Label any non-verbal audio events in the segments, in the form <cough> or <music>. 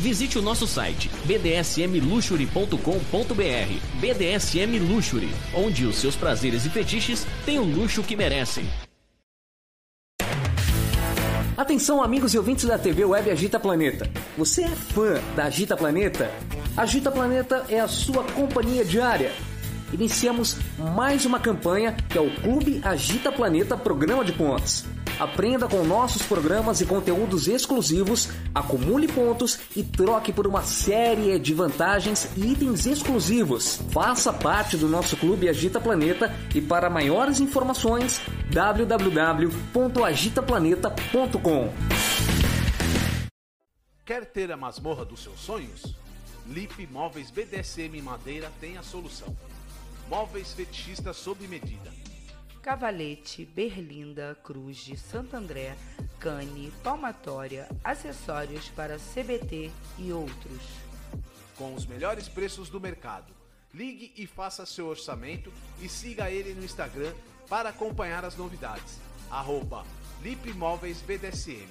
Visite o nosso site bdsmluxury.com.br. BDSM Luxury, onde os seus prazeres e fetiches têm o luxo que merecem. Atenção, amigos e ouvintes da TV Web Agita Planeta. Você é fã da Agita Planeta? Agita Planeta é a sua companhia diária. Iniciamos mais uma campanha que é o Clube Agita Planeta Programa de Pontos. Aprenda com nossos programas e conteúdos exclusivos, acumule pontos e troque por uma série de vantagens e itens exclusivos. Faça parte do nosso clube Agita Planeta e para maiores informações www.agitaplaneta.com. Quer ter a masmorra dos seus sonhos? Lip Móveis BDSM Madeira tem a solução. Móveis fetichistas sob medida Cavalete, Berlinda, Cruz de Santo André, Cane, Palmatória, acessórios para CBT e outros. Com os melhores preços do mercado. Ligue e faça seu orçamento e siga ele no Instagram para acompanhar as novidades. Arroba BDSM.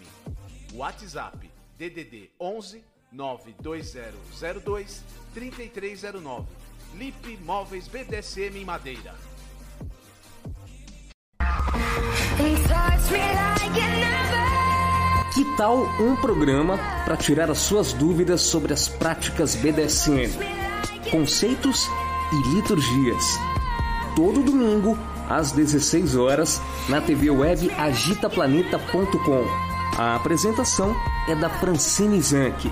WhatsApp DDD 11 92002 3309. Lip Móveis BDSM em Madeira. Que tal um programa para tirar as suas dúvidas sobre as práticas BDSM, conceitos e liturgias? Todo domingo, às 16 horas, na TV web agitaplaneta.com. A apresentação é da Francine Zanck.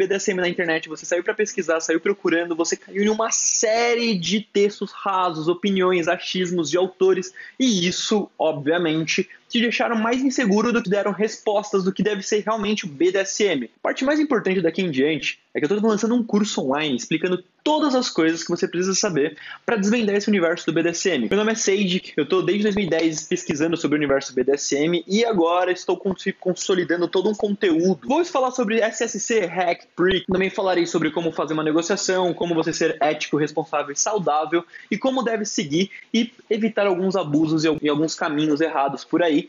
BDSM na internet, você saiu para pesquisar, saiu procurando, você caiu em uma série de textos rasos, opiniões, achismos de autores, e isso, obviamente, te deixaram mais inseguro do que deram respostas do que deve ser realmente o BDSM. A parte mais importante daqui em diante é que eu estou lançando um curso online explicando todas as coisas que você precisa saber para desvendar esse universo do BDSM. Meu nome é Sage, eu estou desde 2010 pesquisando sobre o universo BDSM e agora estou consolidando todo um conteúdo. Vou falar sobre SSC, Hack, Prick, também falarei sobre como fazer uma negociação, como você ser ético, responsável e saudável e como deve seguir e evitar alguns abusos e alguns caminhos errados por aí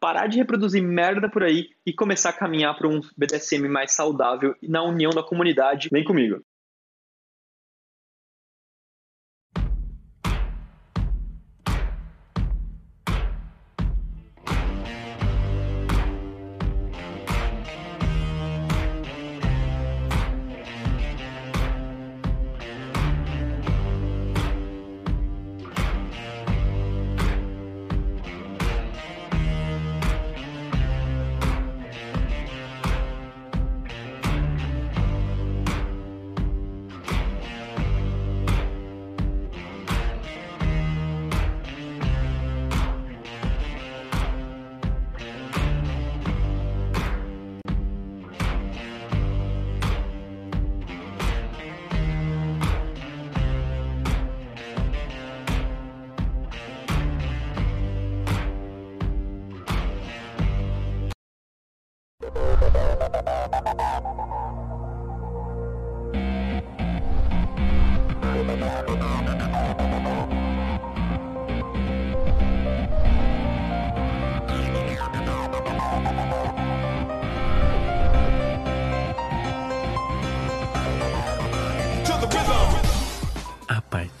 parar de reproduzir merda por aí e começar a caminhar para um BDSM mais saudável na união da comunidade. Vem comigo.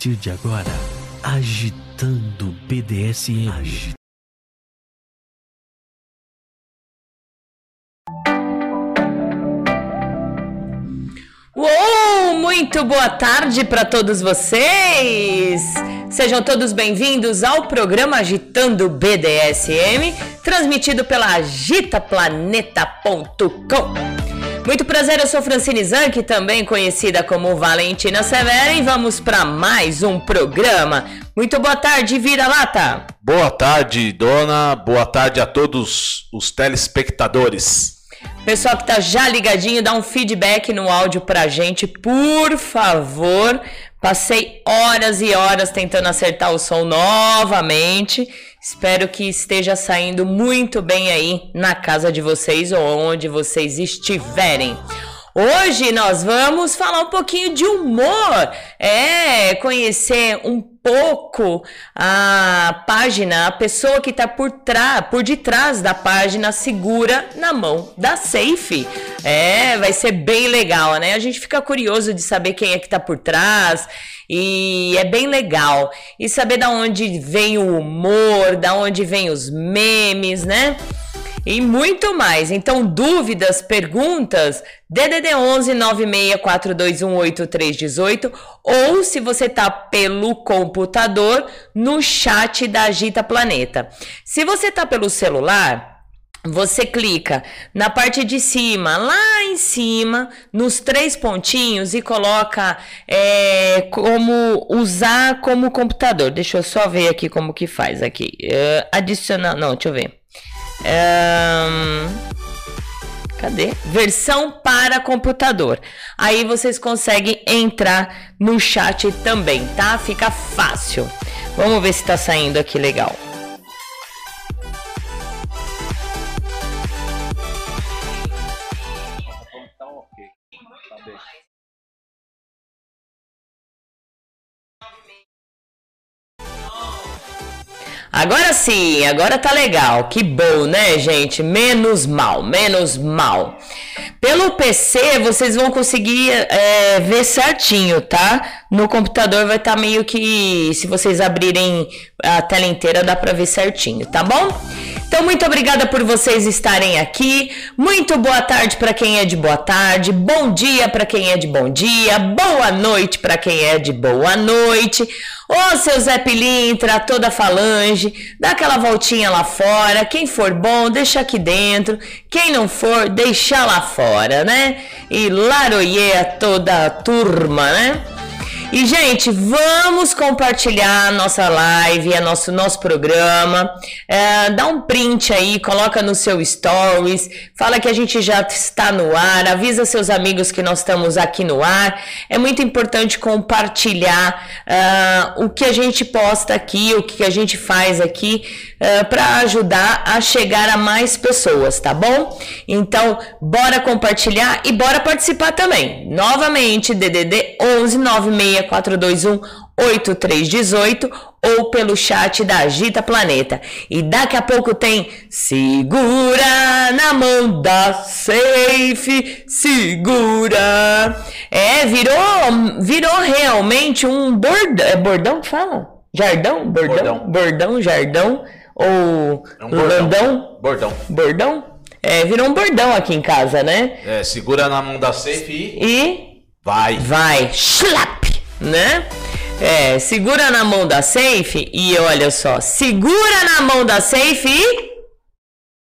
Partir de agora, agitando BDSM. Agi Uou! Muito boa tarde para todos vocês! Sejam todos bem-vindos ao programa Agitando BDSM, transmitido pela agitaplaneta.com. Muito prazer, eu sou Francine Zanck, também conhecida como Valentina Severa, e vamos para mais um programa. Muito boa tarde, vira-lata! Boa tarde, dona. Boa tarde a todos os telespectadores. Pessoal que tá já ligadinho, dá um feedback no áudio pra gente, por favor. Passei horas e horas tentando acertar o som novamente. Espero que esteja saindo muito bem aí na casa de vocês ou onde vocês estiverem. Hoje nós vamos falar um pouquinho de humor, é conhecer um pouco a página, a pessoa que está por trás, por detrás da página segura na mão da Safe. É, vai ser bem legal, né? A gente fica curioso de saber quem é que está por trás e é bem legal e saber da onde vem o humor, da onde vem os memes, né? E muito mais. Então, dúvidas, perguntas, DDD 11 964218318 ou se você tá pelo computador no chat da Agita Planeta. Se você tá pelo celular, você clica na parte de cima, lá em cima, nos três pontinhos e coloca é, como usar como computador. Deixa eu só ver aqui como que faz aqui. Uh, adicionar, não, deixa eu ver. Um, cadê? Versão para computador. Aí vocês conseguem entrar no chat também, tá? Fica fácil. Vamos ver se tá saindo aqui legal. Agora sim, agora tá legal. Que bom, né, gente? Menos mal, menos mal. Pelo PC vocês vão conseguir é, ver certinho, tá? No computador vai estar tá meio que. Se vocês abrirem a tela inteira, dá pra ver certinho, tá bom? Então, muito obrigada por vocês estarem aqui. Muito boa tarde para quem é de boa tarde. Bom dia para quem é de bom dia. Boa noite para quem é de boa noite. Ô, seu Zé Pilintra, toda falange, dá aquela voltinha lá fora. Quem for bom, deixa aqui dentro. Quem não for, deixa lá fora, né? E laroie a toda a turma, né? E, gente, vamos compartilhar a nossa live, a nosso, nosso programa. É, dá um print aí, coloca no seu stories, fala que a gente já está no ar, avisa seus amigos que nós estamos aqui no ar. É muito importante compartilhar uh, o que a gente posta aqui, o que a gente faz aqui, uh, é, para ajudar a chegar a mais pessoas, tá bom? Então, bora compartilhar e bora participar também. Novamente, DDD 11 96 6421 8318 ou pelo chat da Agita Planeta. E daqui a pouco tem Segura na mão da Safe, segura. É, virou virou realmente um bordão, é bordão que fala? Jardão? Bordão? Bordão, bordão jardão ou é um bordão. landão? Bordão. Bordão? É, virou um bordão aqui em casa, né? É, segura na mão da Safe e... E... Vai. Vai. Schlap! Né? É, segura na mão da safe e olha só, segura na mão da safe e.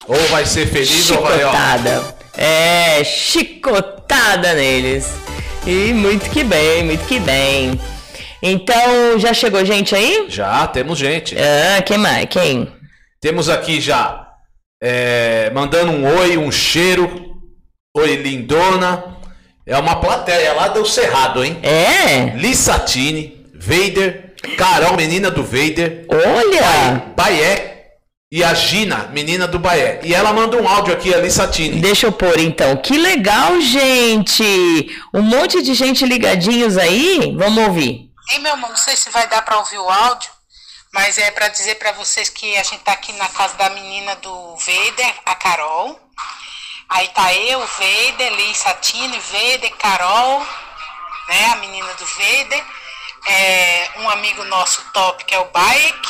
Ou vai ser feliz chicotada. ou vai, ó. É, chicotada neles. E muito que bem, muito que bem. Então, já chegou gente aí? Já, temos gente. Ah, quem mais? Quem? Temos aqui já é, mandando um oi, um cheiro. Oi, lindona. É uma plateia lá do Cerrado, hein? É? Lissatini, Vader, Carol, menina do Vader. Olha! Baé e a Gina, menina do Baé. E ela manda um áudio aqui, a Lissatini. Deixa eu pôr então. Que legal, gente! Um monte de gente ligadinhos aí. Vamos ouvir. Ei, meu irmão, não sei se vai dar para ouvir o áudio, mas é para dizer para vocês que a gente tá aqui na casa da menina do Vader, a Carol. Aí tá eu, Vader, Liz Satine, Vader, Carol, né, a menina do Vader. é, um amigo nosso top, que é o Baek,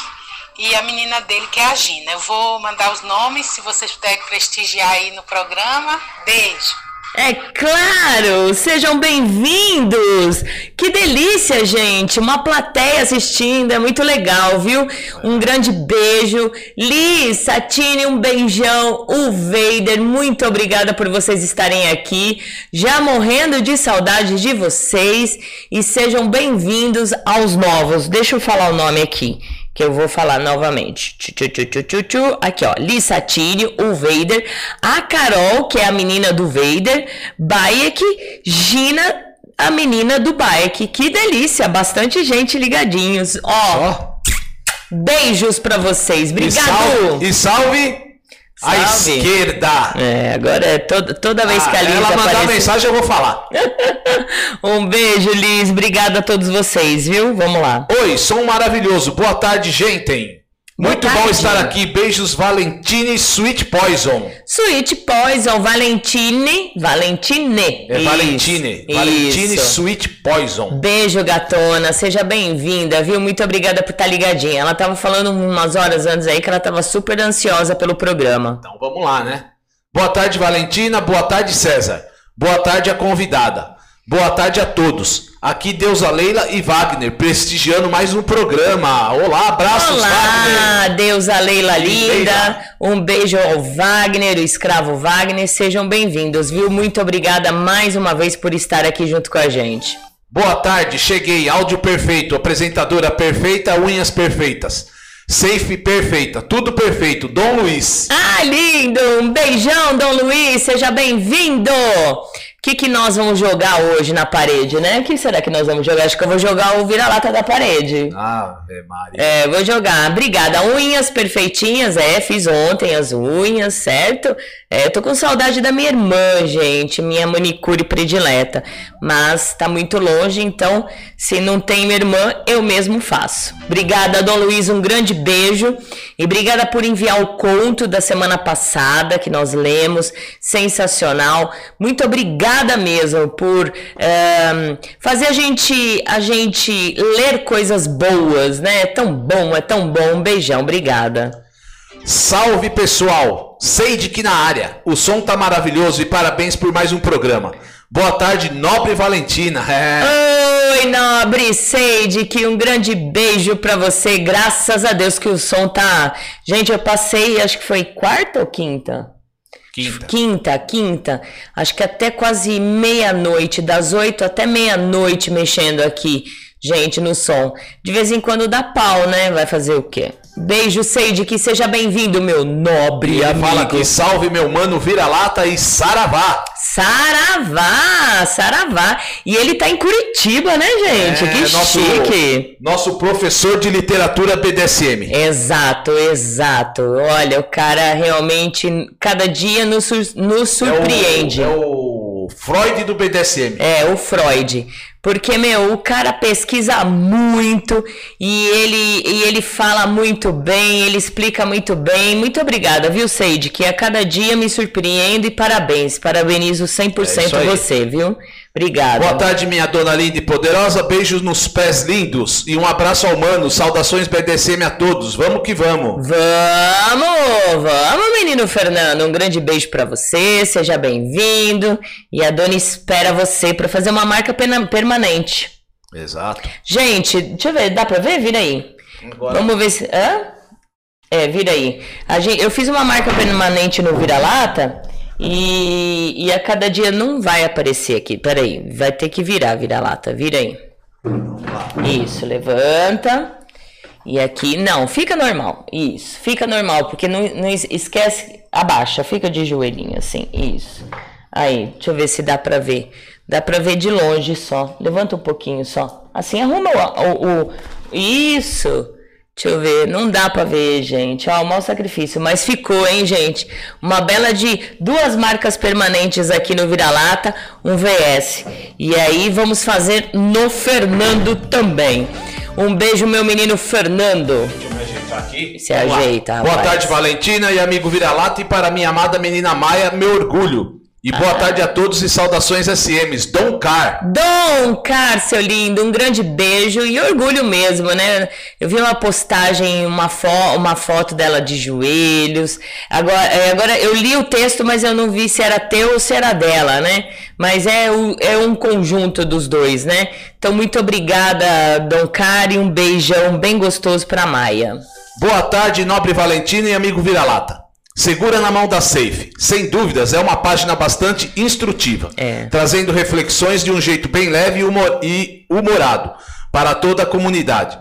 e a menina dele, que é a Gina. Eu vou mandar os nomes, se vocês puderem prestigiar aí no programa. Beijo. É claro! Sejam bem-vindos! Que delícia, gente! Uma plateia assistindo, é muito legal, viu? Um grande beijo. Liz, Satine, um beijão. O Vader, muito obrigada por vocês estarem aqui. Já morrendo de saudade de vocês. E sejam bem-vindos aos novos. Deixa eu falar o nome aqui que eu vou falar novamente. Aqui, ó. Lissatini, o Vader. A Carol, que é a menina do Vader. Bayek, Gina, a menina do Bayek. Que delícia! Bastante gente ligadinhos. Ó. Beijos para vocês. Obrigado. E salve, e salve a esquerda. É, agora é toda, toda vez ah, que a Liz ela mandar aparece... mensagem eu vou falar. <laughs> um beijo, Liz. Obrigada a todos vocês, viu? Vamos lá. Oi, som maravilhoso. Boa tarde, gente. Muito bom estar aqui. Beijos, Valentine Sweet Poison. Sweet Poison, Valentine. Valentine. É Valentine. Valentine Isso. Sweet Poison. Beijo, gatona. Seja bem-vinda, viu? Muito obrigada por estar ligadinha. Ela estava falando umas horas antes aí que ela estava super ansiosa pelo programa. Então vamos lá, né? Boa tarde, Valentina. Boa tarde, César. Boa tarde, a convidada. Boa tarde a todos. Aqui Deusa Leila e Wagner, prestigiando mais um programa. Olá, abraços, Olá, Wagner. Deusa Leila linda. Um beijo ao Wagner, o escravo Wagner. Sejam bem-vindos, viu? Muito obrigada mais uma vez por estar aqui junto com a gente. Boa tarde, cheguei. Áudio perfeito, apresentadora perfeita, unhas perfeitas. Safe perfeita, tudo perfeito. Dom Luiz. Ah, lindo! Um beijão, Dom Luiz, seja bem-vindo! Que, que nós vamos jogar hoje na parede, né? O que será que nós vamos jogar? Acho que eu vou jogar o vira-lata da parede. Ah, é Maria. É, vou jogar. Obrigada. Unhas perfeitinhas, é, fiz ontem as unhas, certo? É, tô com saudade da minha irmã, gente, minha manicure predileta. Mas tá muito longe, então, se não tem minha irmã, eu mesmo faço. Obrigada, Dom Luiz, um grande beijo. E obrigada por enviar o conto da semana passada que nós lemos. Sensacional. Muito obrigada mesmo por um, fazer a gente, a gente ler coisas boas, né? É tão bom, é tão bom. Um beijão, obrigada. Salve pessoal, Seide na área. O som tá maravilhoso e parabéns por mais um programa. Boa tarde, Nobre Valentina. É. <laughs> Oi, Nobre Seide, que um grande beijo para você. Graças a Deus que o som tá. Gente, eu passei, acho que foi quarta ou quinta? Quinta. Quinta, quinta. Acho que até quase meia-noite, das oito até meia-noite mexendo aqui, gente, no som. De vez em quando dá pau, né? Vai fazer o quê? Beijo, Seide, que seja bem-vindo, meu nobre amigo. Fala aqui, salve meu mano vira-lata e saravá. Saravá, saravá. E ele tá em Curitiba, né, gente? É, que nosso, chique. Nosso professor de literatura BDSM. Exato, exato. Olha, o cara realmente, cada dia nos, nos surpreende. É o, é o Freud do BDSM. É, o Freud. Porque, meu, o cara pesquisa muito e ele, e ele fala muito bem, ele explica muito bem. Muito obrigada, viu, Seide? Que a cada dia me surpreendo e parabéns. Parabenizo 100% é você, viu? Obrigada. Boa tarde, minha dona linda e poderosa. Beijos nos pés lindos. E um abraço ao mano. Saudações BDSM a todos. Vamos que vamos. Vamos, vamos, menino Fernando. Um grande beijo para você. Seja bem-vindo. E a dona espera você para fazer uma marca permanente. Exato. Gente, deixa eu ver. Dá pra ver? Vira aí. Agora... Vamos ver se. Hã? É, vira aí. A gente, eu fiz uma marca permanente no vira-lata. E, e a cada dia não vai aparecer aqui. Peraí, vai ter que virar, virar lata. Vira aí. Isso, levanta. E aqui, não, fica normal. Isso, fica normal, porque não, não esquece, abaixa, fica de joelhinho assim. Isso. Aí, deixa eu ver se dá pra ver. Dá pra ver de longe só. Levanta um pouquinho só. Assim, arruma o. o, o isso. Deixa eu ver, não dá pra ver, gente. Ó, o mau sacrifício. Mas ficou, hein, gente? Uma bela de duas marcas permanentes aqui no Vira-Lata, um VS. E aí vamos fazer no Fernando também. Um beijo, meu menino Fernando. Deixa eu me ajeitar aqui. Se Vamos ajeita, Boa tarde, Valentina e amigo Vira-Lata. E para minha amada menina Maia, meu orgulho. E boa tarde a todos e saudações SMs. Dom Car. Dom Car, seu lindo, um grande beijo e orgulho mesmo, né? Eu vi uma postagem, uma, fo uma foto dela de joelhos. Agora, é, agora eu li o texto, mas eu não vi se era teu ou se era dela, né? Mas é, o, é um conjunto dos dois, né? Então, muito obrigada, Dom Car, e um beijão bem gostoso pra Maia. Boa tarde, nobre Valentino e amigo Vira-Lata. Segura na mão da Safe. Sem dúvidas, é uma página bastante instrutiva, É. trazendo reflexões de um jeito bem leve e humor- e humorado para toda a comunidade.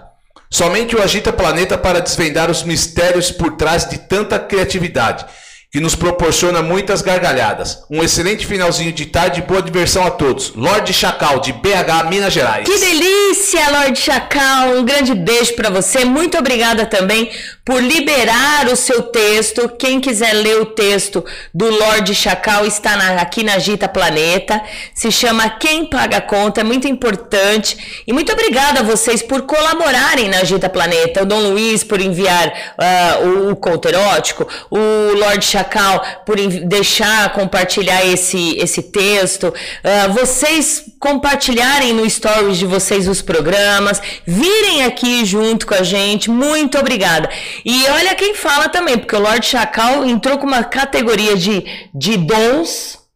Somente o Agita Planeta para desvendar os mistérios por trás de tanta criatividade, que nos proporciona muitas gargalhadas. Um excelente finalzinho de tarde e boa diversão a todos. Lorde Chacal, de BH, Minas Gerais. Que delícia, Lorde Chacal! Um grande beijo para você. Muito obrigada também por liberar o seu texto. Quem quiser ler o texto do Lorde Chacal está na- aqui na Gita Planeta. Se chama Quem Paga a Conta. É muito importante. E muito obrigada a vocês por colaborarem na Gita Planeta. O Dom Luiz por enviar ah, o, o conto erótico. O Lorde Chacal por deixar compartilhar esse, esse texto. Ah, vocês compartilharem no stories de vocês os programas, virem aqui junto com a gente. Muito obrigada. E olha quem fala também, porque o Lorde Chacal entrou com uma categoria de, de dons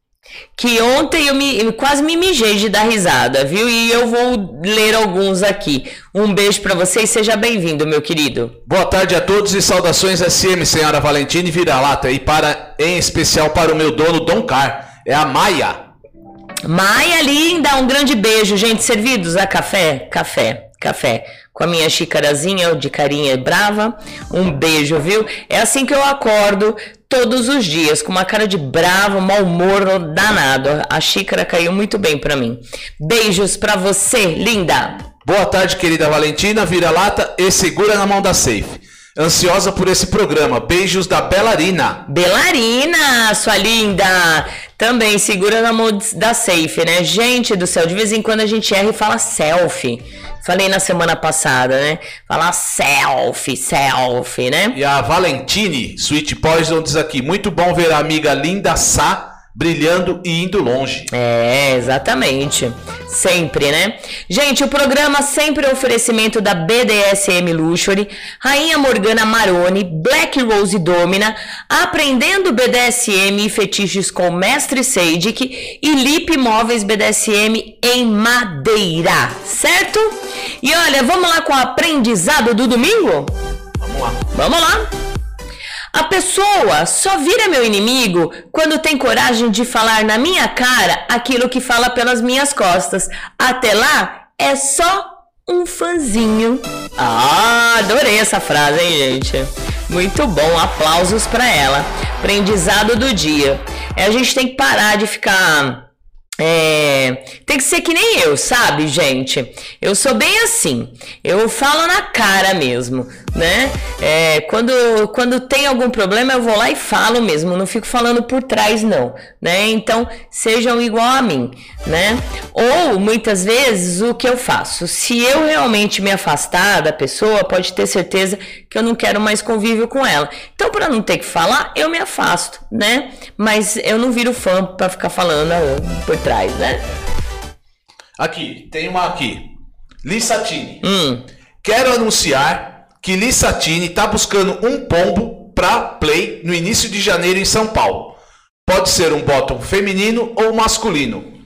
que ontem eu, me, eu quase me mijei de dar risada, viu? E eu vou ler alguns aqui. Um beijo pra você e seja bem-vindo, meu querido. Boa tarde a todos e saudações SM, senhora Valentina e Vira-Lata. E para, em especial para o meu dono, Dom Car. É a Maia. Maia linda, um grande beijo, gente. Servidos a café? Café, café. Com a minha xícarazinha de carinha brava. Um beijo, viu? É assim que eu acordo todos os dias, com uma cara de bravo, mau humor danado. A xícara caiu muito bem pra mim. Beijos pra você, linda. Boa tarde, querida Valentina, Vira-Lata e segura na mão da Safe. Ansiosa por esse programa. Beijos da Belarina. Belarina, sua linda! Também segura na mão da safe, né? Gente do céu, de vez em quando a gente erra e fala selfie. Falei na semana passada, né? Falar selfie, selfie, né? E a Valentine, Sweet Poison, diz aqui: Muito bom ver a amiga linda Sá brilhando e indo longe. É, exatamente. Sempre, né? Gente, o programa sempre é oferecimento da BDSM Luxury, Rainha Morgana Maroni, Black Rose Domina, Aprendendo BDSM e Fetiches com Mestre Seidik e Lip Móveis BDSM em Madeira, certo? E olha, vamos lá com o aprendizado do domingo? Vamos lá. Vamos lá! A pessoa só vira meu inimigo quando tem coragem de falar na minha cara aquilo que fala pelas minhas costas. Até lá é só um fãzinho. Ah, adorei essa frase, hein, gente? Muito bom, aplausos pra ela. Aprendizado do dia. É, a gente tem que parar de ficar é, tem que ser que nem eu, sabe, gente? Eu sou bem assim. Eu falo na cara mesmo, né? É, quando, quando tem algum problema, eu vou lá e falo mesmo. Não fico falando por trás, não, né? Então, sejam igual a mim, né? Ou, muitas vezes, o que eu faço? Se eu realmente me afastar da pessoa, pode ter certeza que eu não quero mais convívio com ela. Então, para não ter que falar, eu me afasto, né? Mas eu não viro fã para ficar falando ah, por trás, né? Aqui, tem uma aqui. Lissatini. Hum. Quero anunciar que Lissatini tá buscando um pombo pra play no início de janeiro em São Paulo. Pode ser um bottom feminino ou masculino.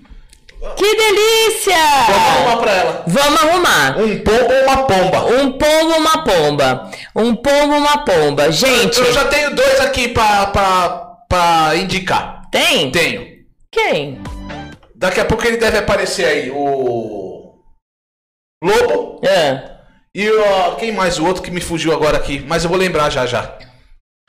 Que delícia! Vamos arrumar pra ela. Vamos arrumar. Um pombo ou uma pomba. Um pombo, uma pomba. Um pombo, uma pomba. Gente, Eu já tenho dois aqui pra, pra, pra indicar. tem? Tenho. Quem? Daqui a pouco ele deve aparecer aí. O. Lobo. Ah. E o. Quem mais? O outro que me fugiu agora aqui. Mas eu vou lembrar já já.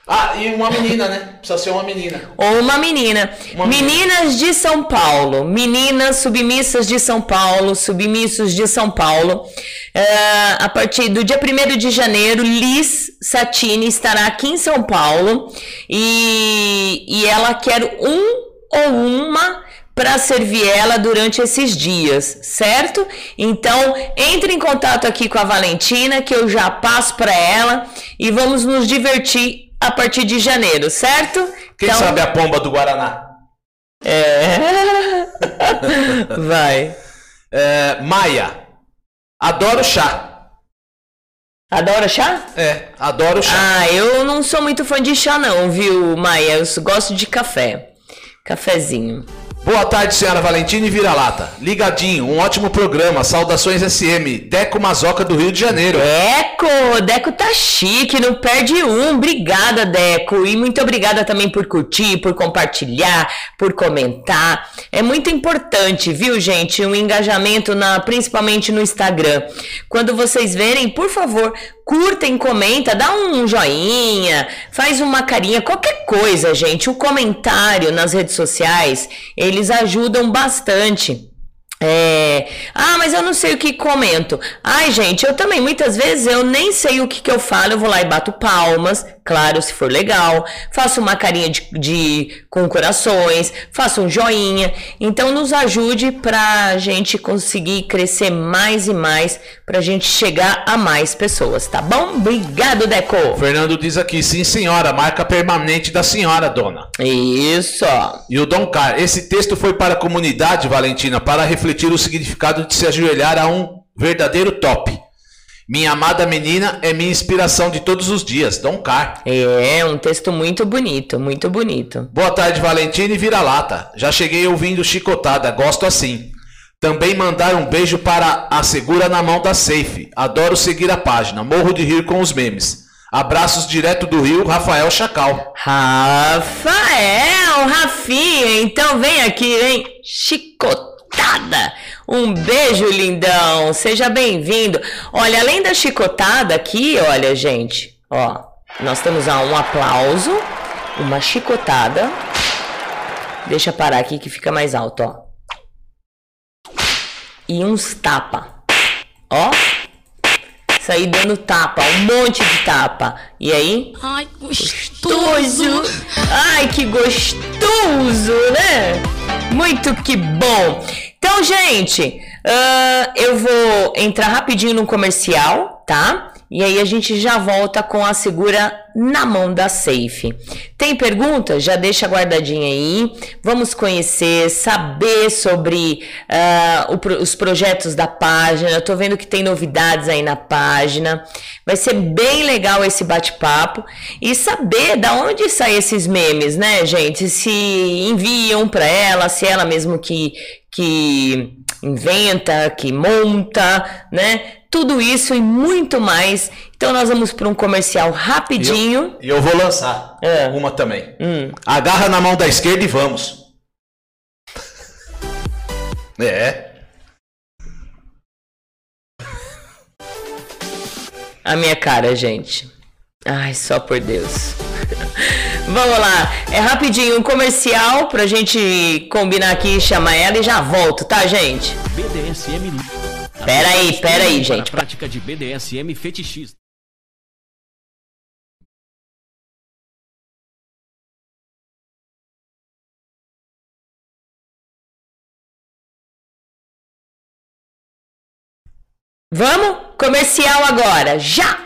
Ah, e uma menina, né? Precisa ser uma menina. Ou uma menina. Uma Meninas de São Paulo. Meninas submissas de São Paulo. Submissos de São Paulo. É, a partir do dia 1 de janeiro, Liz Satini estará aqui em São Paulo. E, e ela quer um ou uma para servir ela durante esses dias, certo? Então, entre em contato aqui com a Valentina, que eu já passo para ela e vamos nos divertir a partir de janeiro, certo? Quem então, sabe a pomba do Guaraná? É. <laughs> Vai. É, Maia. Adoro chá. Adora chá? É, adoro chá. Ah, eu não sou muito fã de chá não, viu, Maia? Eu gosto de café. Cafezinho. Boa tarde, senhora Valentina e Vira-Lata. Ligadinho, um ótimo programa. Saudações SM. Deco Mazoca do Rio de Janeiro. Deco, Deco tá chique, não perde um. Obrigada, Deco. E muito obrigada também por curtir, por compartilhar, por comentar. É muito importante, viu, gente? Um engajamento na, principalmente no Instagram. Quando vocês verem, por favor, curtem, comenta, dá um joinha, faz uma carinha, qualquer coisa, gente. O comentário nas redes sociais, eles ajudam bastante. É, ah, mas eu não sei o que comento. Ai, gente, eu também, muitas vezes eu nem sei o que, que eu falo, eu vou lá e bato palmas, claro, se for legal, faço uma carinha de, de com corações, faço um joinha. Então nos ajude pra gente conseguir crescer mais e mais, pra gente chegar a mais pessoas, tá bom? Obrigado, Deco. Fernando diz aqui, sim senhora, marca permanente da senhora, dona. Isso. E o Dom Car, esse texto foi para a comunidade, Valentina, para refletir o significado de se ajoelhar a um verdadeiro top. Minha amada menina é minha inspiração de todos os dias, Dom Car. É, um texto muito bonito, muito bonito. Boa tarde, Valentina e Vira-Lata. Já cheguei ouvindo chicotada, gosto assim. Também mandar um beijo para a Segura na Mão da Safe. Adoro seguir a página, morro de rir com os memes. Abraços direto do Rio, Rafael Chacal. Rafael, Rafinha, então vem aqui, hein? Chicotada. Um beijo, lindão. Seja bem-vindo. Olha, além da chicotada aqui, olha, gente, ó, nós temos ó, um aplauso, uma chicotada. Deixa parar aqui que fica mais alto, ó. E uns tapa. Ó. Sair dando tapa, um monte de tapa. E aí? Ai, gostoso! Ai, que gostoso, né? Muito que bom! Então, gente, uh, eu vou entrar rapidinho no comercial, tá? E aí a gente já volta com a segura na mão da Safe. Tem perguntas? Já deixa guardadinha aí. Vamos conhecer, saber sobre uh, o, os projetos da página. Eu tô vendo que tem novidades aí na página. Vai ser bem legal esse bate-papo e saber da onde saem esses memes, né, gente? Se enviam para ela, se ela mesmo que que inventa, que monta, né? Tudo isso e muito mais. Então nós vamos para um comercial rapidinho. E eu, eu, vou lançar É. uma também. Hum. Agarra na mão da esquerda e vamos. É. A minha cara, gente. Ai, só por Deus. <laughs> Vamos lá, é rapidinho um comercial pra gente combinar aqui, chamar ela e já volto, tá, gente? BDSM. Pera aí, pera aí, gente. prática de BDSM fetichista. Vamos? Comercial agora, já!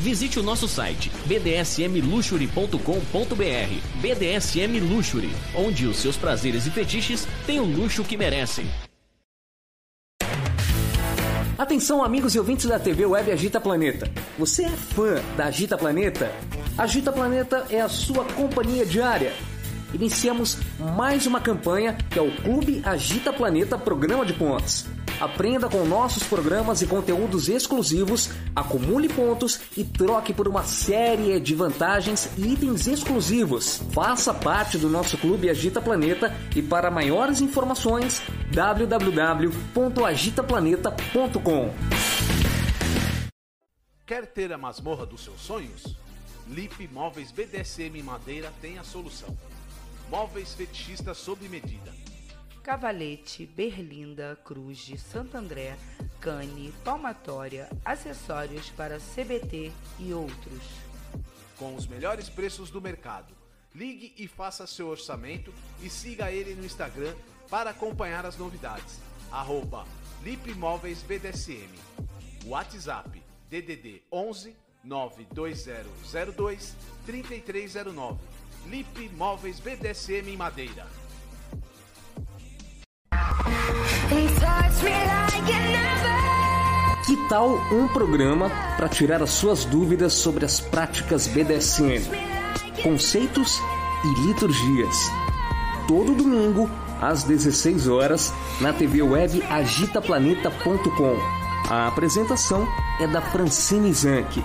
Visite o nosso site bdsmluxury.com.br. BDSM Luxury. Onde os seus prazeres e fetiches têm o luxo que merecem. Atenção, amigos e ouvintes da TV Web Agita Planeta. Você é fã da Agita Planeta? Agita Planeta é a sua companhia diária. Iniciamos mais uma campanha que é o Clube Agita Planeta Programa de Pontos. Aprenda com nossos programas e conteúdos exclusivos, acumule pontos e troque por uma série de vantagens e itens exclusivos. Faça parte do nosso Clube Agita Planeta e para maiores informações www.agitaplaneta.com. Quer ter a masmorra dos seus sonhos? Lip Móveis BDSM Madeira tem a solução. Móveis fetichistas sob medida. Cavalete, Berlinda, Cruz de Santo André, cane, palmatória, acessórios para CBT e outros. Com os melhores preços do mercado. Ligue e faça seu orçamento e siga ele no Instagram para acompanhar as novidades. Arroba Lipimóveis BDSM. WhatsApp DDD 11 92002 3309. Lip Móveis BDSM em Madeira. Que tal um programa para tirar as suas dúvidas sobre as práticas BDSM, conceitos e liturgias? Todo domingo, às 16 horas, na TV web agitaplaneta.com. A apresentação é da Francine Zanck.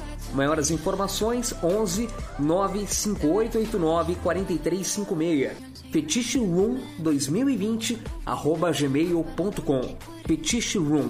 Maiores informações 11 95889 4356. Fetiche Room 2020 arroba gmail.com. Fetiche Room.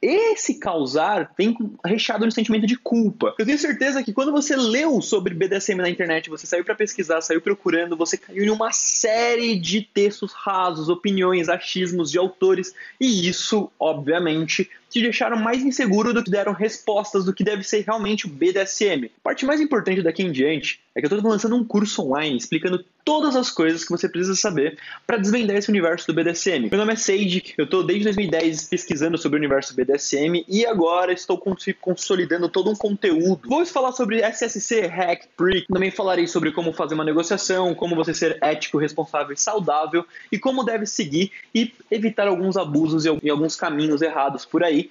Esse causar vem recheado de sentimento de culpa. Eu tenho certeza que quando você leu sobre BDSM na internet, você saiu para pesquisar, saiu procurando, você caiu em uma série de textos rasos, opiniões, achismos de autores, e isso, obviamente, te deixaram mais inseguro do que deram respostas do que deve ser realmente o BDSM. A parte mais importante daqui em diante é que eu estou lançando um curso online explicando todas as coisas que você precisa saber para desvendar esse universo do BDSM. Meu nome é Sage, eu estou desde 2010 pesquisando sobre o universo BDSM e agora estou consolidando todo um conteúdo. Vou falar sobre SSC, Hack, Prick, também falarei sobre como fazer uma negociação, como você ser ético, responsável e saudável e como deve seguir e evitar alguns abusos e alguns caminhos errados por aí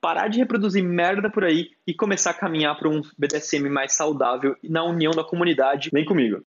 parar de reproduzir merda por aí e começar a caminhar para um BDSM mais saudável na união da comunidade. Vem comigo.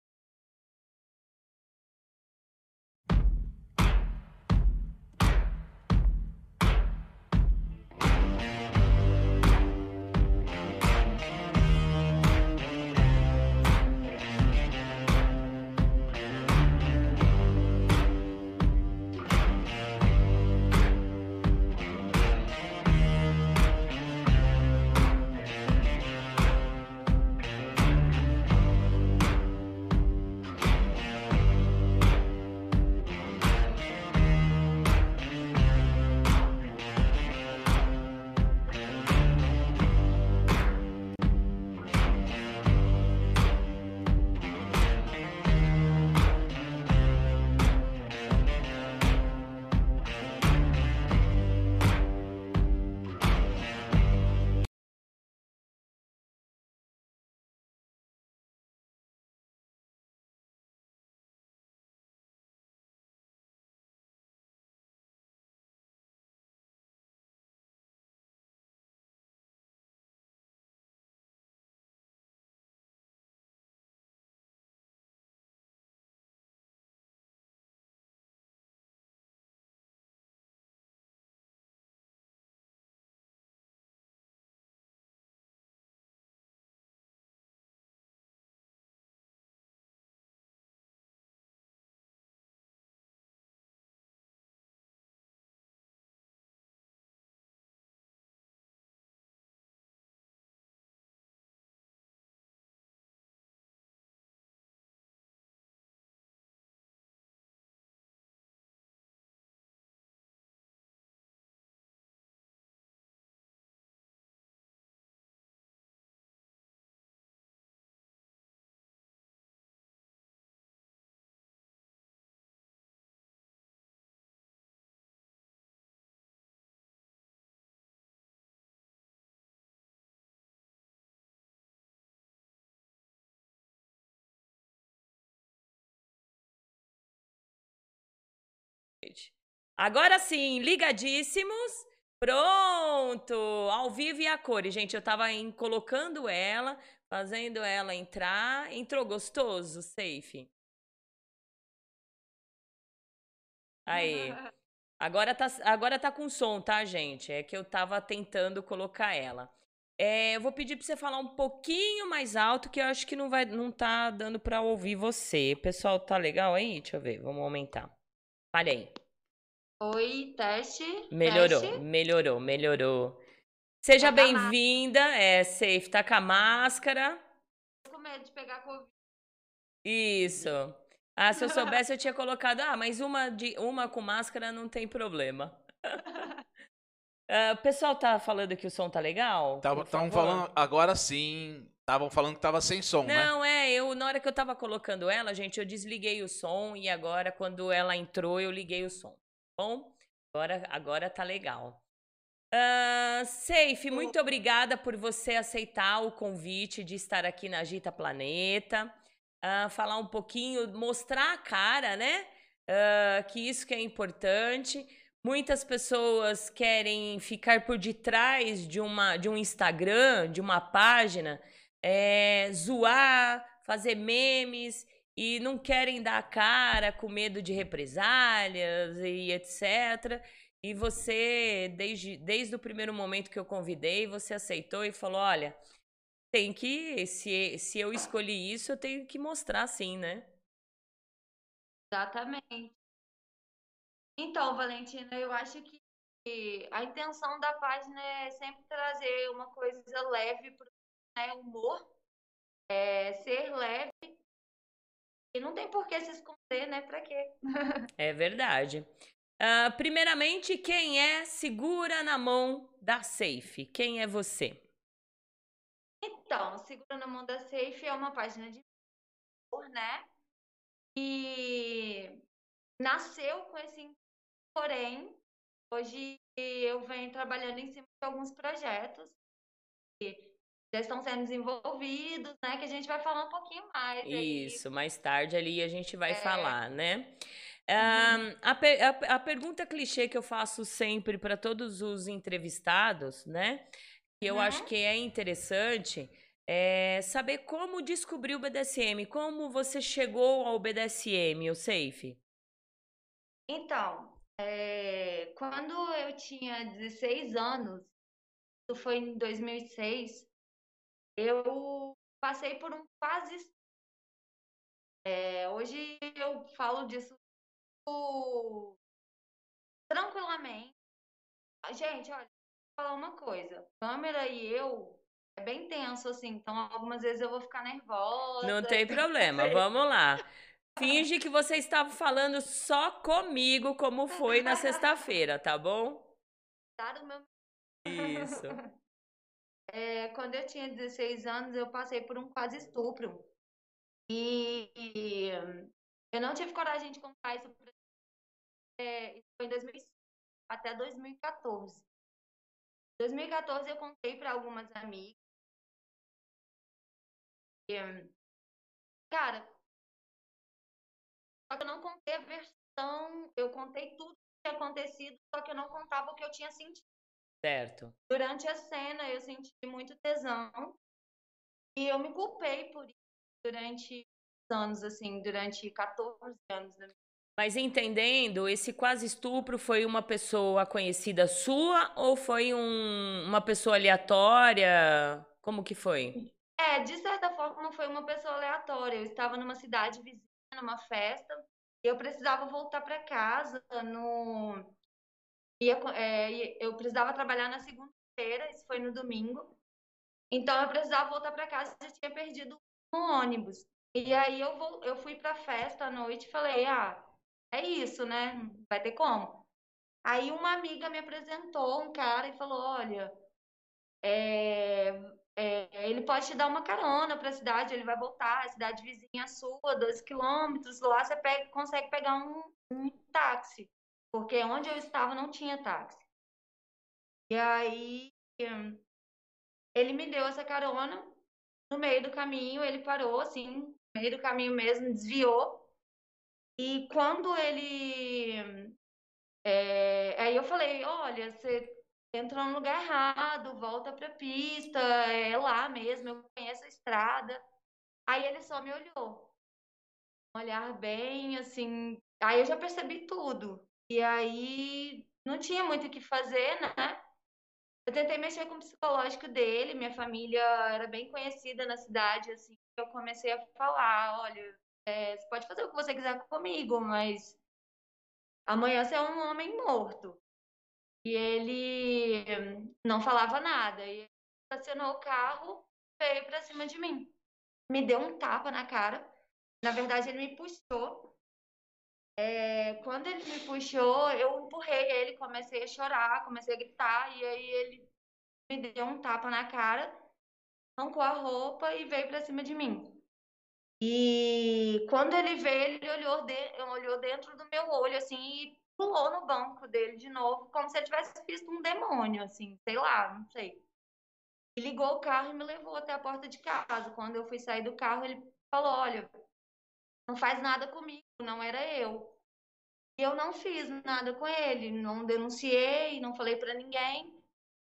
Agora sim, ligadíssimos. Pronto! Ao vivo e a cores, gente. Eu tava em, colocando ela, fazendo ela entrar. Entrou gostoso, safe. Aí. <laughs> Agora tá, agora tá com som, tá, gente? É que eu tava tentando colocar ela. É, eu vou pedir para você falar um pouquinho mais alto, que eu acho que não vai, não tá dando para ouvir você. Pessoal, tá legal aí? Deixa eu ver, vamos aumentar. Fale aí. Oi, teste. Melhorou, teste. melhorou, melhorou. Seja Tá bem-vinda. É, safe, tá com a máscara. Tô com medo de pegar Covid. Isso. Ah, se eu soubesse, eu tinha colocado. Ah, mas uma, de, uma com máscara não tem problema. <laughs> Ah, o pessoal tá falando que o som tá legal? Estavam Por favor? falando, agora sim. Estavam falando que tava sem som, né? Não, é, eu na hora que eu tava colocando ela, gente, eu desliguei o som e agora quando ela entrou, eu liguei o som. tá Bom, agora agora tá legal. Ah, Safe, muito obrigada por você aceitar o convite de estar aqui na Agita Planeta, Ah, falar um pouquinho, mostrar a cara, né? Ah, que isso que é importante. Muitas pessoas querem ficar por detrás de uma de um Instagram, de uma página, é, zoar, fazer memes e não querem dar a cara com medo de represálias e etc. E você, desde, desde o primeiro momento que eu convidei, você aceitou e falou: olha, tem que, se, se eu escolhi isso, eu tenho que mostrar sim, né? Exatamente. Então, Valentina, eu acho que a intenção da página é sempre trazer uma coisa leve para né, humor, é, ser leve. E não tem por que se esconder, né? Pra quê? <laughs> É verdade. Ah, primeiramente, quem é segura na mão da Safe? Quem é você? Então, Segura na Mão da Safe é uma página de humor, né? E nasceu com esse porém, hoje eu venho trabalhando em cima de alguns projetos já estão sendo desenvolvidos, né? Que a gente vai falar um pouquinho mais. aí. Isso, mais tarde ali a gente vai É. falar, né? Ahn, a, per- a- a pergunta clichê que eu faço sempre para todos os entrevistados, né? Que eu acho Uhum. que é interessante, é saber como descobrir o BDSM, como você chegou ao BDSM, o Safe. Então, é, quando eu tinha 16 anos, isso foi em 2006, eu passei por um quase. É, hoje eu falo disso tranquilamente. Ah, Gente, olha, vou falar uma coisa. Câmera e eu é bem tenso, assim, então algumas vezes eu vou ficar nervosa. Não tem <laughs> problema, vamos lá. <laughs> Finge que você estava falando só comigo, como foi na sexta-feira, tá bom? Tá Isso. <laughs> É, quando eu tinha 16 anos, eu passei por um quase estupro. E, eu não tive coragem de contar isso pra é, foi em 2005 até 2014. Em 2014 eu contei para algumas amigas. E, cara, só que eu não contei a versão, eu contei tudo que tinha acontecido, só que eu não contava o que eu tinha sentido. Certo. Durante a cena, eu senti muito tesão e eu me culpei por isso durante anos, assim, durante 14 anos da minha Mas entendendo, esse quase estupro foi uma pessoa conhecida sua ou foi um- uma pessoa aleatória? Como que foi? É, de certa forma foi uma pessoa aleatória. Eu estava numa cidade vizinha, numa festa, e eu precisava voltar para casa no é, eu precisava trabalhar na segunda-feira, isso foi no domingo. Então eu precisava voltar para casa e tinha perdido um ônibus. E aí eu vou, eu fui para festa à noite e falei: "Ah, é isso, né? Vai ter como?" Aí uma amiga me apresentou um cara e falou: "Olha, é, é, ele pode te dar uma carona para a cidade, ele vai voltar, a cidade vizinha sua, 12 quilômetros, lá você pega- consegue pegar um, um táxi, porque onde eu estava não tinha táxi. E aí ele me deu essa carona, no meio do caminho ele parou, assim, no meio do caminho mesmo, desviou, e quando ele É, aí eu falei, olha, você entrou no lugar errado, volta pra pista, é lá mesmo, eu conheço a estrada. Aí ele só me olhou. Um olhar bem, assim. Aí eu já percebi tudo. E aí não tinha muito o que fazer, né? Eu tentei mexer com o psicológico dele, minha família era bem conhecida na cidade, assim. Eu comecei a falar, olha, é, você pode fazer o que você quiser comigo, mas amanhã você é um homem morto. E ele não falava nada. E estacionou o carro, veio pra cima de mim. Me deu um tapa na cara. Na verdade, ele me puxou. É, quando ele me puxou, eu empurrei ele, comecei a chorar, comecei a gritar. E aí ele me deu um tapa na cara, arrancou a roupa e veio pra cima de mim. E quando ele veio, ele olhou, de, olhou dentro do meu olho, assim, e pulou no banco dele de novo, como se ele tivesse visto um demônio, assim, sei lá, não sei. E ligou o carro e me levou até a porta de casa. Quando eu fui sair do carro, ele falou: Olha, não faz nada comigo, não era eu. E eu não fiz nada com ele, não denunciei, não falei para ninguém.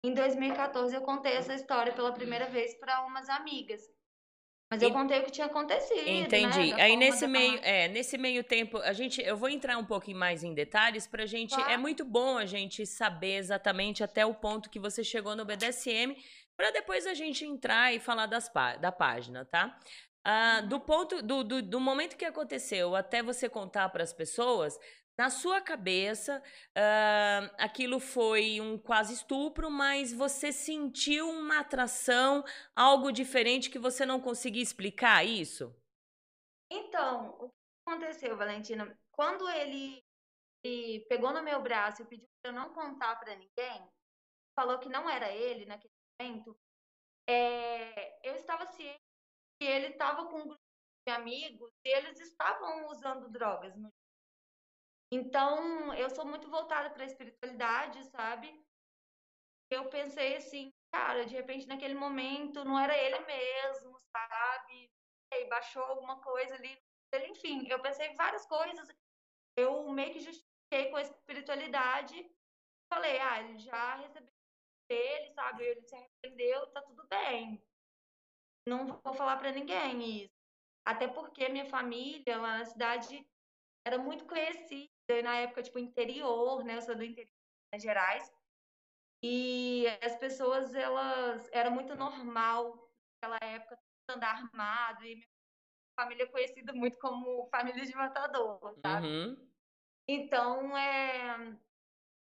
Em 2014, eu contei essa história pela primeira vez para umas amigas. Mas eu contei o que tinha acontecido. Né, Entendi. Né? Aí nesse meio, é, nesse meio tempo, a gente, eu vou entrar um pouquinho mais em detalhes pra gente. É claro. É muito bom a gente saber exatamente até o ponto que você chegou no BDSM, para depois a gente entrar e falar das, da página, tá? Ah, do ponto do, do, do momento que aconteceu até você contar para as pessoas, na sua cabeça, uh, aquilo foi um quase estupro, mas você sentiu uma atração, algo diferente que você não conseguia explicar isso? Então, o que aconteceu, Valentina? Quando ele, ele pegou no meu braço e pediu para eu não contar para ninguém, falou que não era ele naquele momento, é, eu estava ciente que ele estava com um grupo de amigos e eles estavam usando drogas no então, eu sou muito voltada para a espiritualidade, sabe? Eu pensei assim, cara, de repente naquele momento não era ele mesmo, sabe? E baixou alguma coisa ali. Enfim, eu pensei várias coisas. Eu meio que justifiquei com a espiritualidade. Falei, ah, ele já recebeu dele, sabe? Ele se arrependeu, tá tudo bem. Não vou falar para ninguém isso. Até porque minha família lá na cidade era muito conhecida na época, tipo, interior, né? Eu sou do interior de Minas Gerais. E as pessoas, elas... Era muito normal naquela época andar armado. E minha família é conhecida muito como família de matador, sabe? Uhum. Então, é...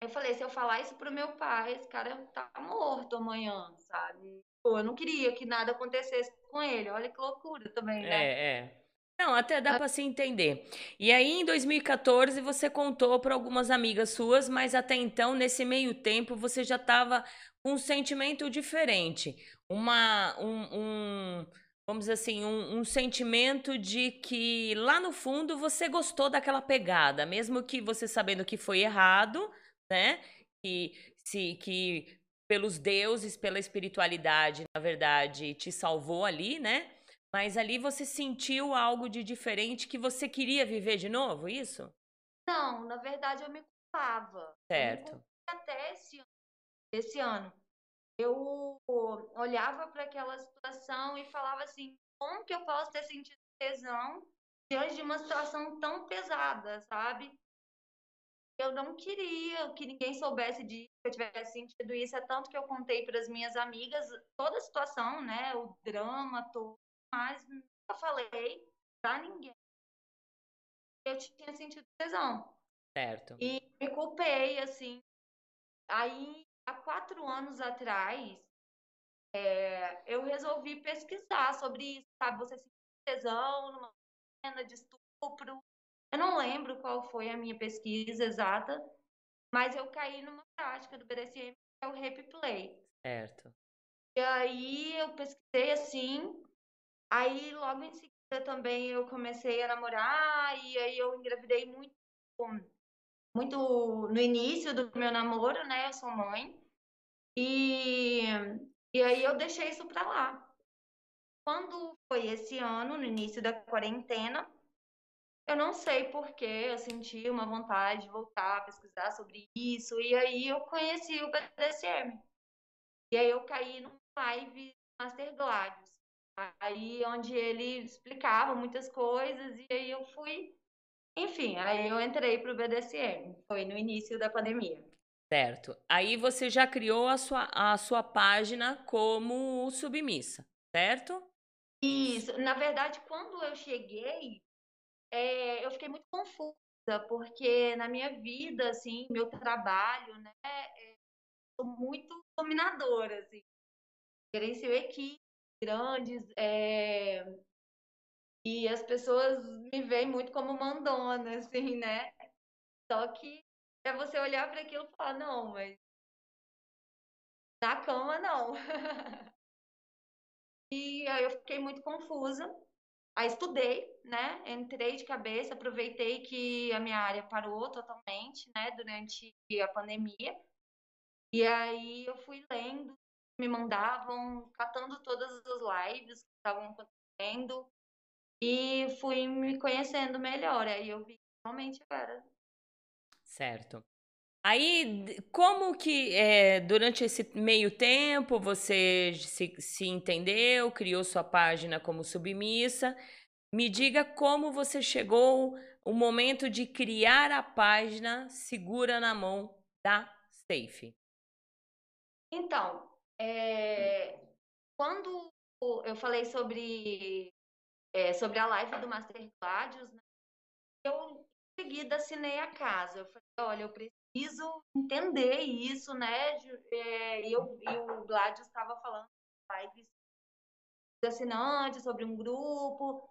Eu falei, se eu falar isso pro meu pai, esse cara tá morto amanhã, sabe? Eu não queria que nada acontecesse com ele. Olha que loucura também, né? É, é. Não, até dá para se entender. E aí, em 2014, você contou para algumas amigas suas, mas até então, nesse meio tempo, você já estava com um sentimento diferente. Uma, um, um vamos dizer assim, um, um, sentimento de que lá no fundo você gostou daquela pegada, mesmo que você sabendo que foi errado, né? Que, se, que pelos deuses, pela espiritualidade, na verdade, te salvou ali, né? Mas ali você sentiu algo de diferente que você queria viver de novo, isso? Não, na verdade eu me culpava. Certo. Me até esse, esse ano. Eu olhava para aquela situação e falava assim: como que eu posso ter sentido tesão diante de uma situação tão pesada, sabe? Eu não queria que ninguém soubesse disso, que eu tivesse sentido isso. É tanto que eu contei para as minhas amigas toda a situação, né? O drama todo mas nunca falei pra ninguém. Eu tinha sentido tesão. Certo. E me culpei, assim. Aí, há quatro anos atrás, é, eu resolvi pesquisar sobre isso, sabe? Você sentir tesão numa cena de estupro. Eu não lembro qual foi a minha pesquisa exata, mas eu caí numa prática do BDSM, que é o Rape Play. Certo. E aí eu pesquisei assim, Aí, logo em seguida, também eu comecei a namorar, e aí eu engravidei muito, muito no início do meu namoro, né? Eu sou mãe. E, e aí eu deixei isso pra lá. Quando foi esse ano, no início da quarentena, eu não sei porquê, eu senti uma vontade de voltar a pesquisar sobre isso, e aí eu conheci o BDSM. E aí eu caí num live Master Gladius, aí onde ele explicava muitas coisas, e aí eu fui, enfim, aí eu entrei pro BDSM, foi no início da pandemia. Certo. Aí você já criou a sua, a sua página como submissa, certo? Isso. Na verdade, quando eu cheguei, é, eu fiquei muito confusa, porque na minha vida, assim, meu trabalho, né, é, sou muito dominadora, assim. Gerencio equipes grandes, é, e as pessoas me veem muito como mandona, <laughs> assim, né? Só que é você olhar para aquilo e falar, não, mas na cama não. <laughs> e aí eu fiquei muito confusa. Aí estudei, né? Entrei de cabeça, aproveitei que a minha área parou totalmente, né? Durante a pandemia. E aí eu fui lendo, me mandavam, catando todas as lives que estavam acontecendo e fui me conhecendo melhor. Aí eu vi realmente era. Certo. Aí, como que é, durante esse meio tempo você se, se entendeu, criou sua página como submissa? Me diga como você chegou o momento de criar a página Segura na Mão da Safe. Então, é, quando eu falei sobre, é, sobre a live do Master Gladius, né, eu em seguida assinei a casa. Eu falei, olha, eu preciso preciso entender isso, né? É, e, eu, e o Gladius estava falando lives assinantes sobre um grupo.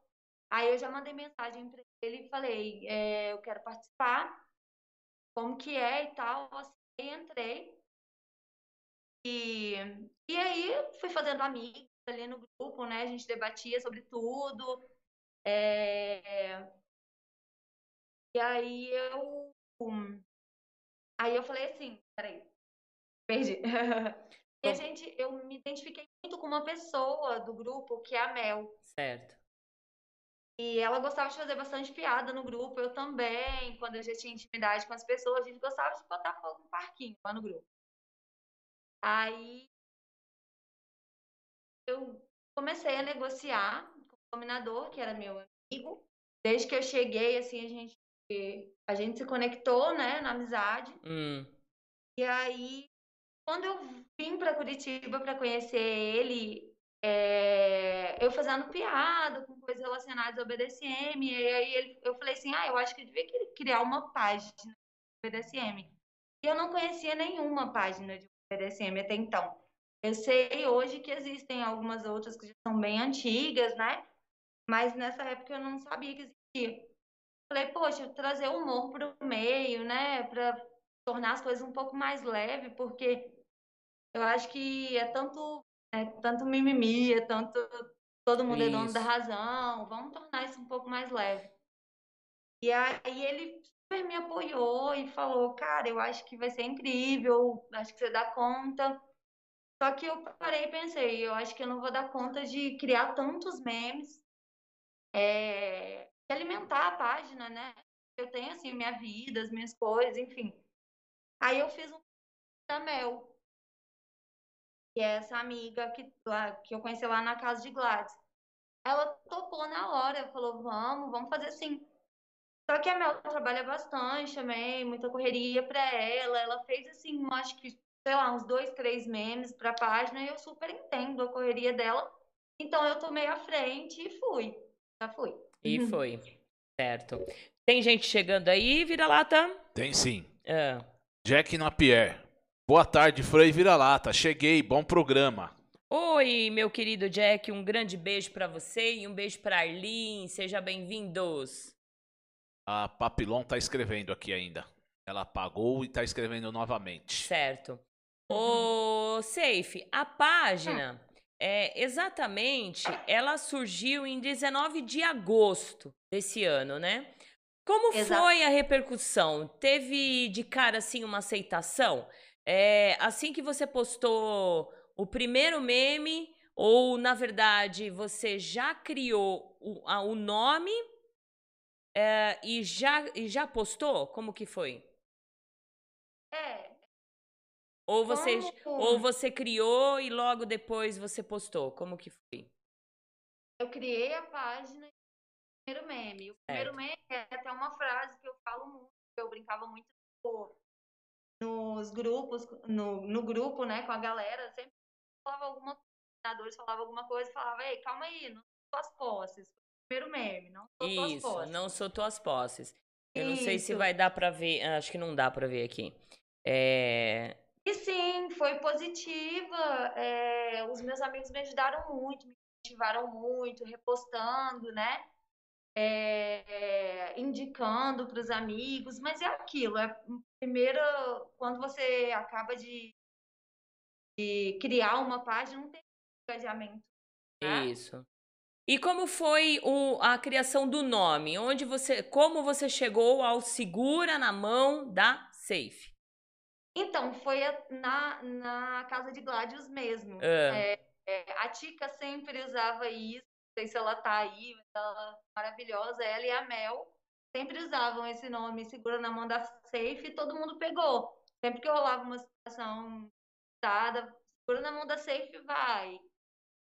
Aí eu já mandei mensagem para ele e falei, é, eu quero participar, como que é e tal. Assim, entrei. E, e aí fui fazendo amigos ali no grupo, né? A gente debatia sobre tudo. É... E aí eu Aí eu falei assim, peraí, perdi. <laughs> e a gente, eu me identifiquei muito com uma pessoa do grupo, que é a Mel. Certo. E ela gostava de fazer bastante piada no grupo, eu também. Quando eu já tinha intimidade com as pessoas, a gente gostava de botar fogo no parquinho lá no grupo. Aí eu comecei a negociar com o dominador, que era meu amigo. Desde que eu cheguei, assim, a gente a gente se conectou, né, na amizade. Hum. E aí, quando eu vim para Curitiba para conhecer ele, é, eu fazendo piada com coisas relacionadas ao BDSM, e aí ele, eu falei assim, ah, eu acho que eu devia criar uma página do BDSM. E eu não conhecia nenhuma página de BDSM até então. Eu sei hoje que existem algumas outras que já são bem antigas, né? Mas nessa época eu não sabia que existia. Falei, poxa, trazer humor para o meio, né? Para tornar as coisas um pouco mais leve, porque eu acho que é tanto, é tanto mimimi, é tanto todo mundo isso. é dono da razão. Vamos tornar isso um pouco mais leve. E aí ele super me apoiou e falou, cara, eu acho que vai ser incrível, acho que você dá conta. Só que eu parei e pensei, eu acho que eu não vou dar conta de criar tantos memes. É, alimentar a página, né? Eu tenho, assim, minha vida, as minhas coisas, enfim. Aí eu fiz um da Mel, que é essa amiga que, lá, que eu conheci lá na casa de Gladys. Ela topou na hora, falou, vamos, vamos fazer assim. Só que a Mel trabalha bastante também, muita correria para ela. Ela fez, assim, acho que, sei lá, uns dois, três memes pra página e eu super entendo a correria dela. Então eu tomei a frente e fui. Já fui. E uhum. foi. Certo. Tem gente chegando aí, vira-lata? Tem sim. É. Jack Napier. Boa tarde, Frei Vira-lata. Cheguei, bom programa. Oi, meu querido Jack, um grande beijo para você e um beijo para Arlene. Seja bem-vindos. A Papilon tá escrevendo aqui ainda. Ela apagou e tá escrevendo novamente. Certo. Ô, Safe, a página é, exatamente, ela surgiu em 19 de agosto desse ano, né? Como Exato. foi a repercussão? Teve de cara assim uma aceitação? É, assim que você postou o primeiro meme, ou na verdade você já criou o, a, o nome É, e, já, e já postou? Como que foi? É. Ou você, Como? ou você criou e logo depois você postou? Como que foi? Eu criei a página e o primeiro meme. O primeiro meme é até uma frase que eu falo muito, que eu brincava muito no- nos grupos, no, no grupo, né, com a galera, sempre falava alguma coisa, falavam alguma coisa e falava, ei, calma aí, não sou tuas posses. Primeiro meme, não sou tuas Isso, posses. não sou tuas posses. Eu não sei se Isso. vai dar pra ver, acho que não dá pra ver aqui. É, E sim, foi positiva. é, os meus amigos me ajudaram muito, me motivaram muito, repostando, né? É, indicando para os amigos, mas é aquilo, é primeiro quando você acaba de, de criar uma página, não tem engajamento. né? Isso. E como foi o- a criação do nome? Onde você, como você chegou ao segura na mão da Safe? Então, foi na, na casa de Gladius mesmo. É. É, a Tica sempre usava isso, não sei se ela tá aí, mas ela é maravilhosa, ela e a Mel sempre usavam esse nome, segura na mão da Safe, e todo mundo pegou. Sempre que rolava uma situação dada, segura na mão da Safe, vai.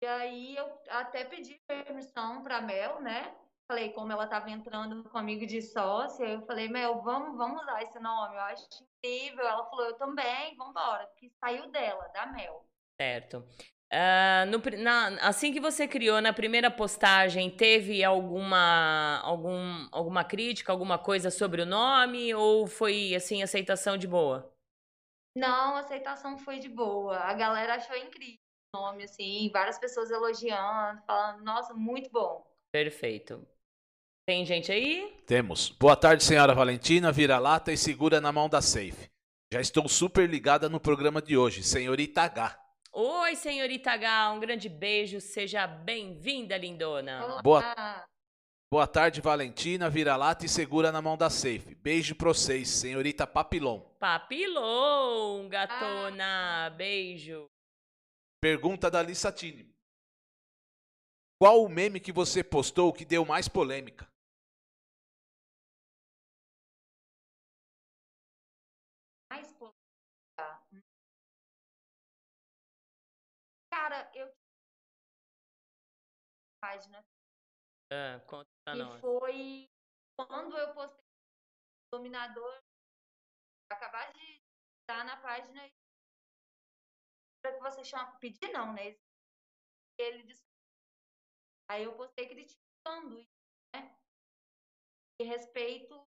E aí eu até pedi permissão pra Mel, né? Falei, como ela tava entrando comigo de sócia, eu falei, Mel, vamos, vamos usar esse nome, eu acho incrível. Ela falou, eu também, vambora, porque saiu dela, da Mel. Certo. Ah, no na- assim que você criou na primeira postagem, teve alguma, algum, alguma crítica, alguma coisa sobre o nome? Ou foi assim, aceitação de boa? Não, a aceitação foi de boa. A galera achou incrível o nome, assim, várias pessoas elogiando, falando, nossa, muito bom. Perfeito. Tem gente aí? Temos. Boa tarde, senhora Valentina, vira-lata e segura na mão da Safe. Já estou super ligada no programa de hoje, senhorita H. Oi, senhorita H, um grande beijo, seja bem-vinda, lindona. Olá. Boa- Boa tarde, Valentina, vira-lata e segura na mão da Safe. Beijo pra vocês, senhorita Papilon. Papilon, gatona, beijo. Pergunta da Lissatini. Qual o meme que você postou que deu mais polêmica? Cara, eu página Ah, conta pra e nós. foi quando eu postei o dominador acabar de estar na página para que você chama pedir não, né? Ele disse Aí eu postei criticando né? E respeito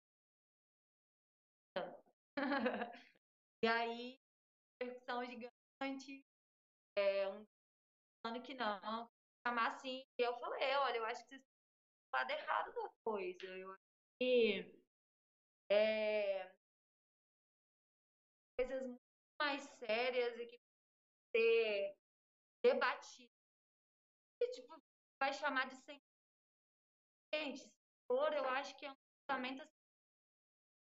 <laughs> E aí, percussão gigante, é, um falando que não, chamar assim. E eu falei, olha, eu acho que vocês estão do lado errado da coisa. Eu acho que é, coisas muito mais sérias e que ser debatidas. E, tipo, vai chamar de senhor. Gente, senhor, eu acho que é um tratamento assim.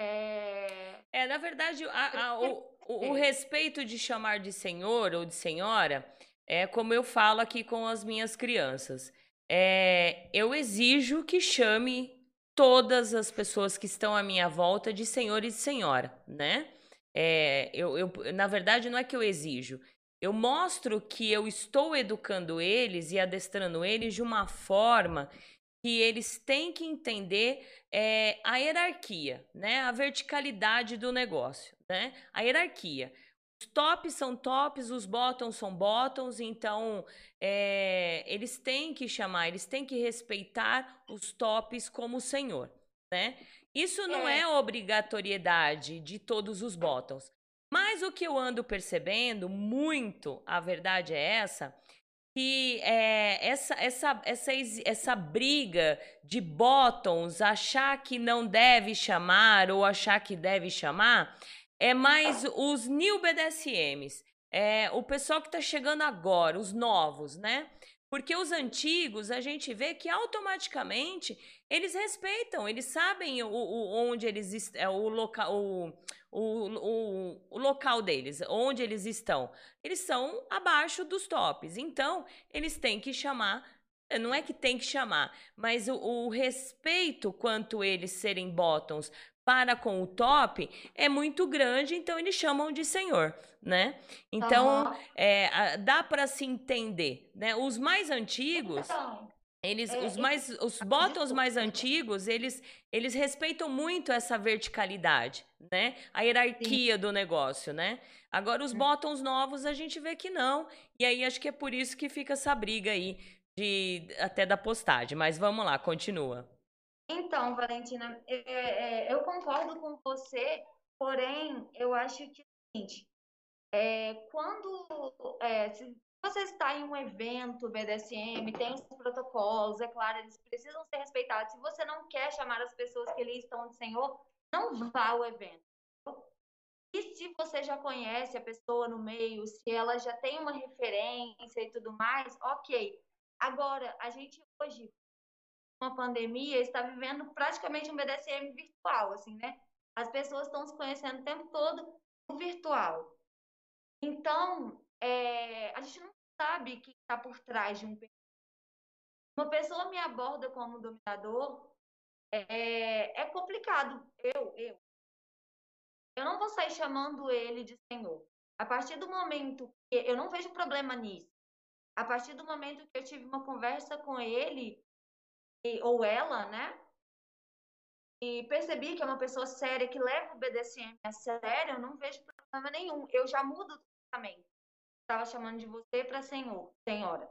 É, É, na verdade, a- a- o, o- o respeito de chamar de senhor ou de senhora é como eu falo aqui com as minhas crianças. É, eu exijo que chame todas as pessoas que estão à minha volta de senhor e de senhora, né? É, eu, eu- na verdade, não é que eu exijo. Eu mostro que eu estou educando eles e adestrando eles de uma forma que eles têm que entender é, a hierarquia, né? A verticalidade do negócio, né? A hierarquia. Os tops são tops, os bottoms são bottoms, então é, eles têm que chamar, eles têm que respeitar os tops como senhor, né? Isso não é, É. obrigatoriedade de todos os bottoms. Mas o que eu ando percebendo muito, a verdade é essa, que é, essa, essa, essa, essa briga de bottoms, achar que não deve chamar ou achar que deve chamar, é mais os new BDSMs. É, o pessoal que está chegando agora, os novos, né? Porque os antigos, a gente vê que automaticamente eles respeitam, eles sabem o, o- onde eles é, o local, o, o, o, local deles, onde eles estão. Eles são abaixo dos tops. Então, eles têm que chamar Não é que tem que chamar, mas o respeito quanto eles serem bottoms para com o top é muito grande, então eles chamam de senhor, né? Então Aham. é, dá para se entender, né? Os mais antigos, Então, eles, É, os e- mais, os Ah, bottoms desculpa. mais antigos, eles, eles respeitam muito essa verticalidade, né? A hierarquia do negócio, né? Agora os Hum. bottoms novos a gente vê que não, e aí acho que é por isso que fica essa briga aí de até da postagem. Mas vamos lá, continua. Então, Valentina, é, é, eu concordo com você, porém, eu acho que é o seguinte, é, quando se você está em um evento BDSM, tem os protocolos, é claro, eles precisam ser respeitados. Se você não quer chamar as pessoas que ali estão de senhor, não vá ao evento. E se você já conhece a pessoa no meio, se ela já tem uma referência e tudo mais, ok. Agora, a gente hoje uma pandemia, está vivendo praticamente um BDSM virtual, assim, né? As pessoas estão se conhecendo o tempo todo virtual. Então, é, a gente não sabe quem está por trás de um. Uma pessoa me aborda como dominador, é, é complicado. Eu, eu. Eu não vou sair chamando ele de senhor. A partir do momento que eu não vejo problema nisso. A partir do momento que eu tive uma conversa com ele, e- ou ela, né? E percebi que é uma pessoa séria, que leva o BDSM a sério, eu não vejo problema nenhum. Eu já mudo o tratamento. Estava chamando de você para senhor, senhora,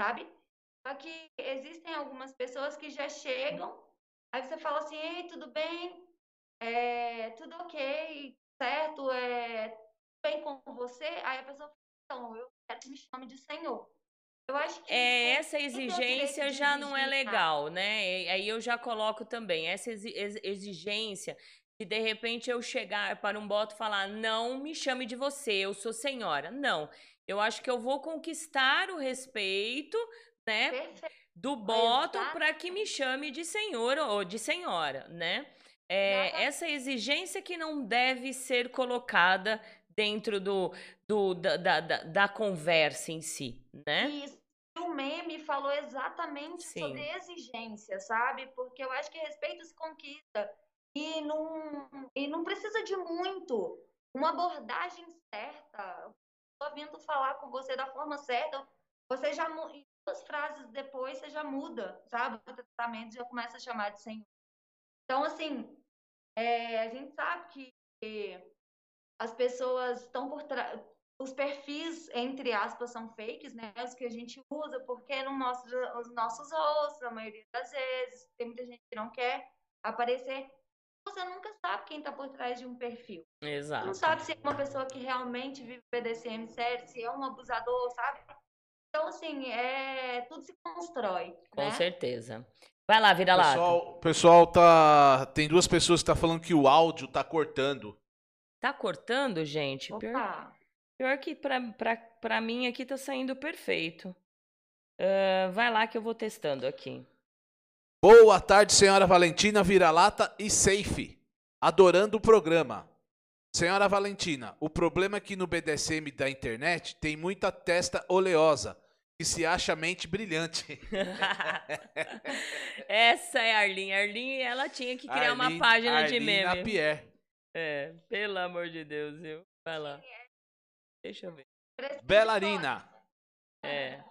sabe? Só que existem algumas pessoas que já chegam, aí você fala assim, ei, tudo bem? É, tudo ok, certo? É, tudo bem com você? Aí a pessoa fala, então, eu quero que me chame de senhor. Eu acho que É, essa o direito exigência já não é legal, né? E Aí eu já coloco também essa exi- ex- exigência de de repente eu chegar para um boto e falar: não me chame de você, eu sou senhora. Não. Eu acho que eu vou conquistar o respeito, né? Perfeito. do boto para que me chame de senhor ou de senhora, né? É, essa exigência que não deve ser colocada dentro do, do da, da, da- da conversa em si, né? Isso. O meme falou exatamente Sim. sobre exigência, sabe? Porque eu acho que respeito se conquista e não, e não precisa de muito. Uma abordagem certa, só vindo falar com você da forma certa, você já em duas frases depois você já muda, sabe? O tratamento já começa a chamar de senhor. Então, assim, é, a gente sabe que as pessoas estão por trás os perfis, entre aspas, são fakes, né? Os que a gente usa, porque não mostra os nossos rostos, a maioria das vezes. Tem muita gente que não quer aparecer. Você nunca sabe quem tá por trás de um perfil. Você Exato. não sabe se é uma pessoa que realmente vive BDSM sério, se é um abusador, sabe? Então, assim, é... tudo se constrói, Com né? certeza. Vai lá, vira lá. Pessoal, pessoal tá. Tem duas pessoas que tá falando que o áudio tá cortando. Tá cortando, gente? Opa, pior que pra, pra, pra mim aqui tá saindo perfeito. Ah, vai lá que eu vou testando aqui. Boa tarde, senhora Valentina Vira-Lata e Safe. Adorando o programa. Senhora Valentina, o problema é que no BDSM da internet tem muita testa oleosa que se acha mente brilhante. <laughs> Essa é a Arlene. A Arlene, ela tinha que criar uma Arlene- página de Arlene meme. Napierre. É, pelo amor de Deus, viu? Vai lá. Deixa eu ver. Belarina. É.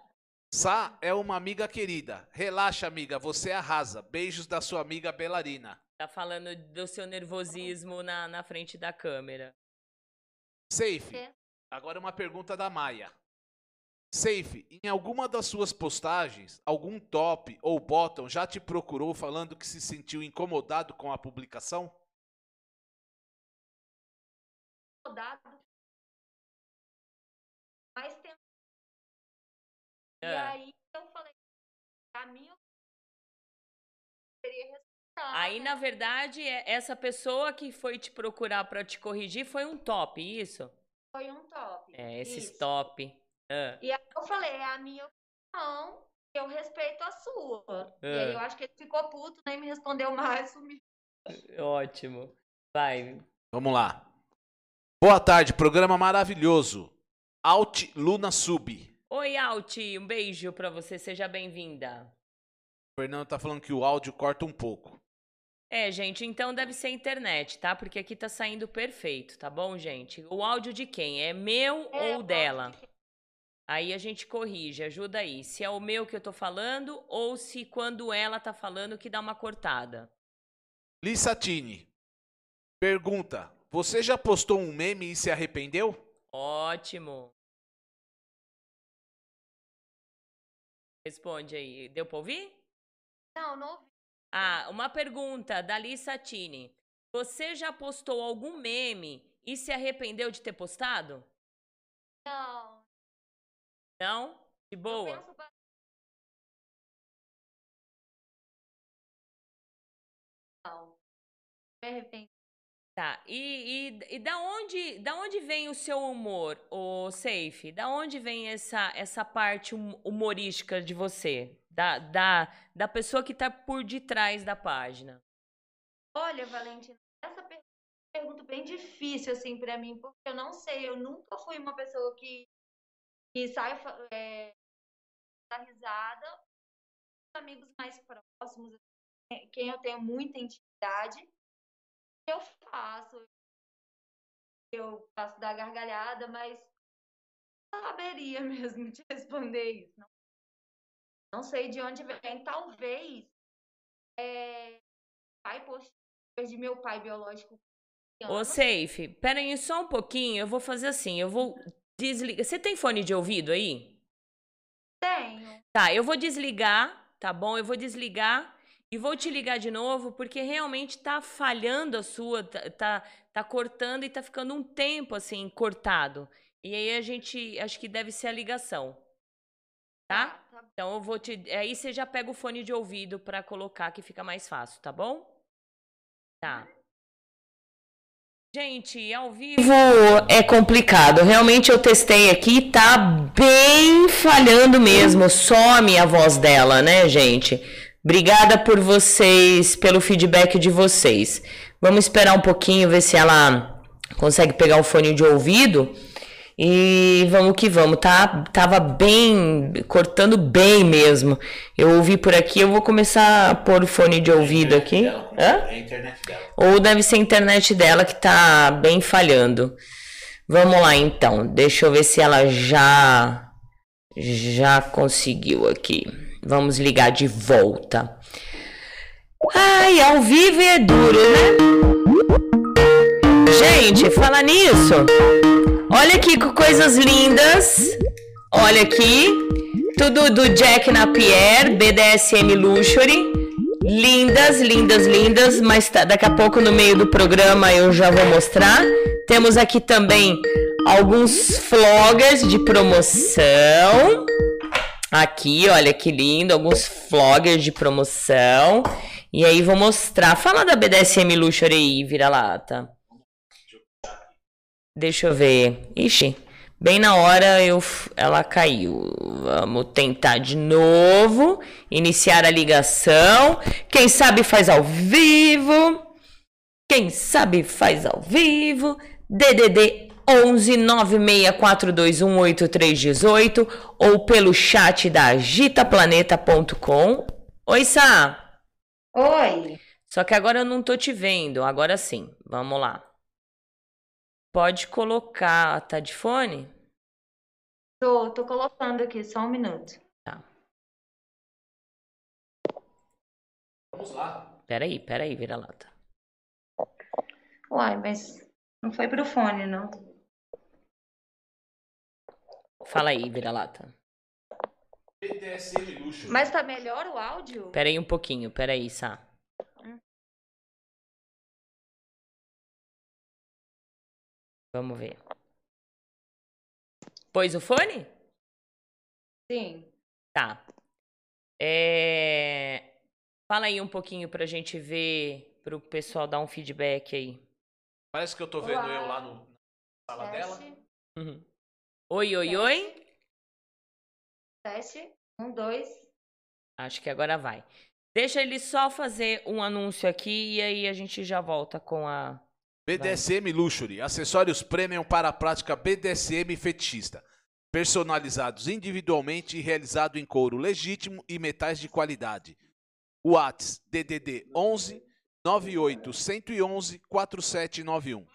Sá é uma amiga querida. Relaxa, amiga, você arrasa. Beijos da sua amiga Belarina. Tá falando do seu nervosismo na, na frente da câmera. Safe. É. Agora uma pergunta da Maia. Safe, em alguma das suas postagens, algum top ou bottom já te procurou falando que se sentiu incomodado com a publicação? rodado. E É. aí eu falei, a minha seria respeitar. Aí, né? na verdade, é- essa pessoa que foi te procurar pra te corrigir foi um top, isso? Foi um top. É, esses Isso. top. Ah, E aí eu falei, é a minha opinião, eu respeito a sua. E aí eu acho que ele ficou puto, nem me respondeu mais. <laughs> sumiu. ótimo. Vai. Vamos lá. Boa tarde, programa maravilhoso. Alt Luna Sub. Oi, Alti, um beijo pra você, seja bem-vinda. O Fernando tá falando que o áudio corta um pouco. É, gente, então deve ser internet, tá? Porque aqui tá saindo perfeito, tá bom, gente? O áudio de quem? É meu É, ou dela? de Aí a gente corrige, ajuda aí. Se é o meu que eu tô falando ou se quando ela tá falando que dá uma cortada. Lissatini. Pergunta: Você já postou um meme e se arrependeu? Ótimo. Responde aí. Deu pra ouvir? Não, não ouvi. Ah, uma pergunta da Lisa Tini. Você já postou algum meme e se arrependeu de ter postado? Não. Não? De Eu boa? penso ba- Não. Me arrependo. Tá. E, e, e da onde da onde vem o seu humor, o Safe? Da onde vem essa essa parte hum- humorística de você? Da, da, da pessoa que tá por detrás da página? Olha, Valentina, essa per- pergunta bem difícil, assim, pra mim, porque eu não sei, eu nunca fui uma pessoa que, que sai é, da risada. Os amigos mais próximos, assim, quem eu tenho muita intimidade, eu faço. Eu faço da gargalhada, mas não saberia <laughs> mesmo te responder isso. Não, não sei de onde vem. Talvez é, pai de meu pai biológico. Ô. Safe, pera aí só um pouquinho. Eu vou fazer assim, eu vou desligar. Você tem fone de ouvido aí? Tenho. Tá, eu vou desligar, tá bom? Eu vou desligar e vou te ligar de novo, porque realmente tá falhando a sua, tá, tá, tá cortando e tá ficando um tempo assim, cortado. E aí a gente, acho que deve ser a ligação. Tá? tá bom. Então eu vou te. Aí você já pega o fone de ouvido pra colocar que fica mais fácil, tá bom? Tá. Gente, ao vivo é complicado. Realmente eu testei aqui, tá bem falhando mesmo. Some a voz dela, né, gente? Obrigada por vocês, pelo feedback de vocês. Vamos esperar um pouquinho, ver se ela consegue pegar o fone de ouvido. E vamos que vamos, tá? Tava bem, cortando bem mesmo. Eu ouvi por aqui, eu vou começar a pôr o fone de ouvido aqui. É. Ou deve ser a internet dela que tá bem falhando. Vamos lá então. Deixa eu ver se ela já já conseguiu aqui. Vamos ligar de volta. Ai, ao vivo é duro, né? Gente, fala nisso. Olha aqui que coisas lindas. Olha aqui. Tudo do Jack Napier, BDSM Luxury. Lindas, lindas, lindas, mas tá- daqui a pouco no meio do programa eu já vou mostrar. Temos aqui também alguns floggers de promoção. Aqui, olha que lindo, alguns floggers de promoção. E aí vou mostrar. Fala da BDSM Luxury aí, vira-lata. Deixa eu ver. Ixi, bem na hora eu, ela caiu. Vamos tentar de novo. Iniciar a ligação. Quem sabe faz ao vivo. Quem sabe faz ao vivo. DDD 11 96421 8318 ou pelo chat da agitaplaneta.com. Oi, Sá. Oi. Só que agora eu não tô te vendo. Agora sim. Vamos lá. Pode colocar. Tá de fone? Tô, tô colocando aqui, só um minuto. Vamos lá. Peraí, peraí, vira-lata. Uai, mas não foi pro fone, não. Fala aí, vira-lata. Luxo. Mas tá melhor o áudio? Peraí um pouquinho, peraí, Sá. Vamos ver. Pôs o fone? Sim. Tá. É... Fala aí um pouquinho pra gente ver, pro pessoal dar um feedback aí. Parece que eu tô vendo Olá. eu lá no, na sala dela. Teste, Uhum. Oi, oi, oi. teste. Um, dois. Acho que agora vai. Deixa ele só fazer um anúncio aqui e aí a gente já volta com a. BDSM Luxury, acessórios premium para a prática BDSM fetichista. personalizados individualmente e realizado em couro legítimo e metais de qualidade. Whats DDD 11 98 111 4791.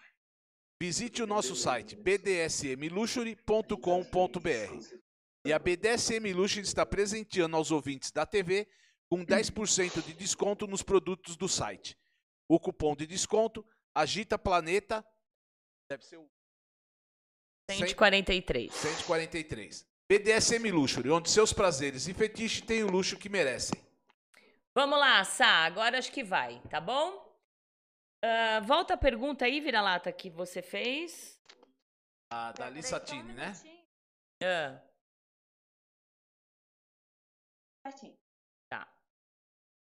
Visite o nosso site bdsmluxury.com.br. E a BDSM Luxury está presenteando aos ouvintes da TV com 10% de desconto nos produtos do site. O cupom de desconto Agita Planeta deve ser o 143. 143. BDSM Luxury, onde seus prazeres e fetiches têm o luxo que merecem. Vamos lá, Sá, agora acho que vai, tá bom? Uh, volta a pergunta aí, vira-lata, que você fez. A da Lissatini, né? Uh. Tá.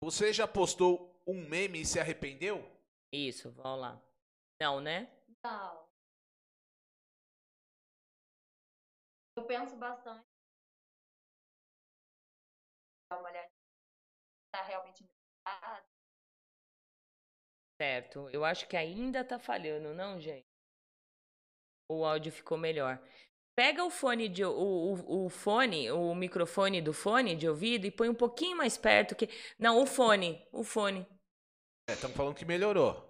Você já postou um meme e se arrependeu? Isso, vamos lá. Não, né? Não. Eu penso bastante. Dar uma olhada. Tá realmente. Certo. Eu acho que ainda tá falhando, não, gente? O áudio ficou melhor. Pega o fone de o, o, o fone, o microfone do fone de ouvido e põe um pouquinho mais perto que não, o fone, o fone. É, estamos falando que melhorou.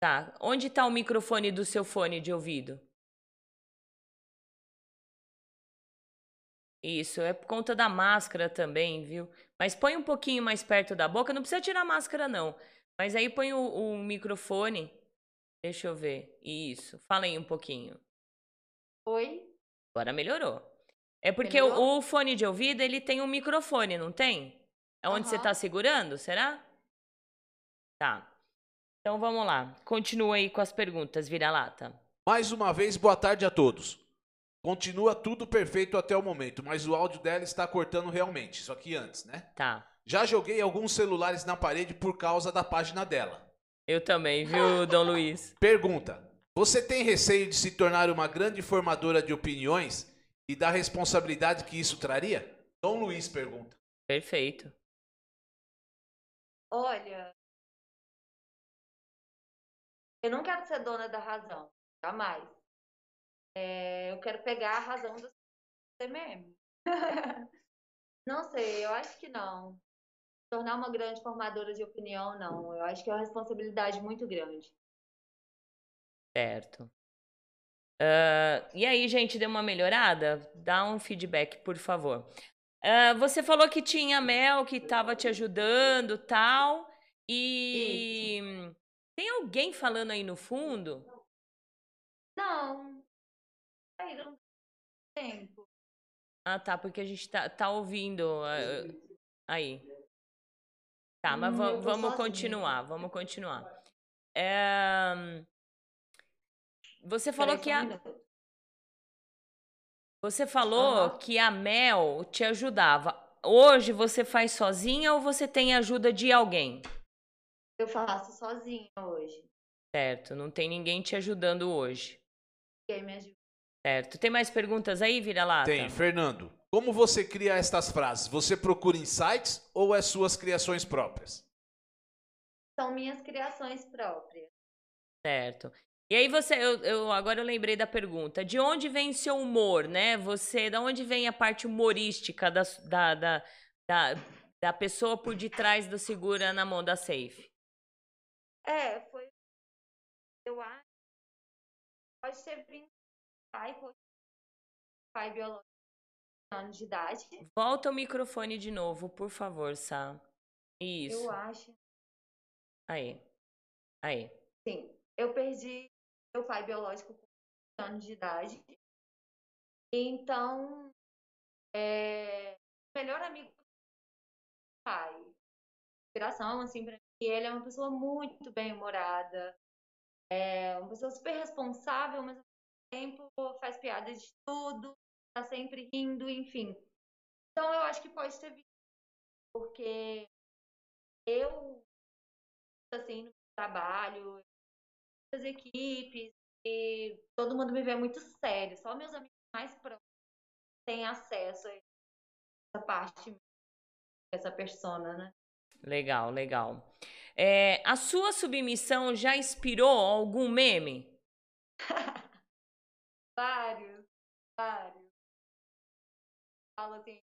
Tá. Onde tá o microfone do seu fone de ouvido? Isso, é por conta da máscara também, viu? Mas põe um pouquinho mais perto da boca, não precisa tirar a máscara, não. Mas aí põe o, o microfone. Deixa eu ver. Isso. Fala aí um pouquinho. Oi? Agora melhorou. É porque o, o, fone de ouvido, ele tem um microfone, não tem? É onde uhum. você tá segurando, será? Tá. Então vamos lá. Continua aí com as perguntas, vira-lata. Mais uma vez, boa tarde a todos. Continua tudo perfeito até o momento, mas o áudio dela está cortando realmente. Só que antes, né? Tá. Já joguei alguns celulares na parede por causa da página dela. Eu também, viu, Dom Luiz? <laughs> Pergunta: Você tem receio de se tornar uma grande formadora de opiniões e da responsabilidade que isso traria? Dom Luiz pergunta. Perfeito. Olha, eu não quero ser dona da razão, jamais. É, eu quero pegar a razão do CMM. <laughs> não sei, eu acho que não. Tornar uma grande formadora de opinião, não. Eu acho que é uma responsabilidade muito grande. Certo. Uh, e aí, gente, deu uma melhorada? Dá um feedback, por favor. Uh, você falou que tinha Mel que estava te ajudando tal. E Isso. tem alguém falando aí no fundo? Não, saíram tempo. Ah, tá, porque a gente tá, tá ouvindo uh, aí. Tá, mas hum, vamos continuar, vamos continuar. É... Você falou que a. Você falou uhum. que a Mel te ajudava. Hoje você faz sozinha ou você tem ajuda de alguém? Eu faço sozinha hoje. Certo, não tem ninguém te ajudando hoje. Ninguém me ajuda. Certo. Tem mais perguntas aí, vira-lata? Tem. Fernando, como você cria estas frases? Você procura em sites ou é suas criações próprias? São minhas criações próprias. Certo. E aí você, eu, eu, agora eu lembrei da pergunta. De onde vem seu humor, né? Você, da onde vem a parte humorística da, da, da, da, da pessoa por detrás do segura na mão da safe? É, foi. Eu acho. Pode ter vindo pai, pai biológico anos de idade. Volta o microfone de novo, por favor, Sá. Isso. Eu acho. Aí. Aí. Sim. Eu perdi meu pai biológico com anos de idade. Então, é, o melhor amigo do pai. Inspiração, assim, pra mim. Ele é uma pessoa muito bem-humorada. É uma pessoa super responsável, mas tempo faz piada de tudo, tá sempre rindo, enfim. Então eu acho que pode ter vindo, porque eu, assim, no trabalho, as equipes, e todo mundo me vê muito sério, só meus amigos mais próximos têm acesso a essa parte, essa persona, né? Legal, legal. É, a sua submissão já inspirou algum meme? <laughs> Vários, vários. Falo assim,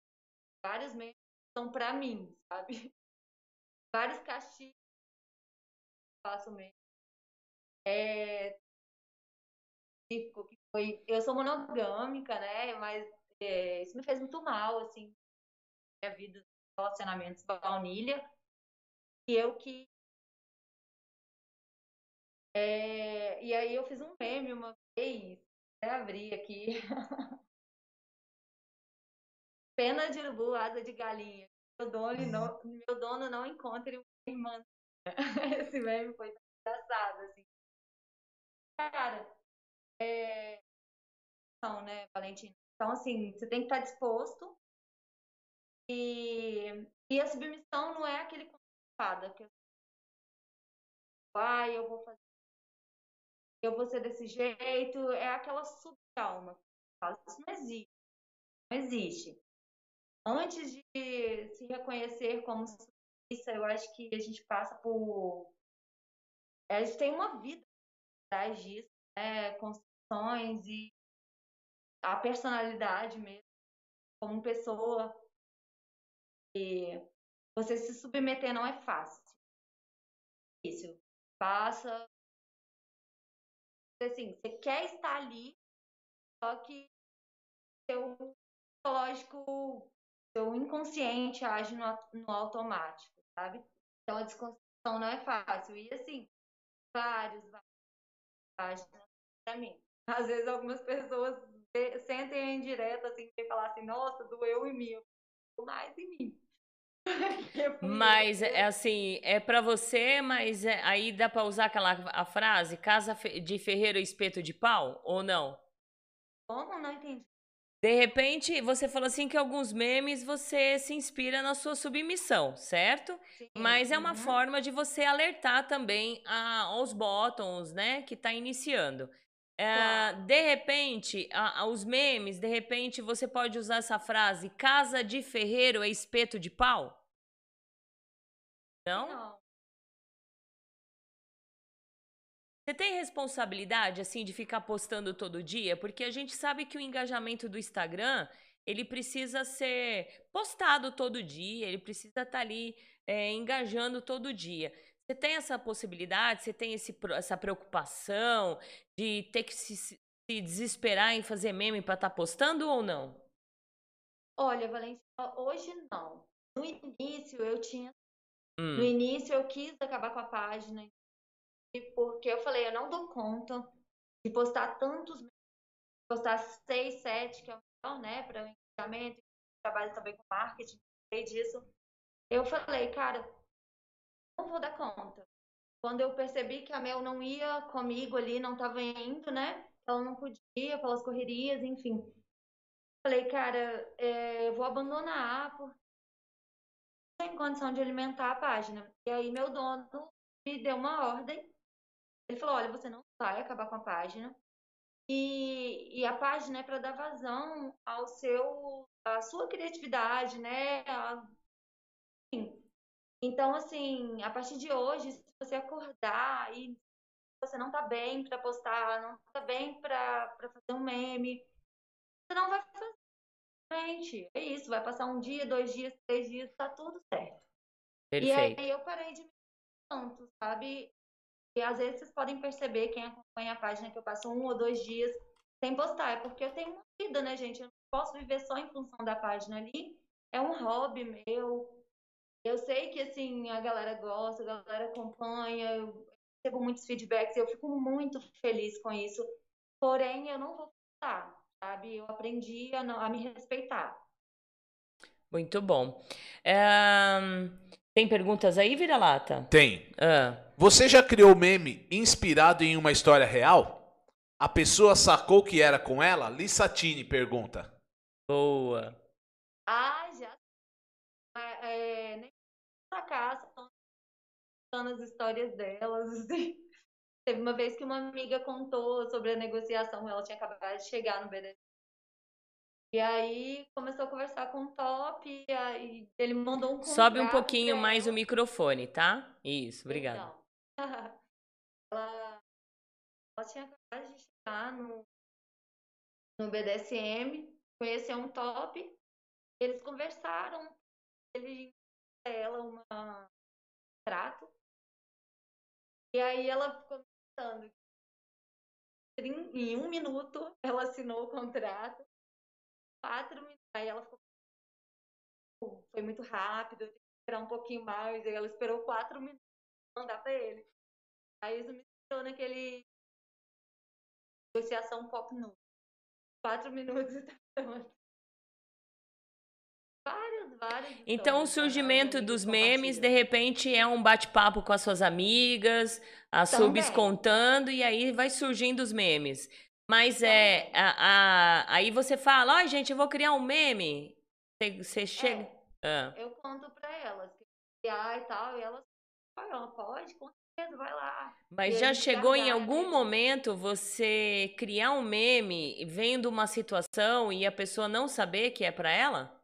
vários memes são pra mim, sabe? <laughs> Vários castigos faço mesmo. É, que foi, eu sou monogâmica, né? Mas é, isso me fez muito mal, assim, minha vida, relacionamentos baunilha. E eu que é, e aí eu fiz um meme uma vez, até abri aqui. <laughs> Pena de urubu, asa de galinha. Meu dono não, meu dono não encontre uma irmã. <laughs> Esse meme foi engraçado, assim. Cara, é... Não, né, Valentina? Então, assim, você tem que estar disposto. E, e a submissão não é aquele fada que ah, eu vou fazer eu vou ser desse jeito, é aquela subalma. Isso não existe. Não existe. Antes de se reconhecer como submissa, eu acho que a gente passa por. A gente tem uma vida atrás disso, né? construções e a personalidade mesmo, como pessoa. E você se submeter não é fácil. Isso. Passa assim, você quer estar ali, só que seu psicológico, seu inconsciente age no, no automático, sabe? Então a desconstrução não é fácil. E assim, vários, vários mim. Às vezes algumas pessoas sentem em direto assim e falar assim, nossa, doeu em mim, mais em mim. <laughs> Mas é assim, é para você, mas é, aí dá para usar aquela a frase casa de ferreiro espeto de pau ou não? Como não entendi? De repente, você falou assim que alguns memes você se inspira na sua submissão, certo? Sim, Mas é uma uhum. forma de você alertar também a, aos bottoms, né, que está iniciando. É, de repente, a, a, os memes, de repente você pode usar essa frase: casa de ferreiro é espeto de pau? Não? Não. Você tem responsabilidade, assim, de ficar postando todo dia? Porque a gente sabe que o engajamento do Instagram, ele precisa ser postado todo dia, ele precisa estar tá ali é, engajando todo dia. Você tem essa possibilidade, você tem esse, essa preocupação de ter que se, se desesperar em fazer meme para estar tá postando ou não? Olha, Valência, hoje não. No início eu tinha. Hum. No início eu quis acabar com a página, porque eu falei, eu não dou conta de postar tantos postar seis, sete, que é o melhor, né, para o engajamento, trabalho também com marketing, sei disso. Eu falei, cara, não vou dar conta. Quando eu percebi que a Mel não ia comigo ali, não estava indo, né? Ela não podia, pelas correrias, enfim. Falei, cara, é, vou abandonar, porque não tenho condição de alimentar a página. E aí meu dono me deu uma ordem. Ele falou, olha, você não vai acabar com a página. E, e a página é para dar vazão ao seu, à sua criatividade, né? A, enfim, então, assim, a partir de hoje, se você acordar e você não tá bem para postar, não tá bem para fazer um meme, você não vai fazer. Gente, é isso, vai passar um dia, dois dias, três dias, tá tudo certo. Perfeito. E aí eu parei de me tanto, sabe? E às vezes vocês podem perceber, quem acompanha a página, que eu passo um ou dois dias sem postar. É porque eu tenho uma vida, né, gente? Eu não posso viver só em função da página ali. É um hobby meu, eu sei que, assim, a galera gosta, a galera acompanha, eu recebo muitos feedbacks, eu fico muito feliz com isso. Porém, eu não vou passar, sabe? Eu aprendi a, não, a me respeitar. Muito bom. É... Tem perguntas aí, Vira-Lata? Tem. Ah. Você já criou meme inspirado em uma história real? A pessoa sacou que era com ela? Lissatini pergunta. Boa. Ah, já. É, é nem casa, contando as histórias delas. Assim. <laughs> Teve uma vez que uma amiga contou sobre a negociação, ela tinha acabado de chegar no BDS. E aí começou a conversar com o Top, e aí ele mandou um Sobe um pouquinho mais o microfone, tá? Isso, obrigada. Então, <laughs> ela, ela tinha acabado de chegar no, no BDSM, conheceu um Top, Eles conversaram, ele ela uma trato. E aí ela ficou pensando em um minuto ela assinou o contrato, quatro minutos, aí ela ficou foi muito rápido, esperar um pouquinho mais, aí ela esperou quatro minutos mandar para ele. Aí isso me deixou naquele negociação pop no quatro minutos <laughs> Várias, várias. Então, o surgimento dos memes, de repente, é um bate-papo com as suas amigas, as Também. subs contando, e aí vai surgindo os memes. Mas é. A, a, aí você fala, ó, oh, gente, eu vou criar um meme. Você, você chega. É, ah. Eu conto pra elas criar e tal, e elas falam, pode, com certeza, vai lá. Mas e já chegou em algum momento você criar um meme vendo uma situação e a pessoa não saber que é pra ela?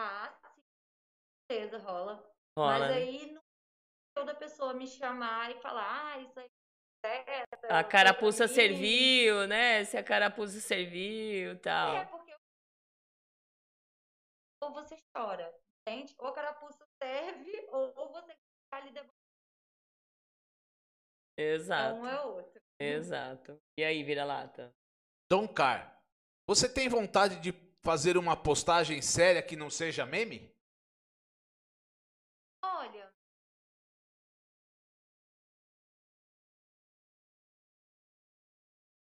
Ah, sim. Com certeza, rola. rola. Mas aí não toda pessoa me chamar e falar, ah, isso aí é certo. A carapuça serviu, né? Se a carapuça serviu e tal. É, porque ou você chora, entende? Ou a carapuça serve, Exato. Um é outro. Exato. E aí, vira-lata? Dom Car, você tem vontade de fazer uma postagem séria que não seja meme? Olha.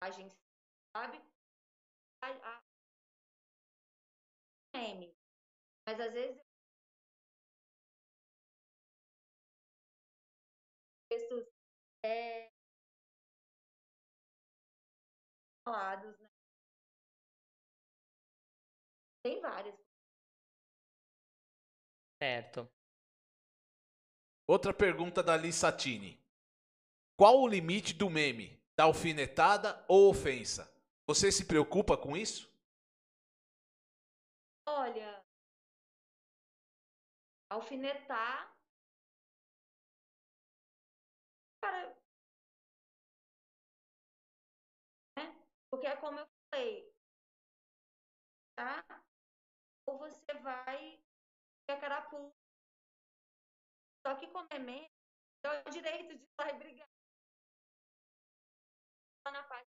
A gente sabe a, a, meme. Mas às vezes textos falados, né? Tem vários. Certo. Outra pergunta da Lissatini. Qual o limite do meme? Da alfinetada ou ofensa? Você se preocupa com isso? Olha, alfinetar. Porque é como eu falei. Tá? ou você vai a carapuça. Só que como é menos, é o direito de ir lá e brigar. Na parte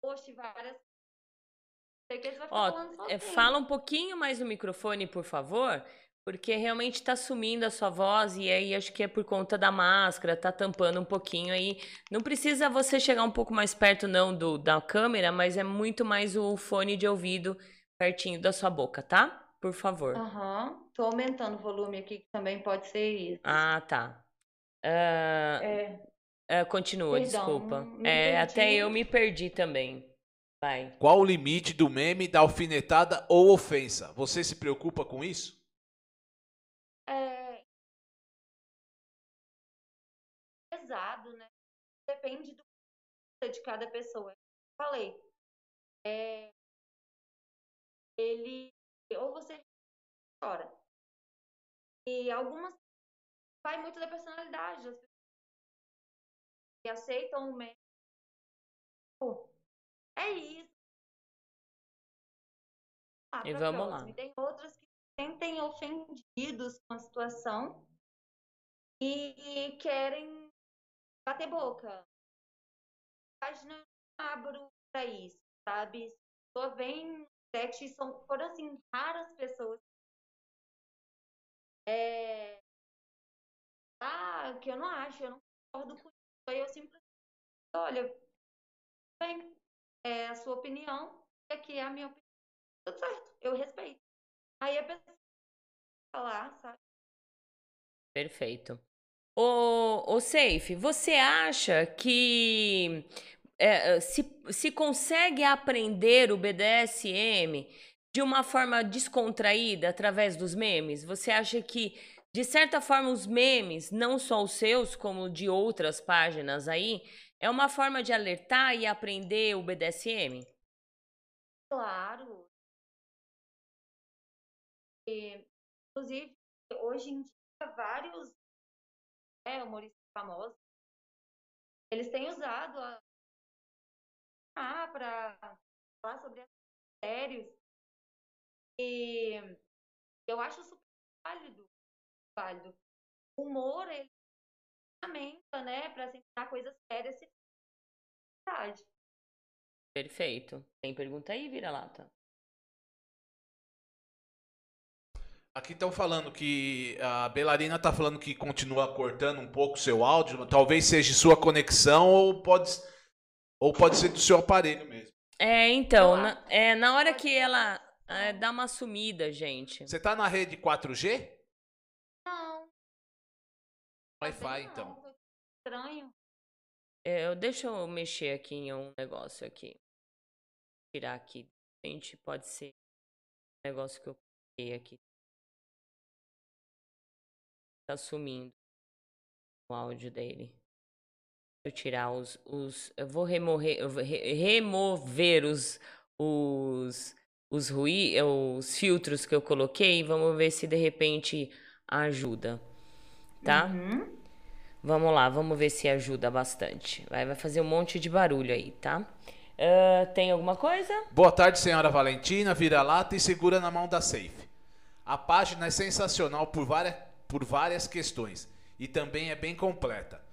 post, várias Ó, é, fala um pouquinho mais no microfone, por favor, porque realmente está sumindo a sua voz e aí acho que é por conta da máscara, tá tampando um pouquinho aí. Não precisa você chegar um pouco mais perto não do da câmera, mas é muito mais o fone de ouvido pertinho da sua boca, tá? Por favor. Aham. Uhum. Tô aumentando o volume aqui, que também pode ser isso. Ah, tá. Uh, é. Uh, continua, Perdão, desculpa. É, até eu me perdi também. Vai. Qual o limite do meme da alfinetada ou ofensa? Você se preocupa com isso? Depende do de cada pessoa. Eu falei. É, ele ou você chora. E algumas vai muito da personalidade das pessoas que aceitam o mesmo. É isso. Ah, e vamos lá. E tem outras que sentem ofendidos com a situação e querem bater boca. Mas não abro para isso, sabe? Só vem sete são, foram assim, raras pessoas. É... Ah, que eu não acho, eu não concordo com isso. Aí eu simplesmente, olha, bem, é a sua opinião, e aqui é a minha opinião. Tudo certo, eu respeito. Aí a pessoa falar, sabe? Perfeito. O, o Safe, você acha que é, se, se consegue aprender o BDSM de uma forma descontraída através dos memes? Você acha que, de certa forma, os memes, não só os seus, como de outras páginas aí, é uma forma de alertar e aprender o BDSM? Claro. E, inclusive, hoje em dia, vários é, humoristas famosos, eles têm usado a, para falar sobre sérios. E eu acho super válido, válido. O humor, ele é ferramenta, né, para se ensinar coisas sérias se verdade. Perfeito. Tem pergunta aí, vira-lata? Aqui estão falando que a Belarina está falando que continua cortando um pouco o seu áudio. Talvez seja sua conexão ou pode, ou pode ser do seu aparelho mesmo. É, então, na, é, na hora que ela é, dá uma sumida, gente. Você tá na rede 4G? Não. Wi-Fi, então. Estranho. É, eu, deixa eu mexer aqui em um negócio aqui. Tirar aqui. Gente, pode ser um negócio que eu coloquei aqui. Tá sumindo o áudio dele. Deixa eu tirar os. os eu vou remover, eu vou re- remover os. os os, rui, os filtros que eu coloquei, vamos ver se de repente ajuda, tá? Uhum. Vamos lá, vamos ver se ajuda bastante. Vai, vai fazer um monte de barulho aí, tá? Ah, tem alguma coisa? Boa tarde, senhora Valentina. Vira-lata e segura na mão da Safe. A página é sensacional por várias, por várias questões e também é bem completa.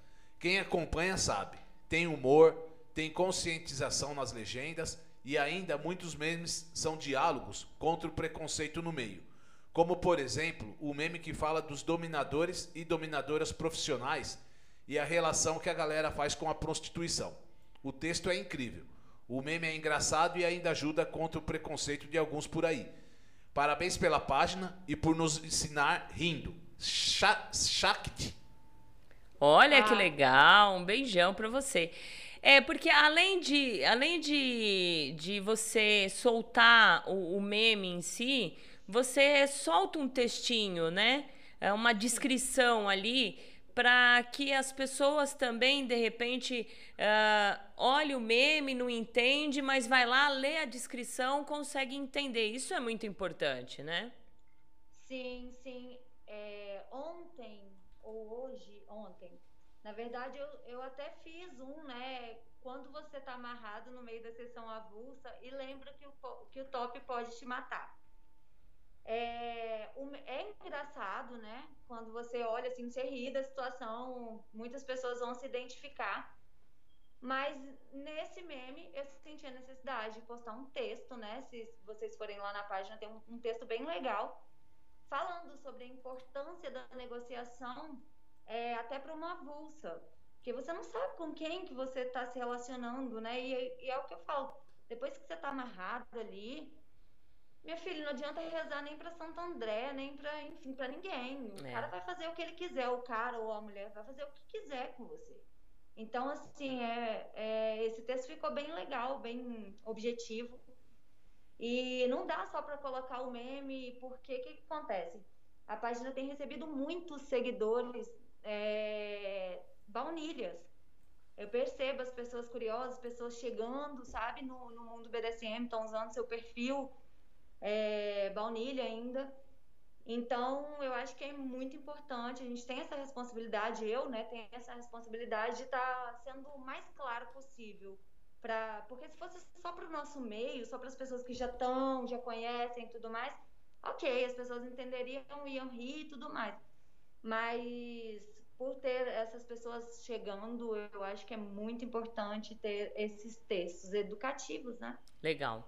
Quem acompanha sabe. Tem humor, tem conscientização nas legendas e ainda muitos memes são diálogos contra o preconceito no meio. Como, por exemplo, o meme que fala dos dominadores e dominadoras profissionais e a relação que a galera faz com a prostituição. O texto é incrível. O meme é engraçado e ainda ajuda contra o preconceito de alguns por aí. Parabéns pela página e por nos ensinar rindo. Sha- Shakti. Olha que legal, um beijão pra você. É, porque além de, além de, de você soltar o, o meme em si, você solta um textinho, né? É uma descrição ali para que as pessoas também, de repente, ah, olhe o meme, não entende, mas vai lá, lê a descrição, consegue entender. Isso é muito importante, né? Sim, sim. É, ontem, ou hoje, ontem, na verdade eu, eu até fiz um, né? Quando você tá amarrado no meio da sessão avulsa e lembra que o, que o top pode te matar. É, é engraçado, né? Quando você olha assim, você ri da situação, muitas pessoas vão se identificar. Mas nesse meme eu senti a necessidade de postar um texto, né? Se vocês forem lá na página, tem um, um texto bem legal falando sobre a importância da negociação é, até para uma avulsa. Porque você não sabe com quem que você está se relacionando, né? E, e é o que eu falo. Depois que você está amarrado ali, minha filha, não adianta rezar nem para Santo André, nem para, enfim, para ninguém. O É. cara vai fazer o que ele quiser, o cara ou a mulher vai fazer o que quiser com você. Então, assim, é, é, esse texto ficou bem legal, bem objetivo. E não dá só para colocar o meme, porque o que, que acontece? A página tem recebido muitos seguidores é, baunilhas. Eu percebo as pessoas curiosas, pessoas chegando, sabe, no, no mundo BDSM, estão usando seu perfil é, baunilha ainda. Então, eu acho que é muito importante, a gente tem essa responsabilidade, eu, né, tenho essa responsabilidade de estar sendo o mais claro possível. Pra, porque se fosse só para o nosso meio, só para as pessoas que já estão, já conhecem e tudo mais, ok, as pessoas entenderiam, iam rir e tudo mais. Mas por ter essas pessoas chegando, eu acho que é muito importante ter esses textos educativos, né? Legal.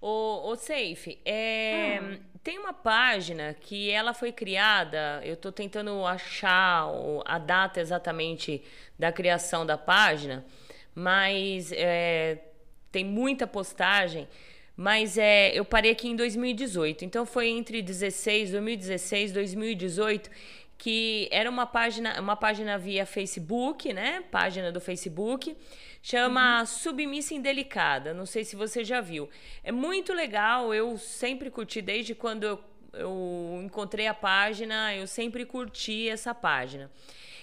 O, o Safe, é, Hum. tem uma página que ela foi criada, eu estou tentando achar a data exatamente da criação da página, mas é, tem muita postagem, mas é, eu parei aqui em 2018, então foi entre 16, 2016, 2018 que era uma página, uma página via Facebook, né? Página do Facebook, chama Submissa Indelicada. Não sei se você já viu. É muito legal, eu sempre curti desde quando eu, eu encontrei a página, eu sempre curti essa página.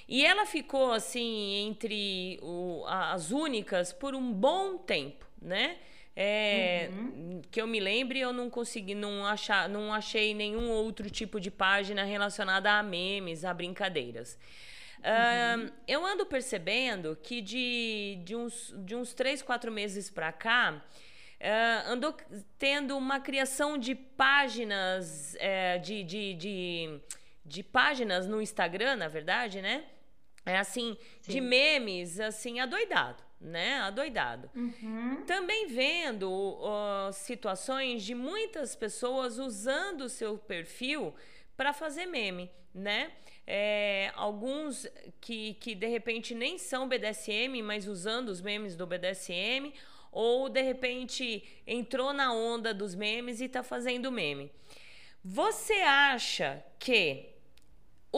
E ela ficou assim entre o- as únicas por um bom tempo, né? É, que eu me lembre, eu não consegui, não, achar, não achei nenhum outro tipo de página relacionada a memes, a brincadeiras. Ahn, eu ando percebendo que de, de, uns, de uns três, quatro meses pra cá, uh, andou tendo uma criação de páginas, uh, de, de, de, de, páginas no Instagram, na verdade, né? É assim, Sim. de memes, assim, adoidado, né? Adoidado. Uhum. Também vendo uh, situações de muitas pessoas usando o seu perfil para fazer meme, né? É, alguns que, que de repente nem são BDSM, mas usando os memes do BDSM, ou de repente entrou na onda dos memes e está fazendo meme. Você acha que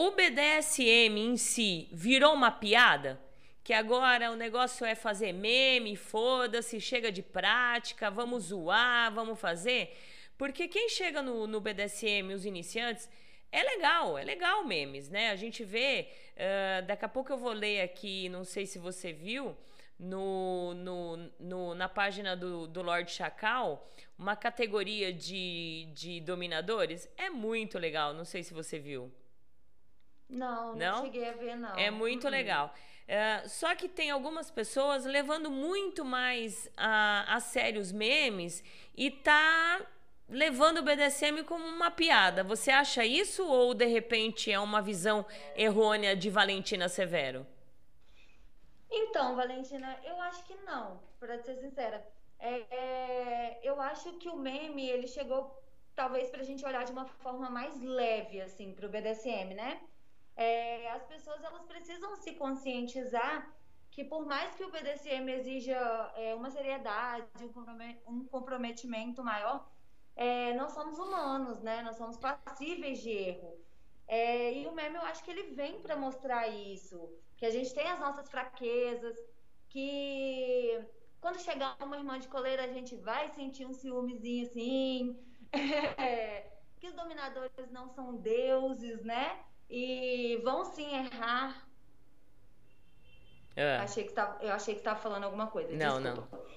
o BDSM em si virou uma piada? Que agora o negócio é fazer meme, foda-se, chega de prática, vamos zoar, vamos fazer? Porque quem chega no, no BDSM, os iniciantes, é legal, é legal memes, né? A gente vê, uh, daqui a pouco eu vou ler aqui, não sei se você viu, no, no, no, na página do, do Lord Chacal, uma categoria de, de dominadores. É muito legal, não sei se você viu. Não, não, não cheguei a ver, não. É muito uhum. legal. Uh, só que tem algumas pessoas levando muito mais a, a sério os memes e tá levando o BDSM como uma piada. Você acha isso ou de repente é uma visão errônea de Valentina Severo? Então, Valentina, eu acho que não, para ser sincera. É, é, eu acho que o meme ele chegou talvez para a gente olhar de uma forma mais leve assim para o BDSM, né? É, as pessoas elas precisam se conscientizar que por mais que o BDSM exija é, uma seriedade, um comprometimento maior, é, nós somos humanos, né? Nós somos passíveis de erro. É, e o meme, eu acho que ele vem para mostrar isso, que a gente tem as nossas fraquezas, que quando chegar uma irmã de coleira, a gente vai sentir um ciúmezinho assim, <laughs> é, que os dominadores não são deuses, né? E vão sim errar. É. Achei que tá, eu achei que estava falando alguma coisa. Não, desculpa. não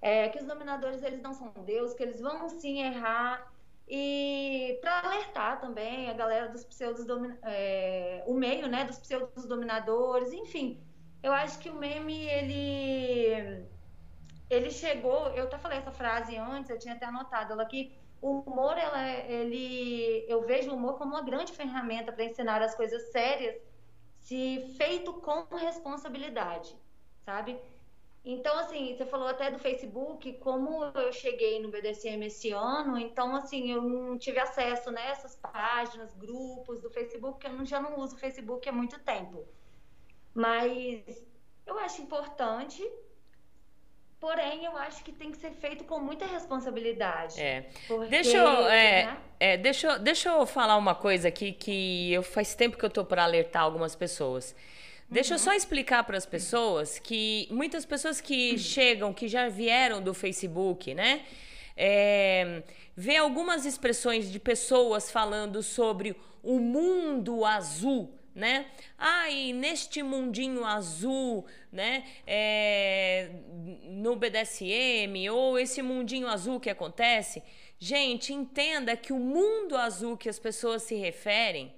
é, que os dominadores eles não são Deus, que eles vão sim errar e para alertar também a galera dos pseudos é, o meio, né, dos pseudos dominadores, enfim, eu acho que o meme ele ele chegou, eu até falei essa frase antes, eu tinha até anotado ela aqui. O humor, ela, ele, eu vejo o humor como uma grande ferramenta para ensinar as coisas sérias, se feito com responsabilidade, sabe? Então, assim, você falou até do Facebook, como eu cheguei no BDSM esse ano, então, assim, eu não tive acesso nessas né, páginas, grupos do Facebook, porque eu já não uso o Facebook há muito tempo. Mas eu acho importante, porém, eu acho que tem que ser feito com muita responsabilidade. É. Porque, deixa, eu, é, né? é, deixa, deixa eu falar uma coisa aqui que eu faz tempo que eu tô para alertar algumas pessoas. Deixa uhum. eu só explicar para as pessoas que muitas pessoas que uhum. chegam, que já vieram do Facebook, né? É, vê algumas expressões de pessoas falando sobre o mundo azul, né? Ah, e neste mundinho azul, né? É, no BDSM, ou esse mundinho azul que acontece. Gente, entenda que o mundo azul que as pessoas se referem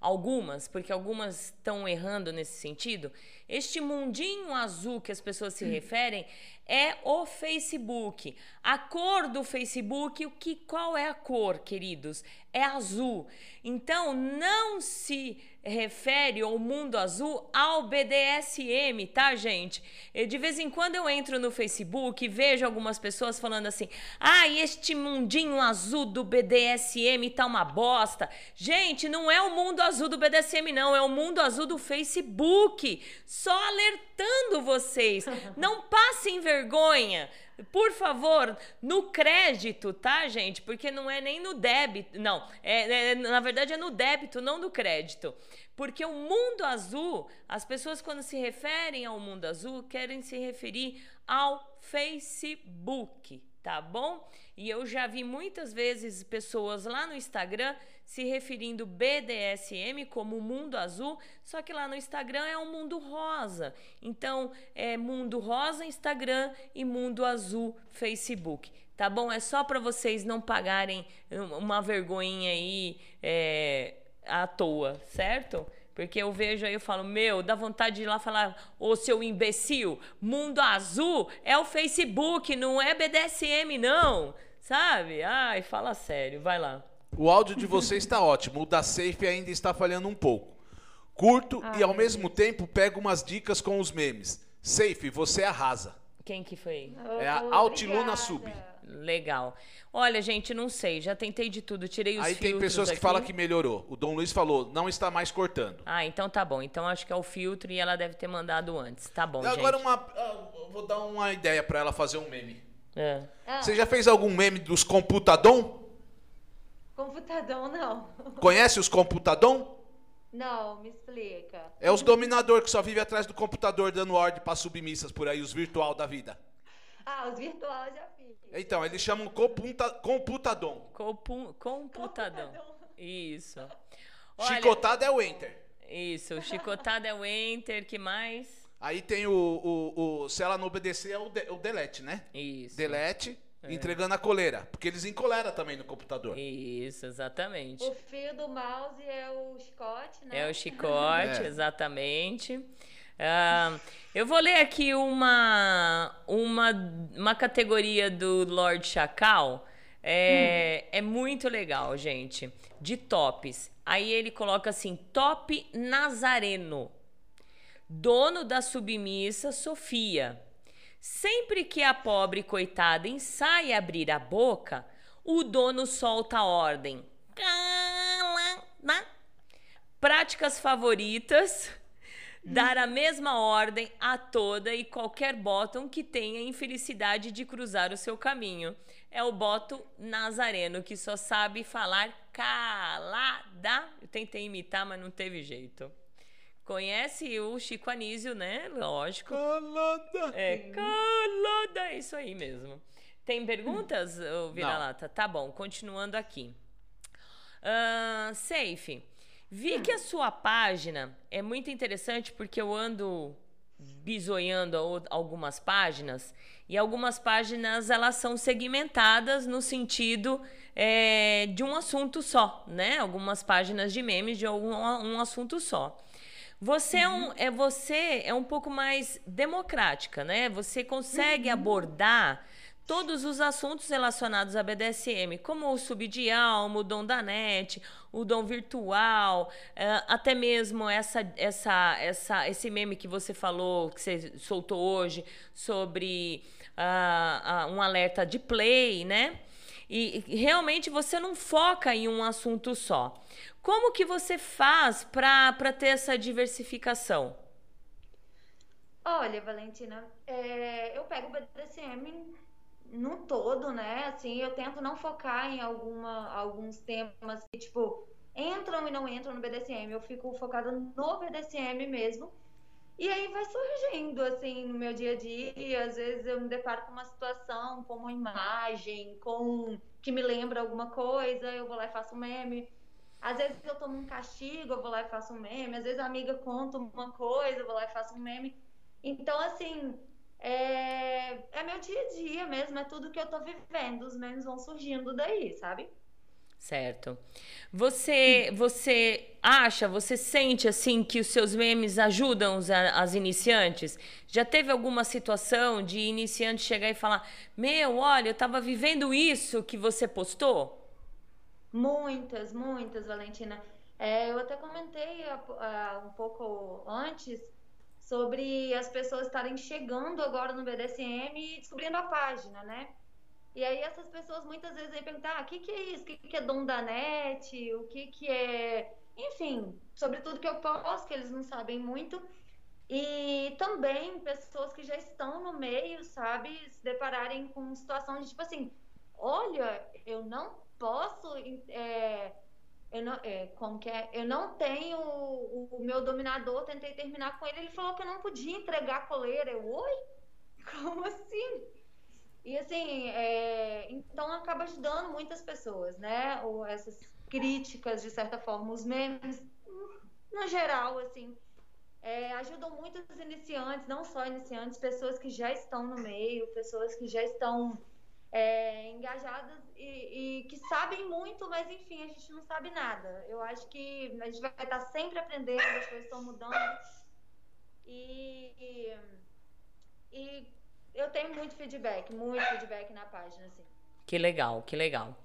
algumas, porque algumas estão errando nesse sentido, este mundinho azul que as pessoas se referem é o Facebook. A cor do Facebook, o que qual é a cor, queridos? É azul. Então não se refere ao mundo azul ao BDSM, tá, gente? Eu, de vez em quando eu entro no Facebook e vejo algumas pessoas falando assim: ah, este mundinho azul do BDSM tá uma bosta. Gente, não é o mundo azul do BDSM, não, é o mundo azul do Facebook. Só alertando vocês. <laughs> Não passem vergonha. Por favor, no crédito, tá, gente? Porque não é nem no débito. Não, é, é, na verdade é no débito, não no crédito. Porque o mundo azul, as pessoas, quando se referem ao mundo azul, querem se referir ao Facebook, tá bom? E eu já vi muitas vezes pessoas lá no Instagram se referindo BDSM como mundo azul, só que lá no Instagram é um mundo rosa. Então, é mundo rosa Instagram e mundo azul Facebook. Tá bom? É só para vocês não pagarem uma vergonha aí é, à toa, certo? Porque eu vejo aí, eu falo, meu, dá vontade de ir lá falar, ô seu imbecil, mundo azul é o Facebook, não é BDSM, não. Sabe? Ai, fala sério, vai lá. O áudio de vocês está ótimo, o da Safe ainda está falhando um pouco. Curto Ah, e ao meu mesmo tempo pego umas dicas com os memes. Safe, você arrasa. Quem que foi? É a Altiluna Sub. Legal. Olha, gente, não sei, já tentei de tudo, tirei os Aí tem filtros pessoas que aqui. falam que melhorou. O Dom Luiz falou, não está mais cortando. Ah, então tá bom. Então acho que é o filtro e ela deve ter mandado antes. Tá bom, E agora gente. uma, ah, vou dar uma ideia para ela fazer um meme. É. Ah, Você já fez algum meme dos computadom? Computador, não. Conhece os computadom? Não, me explica. É os dominador que só vive atrás do computador dando ordem para submissas por aí, os virtual da vida. Ah, os virtual já fiz. Então, eles chamam computa, computadom. Compu- computadão. Isso. Olha, Chicotada é o enter. Isso, chicotado é o enter, que mais? Aí tem o, o, o- se ela não obedecer é o, de- o delete, né? Isso. Delete, É. entregando a coleira, porque eles encoleram também no computador. Isso, exatamente. O fio do mouse é o chicote, né? É o chicote, É. exatamente. Ah, eu vou ler aqui uma, uma, uma categoria do Lord Chacal. É, é muito legal, gente. De tops. Aí ele coloca assim: Top Nazareno. Dono da submissa Sofia. Sempre que a pobre coitada ensaia abrir a boca, o dono solta a ordem. Práticas favoritas: <laughs> dar a mesma ordem a toda e qualquer bottom que tenha infelicidade de cruzar o seu caminho. É o boto nazareno que só sabe falar calada. Eu tentei imitar, mas não teve jeito. Conhece o Chico Anísio, né? Lógico. Calada. É, calada, é isso aí mesmo. Tem perguntas, Vira-Lata? Tá bom, continuando aqui. Ahn, Safe, vi que a sua página é muito interessante porque eu ando bisoiando ou- algumas páginas e algumas páginas elas são segmentadas no sentido é, de um assunto só, né? Algumas páginas de memes de algum, um assunto só. Você é, um, é você é um pouco mais democrática, né? Você consegue abordar todos os assuntos relacionados à BDSM, como o sub de alma, o dom da net, o dom virtual, eh, até mesmo essa, essa, essa, esse meme que você falou, que você soltou hoje, sobre ah, ah, um alerta de play, né? E realmente você não foca em um assunto só. Como que você faz para ter essa diversificação? Olha, Valentina, é, eu pego o BDSM no todo, né? Assim, eu tento não focar em alguma, alguns temas que, tipo, entram e não entram no BDSM. Eu fico focada no BDSM mesmo. E aí vai surgindo, assim, no meu dia a dia. Às vezes eu me deparo com uma situação, com uma imagem, com que me lembra alguma coisa, eu vou lá e faço um meme. Às vezes eu tomo um castigo, eu vou lá e faço um meme. Às vezes a amiga conta uma coisa, eu vou lá e faço um meme. Então, assim, é, é meu dia a dia mesmo, é tudo que eu tô vivendo. Os memes vão surgindo daí, sabe? Certo. Você, você acha, você sente assim que os seus memes ajudam os- as iniciantes? Já teve alguma situação de iniciante chegar e falar: Meu, olha, eu tava vivendo isso que você postou? Muitas, muitas, Valentina. É, eu até comentei há um pouco antes sobre as pessoas estarem chegando agora no BDSM e descobrindo a página, né? E aí essas pessoas muitas vezes vêm perguntar, ah, o que que é isso? O que que é dom da net? O que que é... Enfim, sobre tudo que eu posto, que eles não sabem muito. E também pessoas que já estão no meio, sabe? Se depararem com situação de tipo assim, olha, eu não posso... é, eu não, é, como que é? Eu não tenho o, o meu dominador, tentei terminar com ele, ele falou que eu não podia entregar a coleira. Eu, oi? Como assim? E assim, é, acaba ajudando muitas pessoas, né? Ou essas críticas, de certa forma, os memes, no geral, assim, é, ajudam muito os iniciantes, não só iniciantes, pessoas que já estão no meio, pessoas que já estão é, engajadas e, e, que sabem muito, mas enfim, a gente não sabe nada. Eu acho que a gente vai estar sempre aprendendo, as coisas estão mudando. E, e eu tenho muito feedback, muito feedback na página, assim. Que legal, que legal.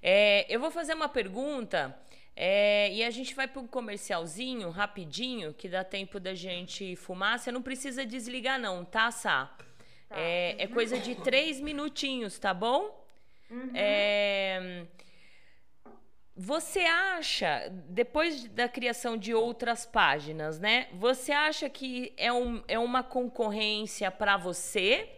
É, eu vou fazer uma pergunta é, e a gente vai para um comercialzinho rapidinho, que dá tempo da gente fumar. Você não precisa desligar, não, tá, Sá? Tá. É, é coisa de três minutinhos, tá bom? Uhum. É, você acha, depois da criação de outras páginas, né? Você acha que é, um, é uma concorrência para você?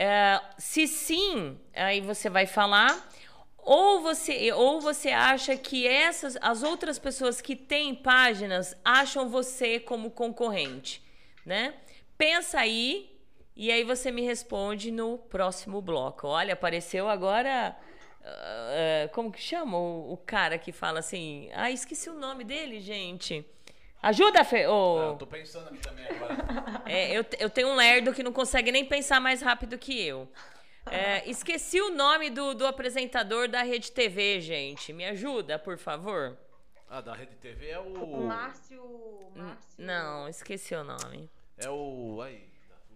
É, se sim, aí você vai falar. Ou você, ou você acha que essas, as outras pessoas que têm páginas acham você como concorrente, né? Pensa aí e aí você me responde no próximo bloco. Olha, apareceu agora Uh, como que chama o, o, cara que fala assim? Ah, esqueci o nome dele, gente. Ajuda, Fê. Oh. eu tô pensando aqui também agora. <laughs> É, eu, eu tenho um lerdo que não consegue nem pensar mais rápido que eu. É, esqueci o nome do, do apresentador da Rede TV, gente. Me ajuda, por favor. Ah, da Rede TV é o. Márcio. Márcio... Não, esqueci o nome. É o. Aí.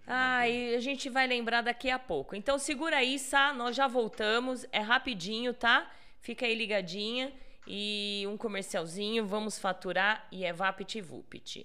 Ah, e a gente vai lembrar daqui a pouco. Então segura aí, Sá, nós já voltamos. É rapidinho, tá? Fica aí ligadinha. E um comercialzinho, vamos faturar e é Vapit Vupit.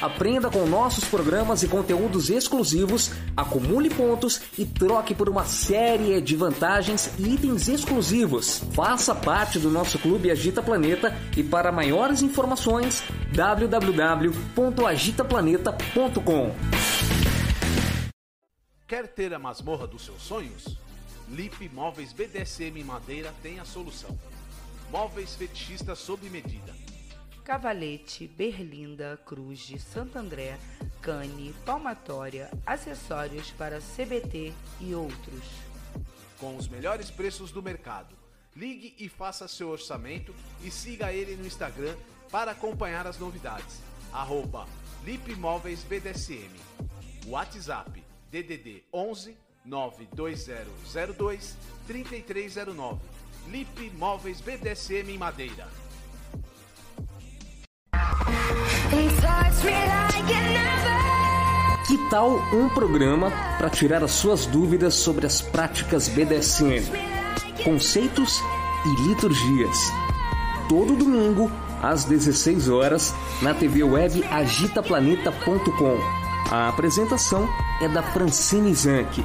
Aprenda com nossos programas e conteúdos exclusivos, acumule pontos e troque por uma série de vantagens e itens exclusivos. Faça parte do nosso clube Agita Planeta e para maiores informações www.agitaplaneta.com. Quer ter a masmorra dos seus sonhos? Lip Móveis BDSM Madeira tem a solução. Móveis fetichistas sob medida Cavalete, Berlinda, Cruz de Santo André, Cane, Palmatória, acessórios para CBT e outros. Com os melhores preços do mercado. Ligue e faça seu orçamento e siga ele no Instagram para acompanhar as novidades. Arroba BDSM. WhatsApp DDD 11 92002 3309. Lip Móveis BDSM em Madeira. Que tal um programa para tirar as suas dúvidas sobre as práticas BDSM, conceitos e liturgias? Todo domingo, às 16 horas, na TV web agitaplaneta.com. A apresentação é da Francine Zanck.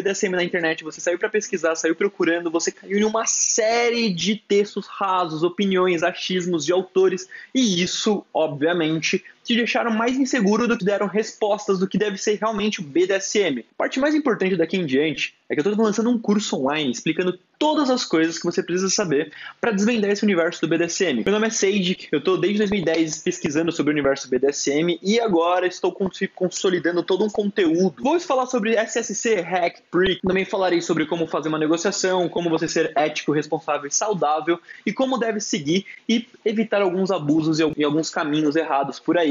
na internet, você saiu para pesquisar, saiu procurando, você caiu em uma série de textos rasos, opiniões, achismos de autores, e isso, obviamente, te deixaram mais inseguro do que deram respostas do que deve ser realmente o BDSM. A parte mais importante daqui em diante é que eu estou lançando um curso online explicando todas as coisas que você precisa saber para desvendar esse universo do BDSM. Meu nome é Sage, eu estou desde 2010 pesquisando sobre o universo BDSM e agora estou consolidando todo um conteúdo. Vou falar sobre SSC, Hack, Prick, também falarei sobre como fazer uma negociação, como você ser ético, responsável e saudável e como deve seguir e evitar alguns abusos e alguns caminhos errados por aí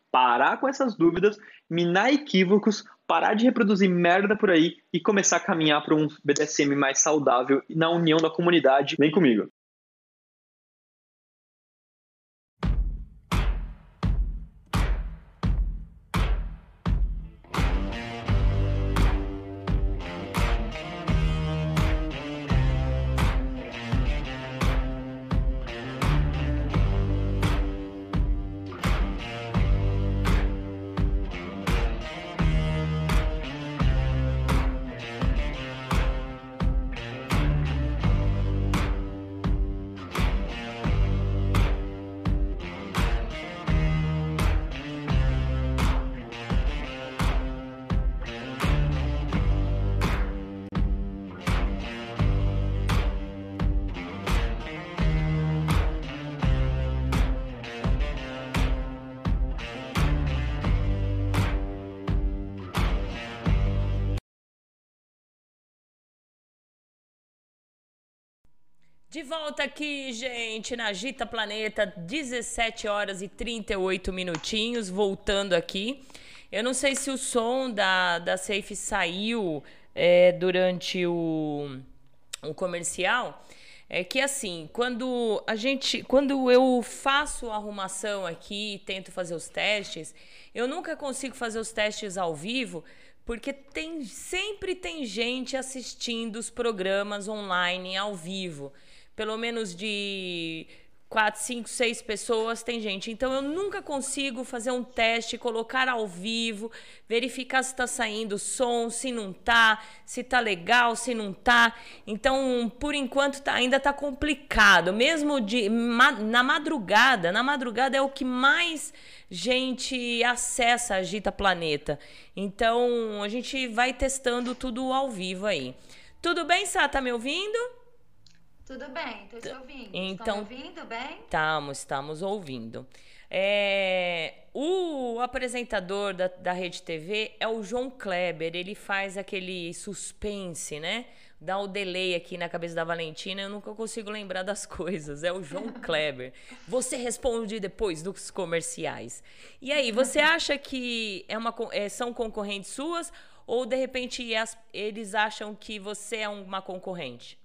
parar com essas dúvidas, minar equívocos, parar de reproduzir merda por aí e começar a caminhar para um BDSM mais saudável na união da comunidade. Vem comigo. De volta aqui, gente, na Gita Planeta, 17 horas e 38 minutinhos, voltando aqui. Eu não sei se o som da, da Safe saiu é, durante o, o comercial. É que assim, quando a gente, quando eu faço a arrumação aqui, tento fazer os testes, eu nunca consigo fazer os testes ao vivo, porque tem sempre tem gente assistindo os programas online ao vivo pelo menos de quatro, cinco, seis pessoas tem gente. Então eu nunca consigo fazer um teste, colocar ao vivo, verificar se está saindo som, se não tá, se tá legal, se não tá. Então, por enquanto tá, ainda tá complicado. Mesmo de ma, na madrugada, na madrugada é o que mais gente acessa Agita Planeta. Então, a gente vai testando tudo ao vivo aí. Tudo bem, Sá? Tá me ouvindo? Tudo bem, estou te ouvindo. Então, Estão ouvindo bem? Estamos, estamos ouvindo. É, o apresentador da, da Rede TV é o João Kleber. Ele faz aquele suspense, né? Dá o delay aqui na cabeça da Valentina. Eu nunca consigo lembrar das <laughs> coisas. É o João <laughs> Kleber. Você responde depois dos comerciais. E aí, você <laughs> acha que é uma, é, são concorrentes suas? Ou de repente eles acham que você é uma concorrente?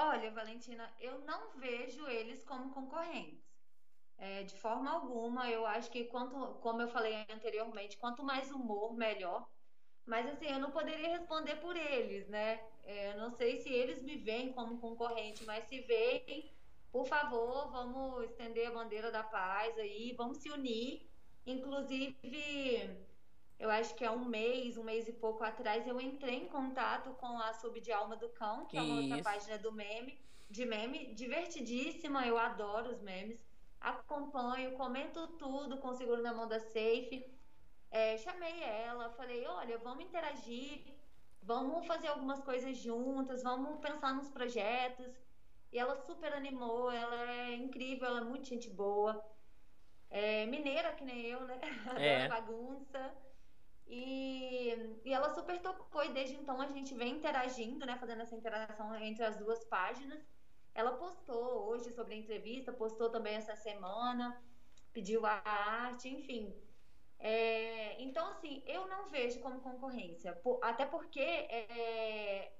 Olha, Valentina, eu não vejo eles como concorrentes. É, de forma alguma, eu acho que quanto, como eu falei anteriormente, quanto mais humor, melhor. Mas assim, eu não poderia responder por eles, né? É, eu não sei se eles me veem como concorrente, mas se veem, por favor, vamos estender a bandeira da paz aí, vamos se unir. Inclusive, eu acho que há um mês, um mês e pouco atrás, eu entrei em contato com a Sub de Alma do Cão, que é uma outra página do meme, de meme, divertidíssima, eu adoro os memes. Acompanho, comento tudo com Seguro na Mão da Safe. É, chamei ela, falei, olha, vamos interagir, vamos fazer algumas coisas juntas, vamos pensar nos projetos. E ela super animou, ela é incrível, ela é muito gente boa. é, mineira, que nem eu, né? <laughs> É. Adoro bagunça. E, e ela super topou, e desde então a gente vem interagindo, né? Fazendo essa interação entre as duas páginas. Ela postou hoje sobre a entrevista, postou também essa semana, pediu a arte, enfim. É, então, assim, eu não vejo como concorrência, por, até porque é,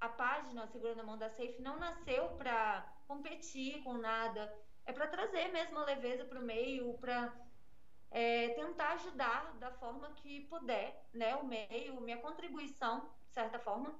a página Segurando a Mão da Safe não nasceu para competir com nada, é para trazer mesmo a leveza para o meio, para é, tentar ajudar da forma que puder, né, o meio, minha contribuição, de certa forma.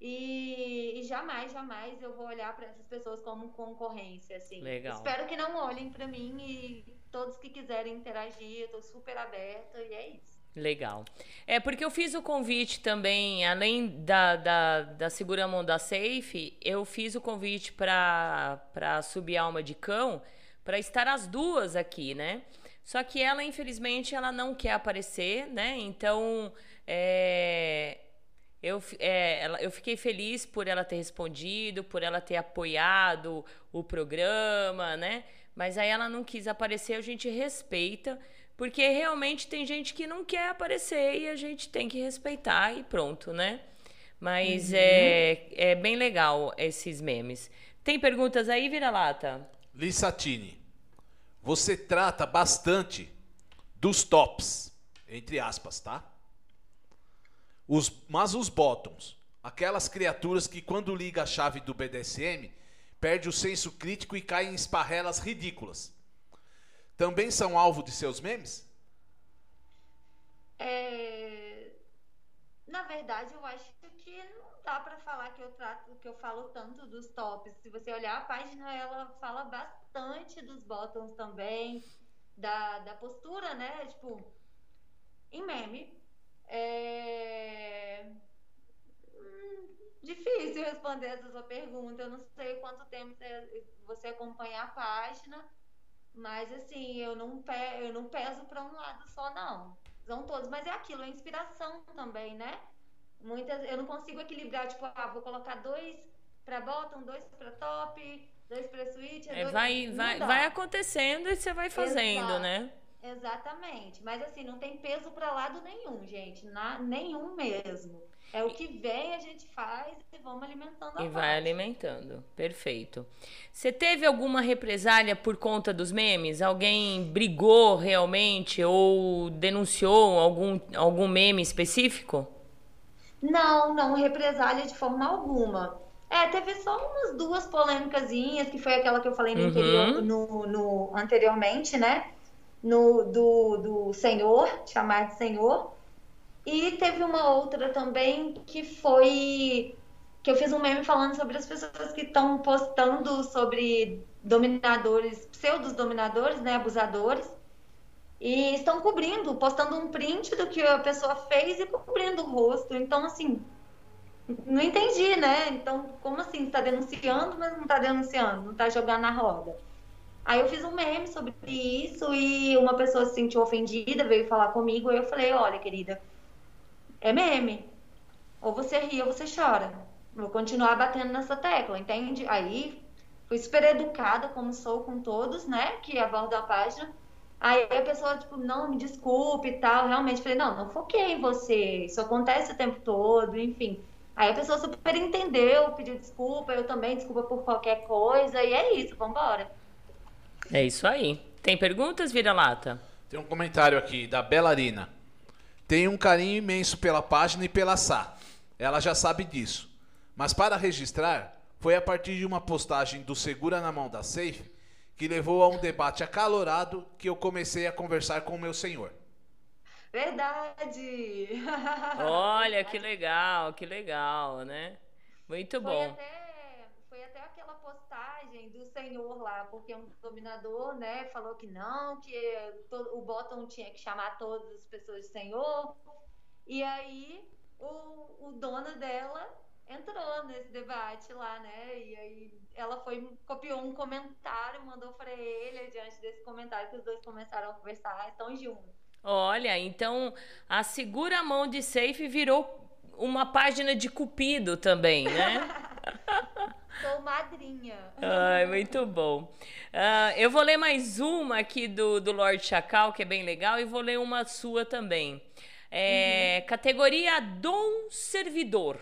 E, e jamais, jamais eu vou olhar para essas pessoas como concorrência, assim. Legal. Espero que não olhem para mim e todos que quiserem interagir, eu tô super aberta e é isso. Legal. É porque eu fiz o convite também, além da, da, da Segura Mão da Safe, eu fiz o convite para subir Alma de Cão, para estar as duas aqui, né? Só que ela, infelizmente, ela não quer aparecer, né? Então, é, eu, é, ela, eu fiquei feliz por ela ter respondido, por ela ter apoiado o programa, né? Mas aí ela não quis aparecer, a gente respeita, porque realmente tem gente que não quer aparecer e a gente tem que respeitar e pronto, né? Mas uhum. é, é bem legal esses memes. Tem perguntas aí, Vira-Lata? Lissatini, você trata bastante dos tops, entre aspas, tá? Os, mas os bottoms, aquelas criaturas que quando liga a chave do BDSM, perde o senso crítico e cai em esparrelas ridículas. Também são alvo de seus memes? É... Na verdade, eu acho que não dá para falar que eu trato, que eu falo tanto dos tops. Se você olhar a página, ela fala bastante dos bottoms também, da, da postura, né? Tipo, em meme. É... Hum, difícil responder essa sua pergunta. Eu não sei quanto tempo você acompanha a página, mas assim, eu não, pe eu não peso para um lado só, não. São todos, mas é aquilo, é inspiração também, né? Muitas, eu não consigo equilibrar, tipo, ah, vou colocar dois para bottom, dois para top, dois para switch. É, dois... vai, vai, vai acontecendo e você vai fazendo, Exato. né? Exatamente. Mas assim, não tem peso para lado nenhum, gente. Na, nenhum mesmo. É o que vem, a gente faz e vamos alimentando a E parte. vai alimentando. Perfeito. Você teve alguma represália por conta dos memes? Alguém brigou realmente ou denunciou algum, algum meme específico? Não, não represália de forma alguma. É, teve só umas duas polêmicasinhas, que foi aquela que eu falei no, Uhum. interior, no, no- anteriormente, né? No, do, do senhor, chamar de senhor. E teve uma outra também que foi que eu fiz um meme falando sobre as pessoas que estão postando sobre dominadores, pseudos dominadores, né, abusadores, e estão cobrindo, postando um print do que a pessoa fez e cobrindo o rosto. Então, assim, não entendi, né? Então, como assim? Está denunciando, mas não está denunciando, não está jogando na roda. Aí eu fiz um meme sobre isso e uma pessoa se sentiu ofendida, veio falar comigo, e eu falei, olha, querida, é meme. Ou você ri ou você chora. Vou continuar batendo nessa tecla, entende? Aí fui super educada, como sou com todos, né? Que abordam a página. Aí a pessoa, tipo, não, me desculpe e tal. Realmente, falei, não, não foquei em você. Isso acontece o tempo todo, enfim. Aí a pessoa super entendeu, pediu desculpa, eu também, desculpa por qualquer coisa. E é isso, vambora. É isso aí. Tem perguntas, Vira-Lata? Tem um comentário aqui da Belarina. Tenho um carinho imenso pela página e pela Sá. Ela já sabe disso. Mas para registrar, foi a partir de uma postagem do Segura na Mão da Safe que levou a um debate acalorado que eu comecei a conversar com o meu senhor. Verdade! <laughs> Olha, que legal, que legal, né? Muito Foi bom. até, foi até aquela postagem do senhor lá, porque um dominador, né, falou que não, que o Bottom tinha que chamar todas as pessoas de senhor. E aí o, o dono dela entrou nesse debate lá, né? E aí ela foi, copiou um comentário, mandou para ele, diante desse comentário que os dois começaram a conversar, estão juntos. Olha, então a Segura a Mão de Safe virou uma página de cupido também, né? <laughs> Sou madrinha. Ai, muito bom. Uh, eu vou ler mais uma aqui do, do Lorde Chacal, que é bem legal, e vou ler uma sua também. É, uhum. Categoria Dom Servidor.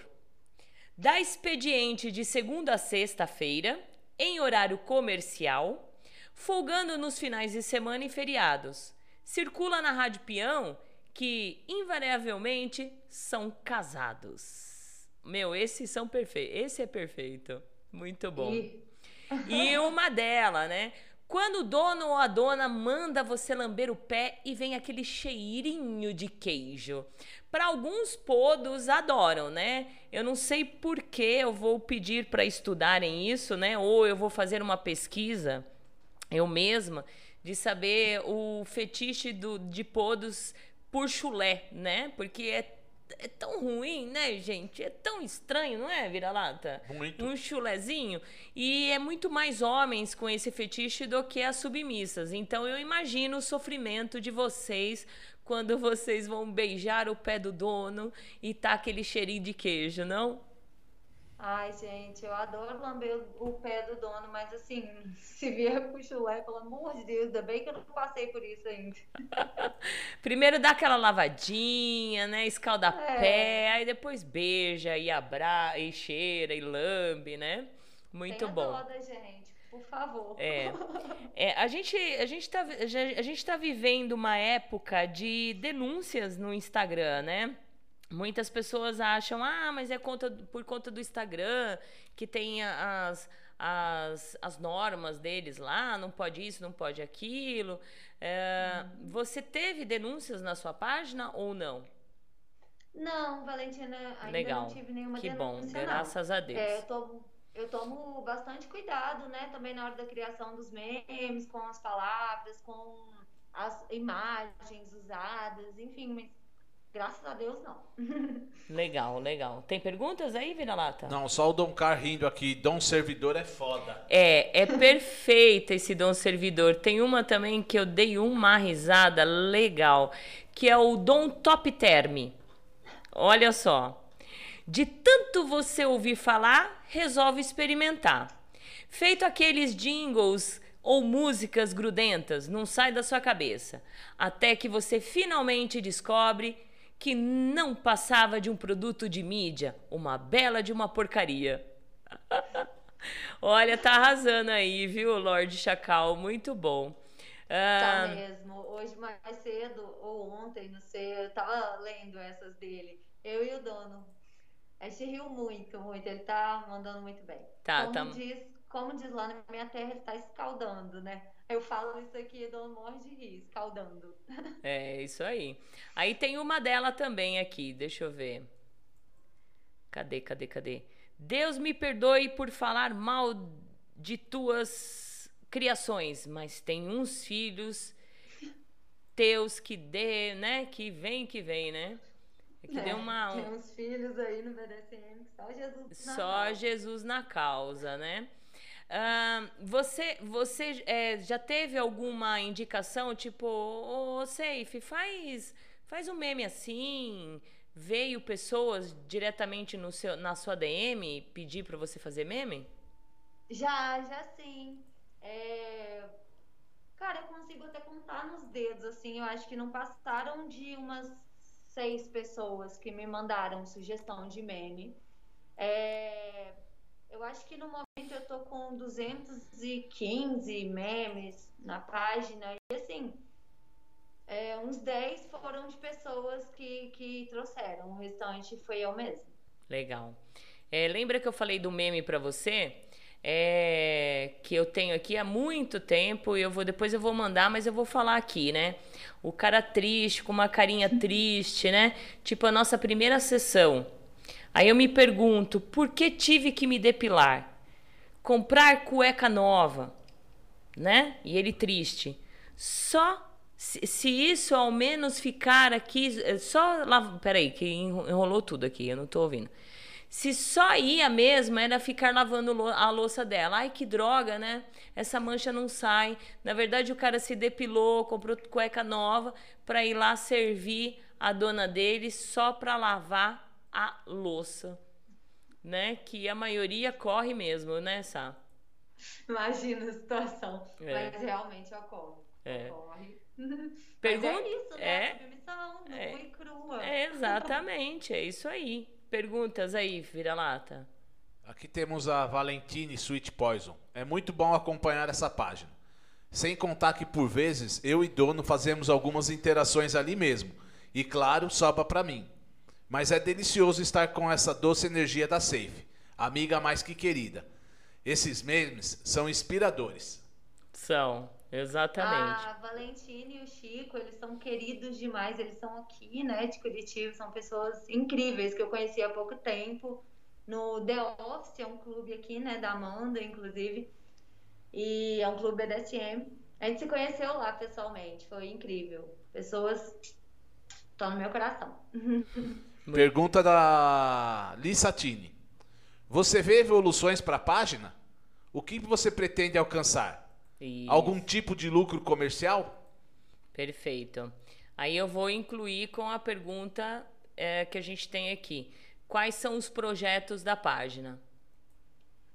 Dá expediente de segunda a sexta-feira, em horário comercial, folgando nos finais de semana e feriados. Circula na Rádio Peão que, invariavelmente, são casados. Meu, esses são perfeitos. Esse é perfeito. Muito bom. E, e uma dela, né? Quando o dono ou a dona manda você lamber o pé e vem aquele cheirinho de queijo. Para alguns podos adoram, né? Eu não sei por que eu vou pedir para estudarem isso, né? Ou eu vou fazer uma pesquisa eu mesma de saber o fetiche do, de podos por chulé, né? Porque é é tão ruim, né, gente? É tão estranho, não é, vira-lata? Muito. Um chulezinho. E é muito mais homens com esse fetiche do que as submissas. Então eu imagino o sofrimento de vocês quando vocês vão beijar o pé do dono e tá aquele cheirinho de queijo, não? Ai, gente, eu adoro lamber o pé do dono, mas assim, <laughs> se vier com chulé, pelo amor de Deus, ainda bem que eu não passei por isso ainda. <laughs> Primeiro dá aquela lavadinha, né? Escalda é. pé, aí depois beija e abra e cheira e lambe, né? Muito Tenha bom. Dó da gente, por favor. É. <laughs> é a, gente, a, gente tá, a gente tá vivendo uma época de denúncias no Instagram, né? Muitas pessoas acham, ah, mas é conta, por conta do Instagram que tem as, as, as normas deles lá, não pode isso, não pode aquilo. É, uhum. Você teve denúncias na sua página ou não? Não, Valentina, ainda Legal. não tive nenhuma que denúncia. Que bom, graças a Deus. É, eu, tomo, eu tomo bastante cuidado, né, também na hora da criação dos memes, com as palavras, com as imagens usadas, enfim, mas Graças a Deus, não. <laughs> legal, legal. Tem perguntas aí, Vira-Lata? Não, só o Dom Car rindo aqui. Dom Servidor é foda. É, é perfeito esse Dom Servidor. Tem uma também que eu dei uma risada legal, que é o Dom Top Term. Olha só. De tanto você ouvir falar, resolve experimentar. Feito aqueles jingles ou músicas grudentas, não sai da sua cabeça. Até que você finalmente descobre que não passava de um produto de mídia, uma bela de uma porcaria. <laughs> Olha, tá arrasando aí, viu, Lorde Chacal? Muito bom. Tá ah, mesmo. Hoje mais cedo, ou ontem, não sei, eu tava lendo essas dele. Eu e o dono. A gente riu muito, muito. Ele tá mandando muito bem. Tá, como tá. Diz, como diz lá na minha terra, ele tá escaldando, né? Eu falo isso aqui, dou morre de rir, escaldando. <laughs> É, isso aí. Aí tem uma dela também aqui, deixa eu ver. Cadê, cadê, cadê? Deus me perdoe por falar mal de tuas criações, mas tem uns filhos teus que dê, né? Que vem, que vem, né? Que é, deu uma, um... Tem uns filhos aí no BDSM que só Jesus na Só causa. Jesus na causa, né? Você você é, já teve alguma indicação, tipo, ô oh, Safe, faz, faz um meme assim? Veio pessoas diretamente no seu, na sua DM pedir para você fazer meme? Já, já sim. É... Cara, eu consigo até contar nos dedos, assim. Eu acho que não passaram de umas seis pessoas que me mandaram sugestão de meme. É eu acho que no momento eu tô com 215 memes na página. E assim, é, uns 10 foram de pessoas que, que trouxeram. O restante foi eu mesmo. Legal. É, lembra que eu falei do meme para você? É, que eu tenho aqui há muito tempo e eu vou depois eu vou mandar, mas eu vou falar aqui, né? O cara triste, com uma carinha <laughs> triste, né? Tipo a nossa primeira sessão. Aí eu me pergunto, por que tive que me depilar? Comprar cueca nova, né? E ele triste. Só se, se isso ao menos ficar aqui, eh, só lá, peraí, que enrolou tudo aqui, eu não tô ouvindo. Se só ia mesmo era ficar lavando a louça dela. Ai, que droga, né? Essa mancha não sai. Na verdade, o cara se depilou, comprou cueca nova para ir lá servir a dona dele só para lavar a louça. né? Que a maioria corre mesmo, né, Sá? Imagina a situação. É. Mas realmente ocorre. É. Ocorre. Pergunta- <laughs> Mas é isso, né? é. Submissão, É. e crua. É, exatamente, é isso aí. Perguntas aí, vira-lata. Aqui temos a Valentine Sweet Poison. É muito bom acompanhar essa página. Sem contar que por vezes eu e dono fazemos algumas interações ali mesmo. E claro, sobra pra mim. Mas é delicioso estar com essa doce energia da Safe, amiga mais que querida. Esses memes são inspiradores. São, exatamente. A Valentina e o Chico, eles são queridos demais. Eles são aqui, né, de Curitiba. São pessoas incríveis que eu conheci há pouco tempo. No The Office, é um clube aqui, né, da Amanda, inclusive. E é um clube BDSM. A gente se conheceu lá pessoalmente. Foi incrível. Pessoas estão no meu coração. <laughs> Pergunta da Lissatini. Você vê evoluções para a página? O que você pretende alcançar? Isso. Algum tipo de lucro comercial? Perfeito. Aí eu vou incluir com a pergunta é, que a gente tem aqui. Quais são os projetos da página?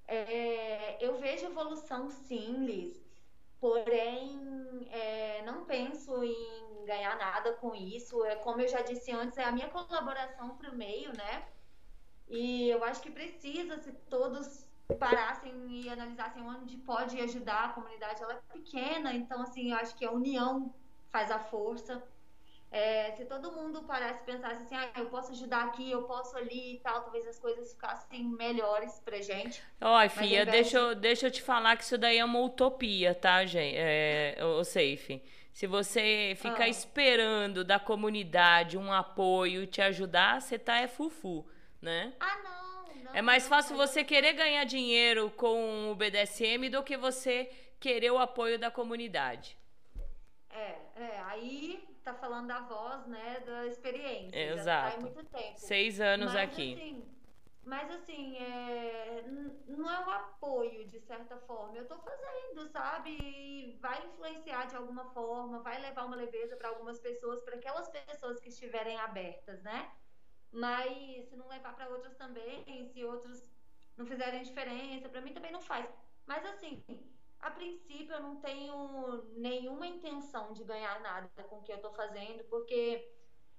É, eu vejo evolução sim, Liz. Porém, é, não penso em ganhar nada com isso. É como eu já disse antes, é a minha colaboração para o meio, né? E eu acho que precisa, se todos parassem e analisassem onde pode ajudar a comunidade, ela é pequena, então assim, eu acho que a união faz a força. É, se todo mundo parasse e pensasse assim, ah, eu posso ajudar aqui, eu posso ali e tal, talvez as coisas ficassem melhores pra gente. Mas filha, invés deixa, eu- deixa eu te falar que isso daí é uma utopia, tá, gente? É, o Safe. Se você ficar Ah. esperando da comunidade um apoio te ajudar, você tá é fufu, né? Ah, não, não. É mais fácil você querer ganhar dinheiro com o BDSM do que você querer o apoio da comunidade. É, é, aí tá falando da voz, né, da experiência. Já Exato. muito tempo. Seis anos mas, aqui. Assim, mas assim, é, não é um apoio, de certa forma. Eu tô fazendo, sabe? E vai influenciar de alguma forma, vai levar uma leveza para algumas pessoas, para aquelas pessoas que estiverem abertas, né? Mas se não levar para outras também, se outros não fizerem diferença, para mim também não faz. Mas assim, a princípio eu não tenho nenhuma intenção de ganhar nada com o que eu tô fazendo, porque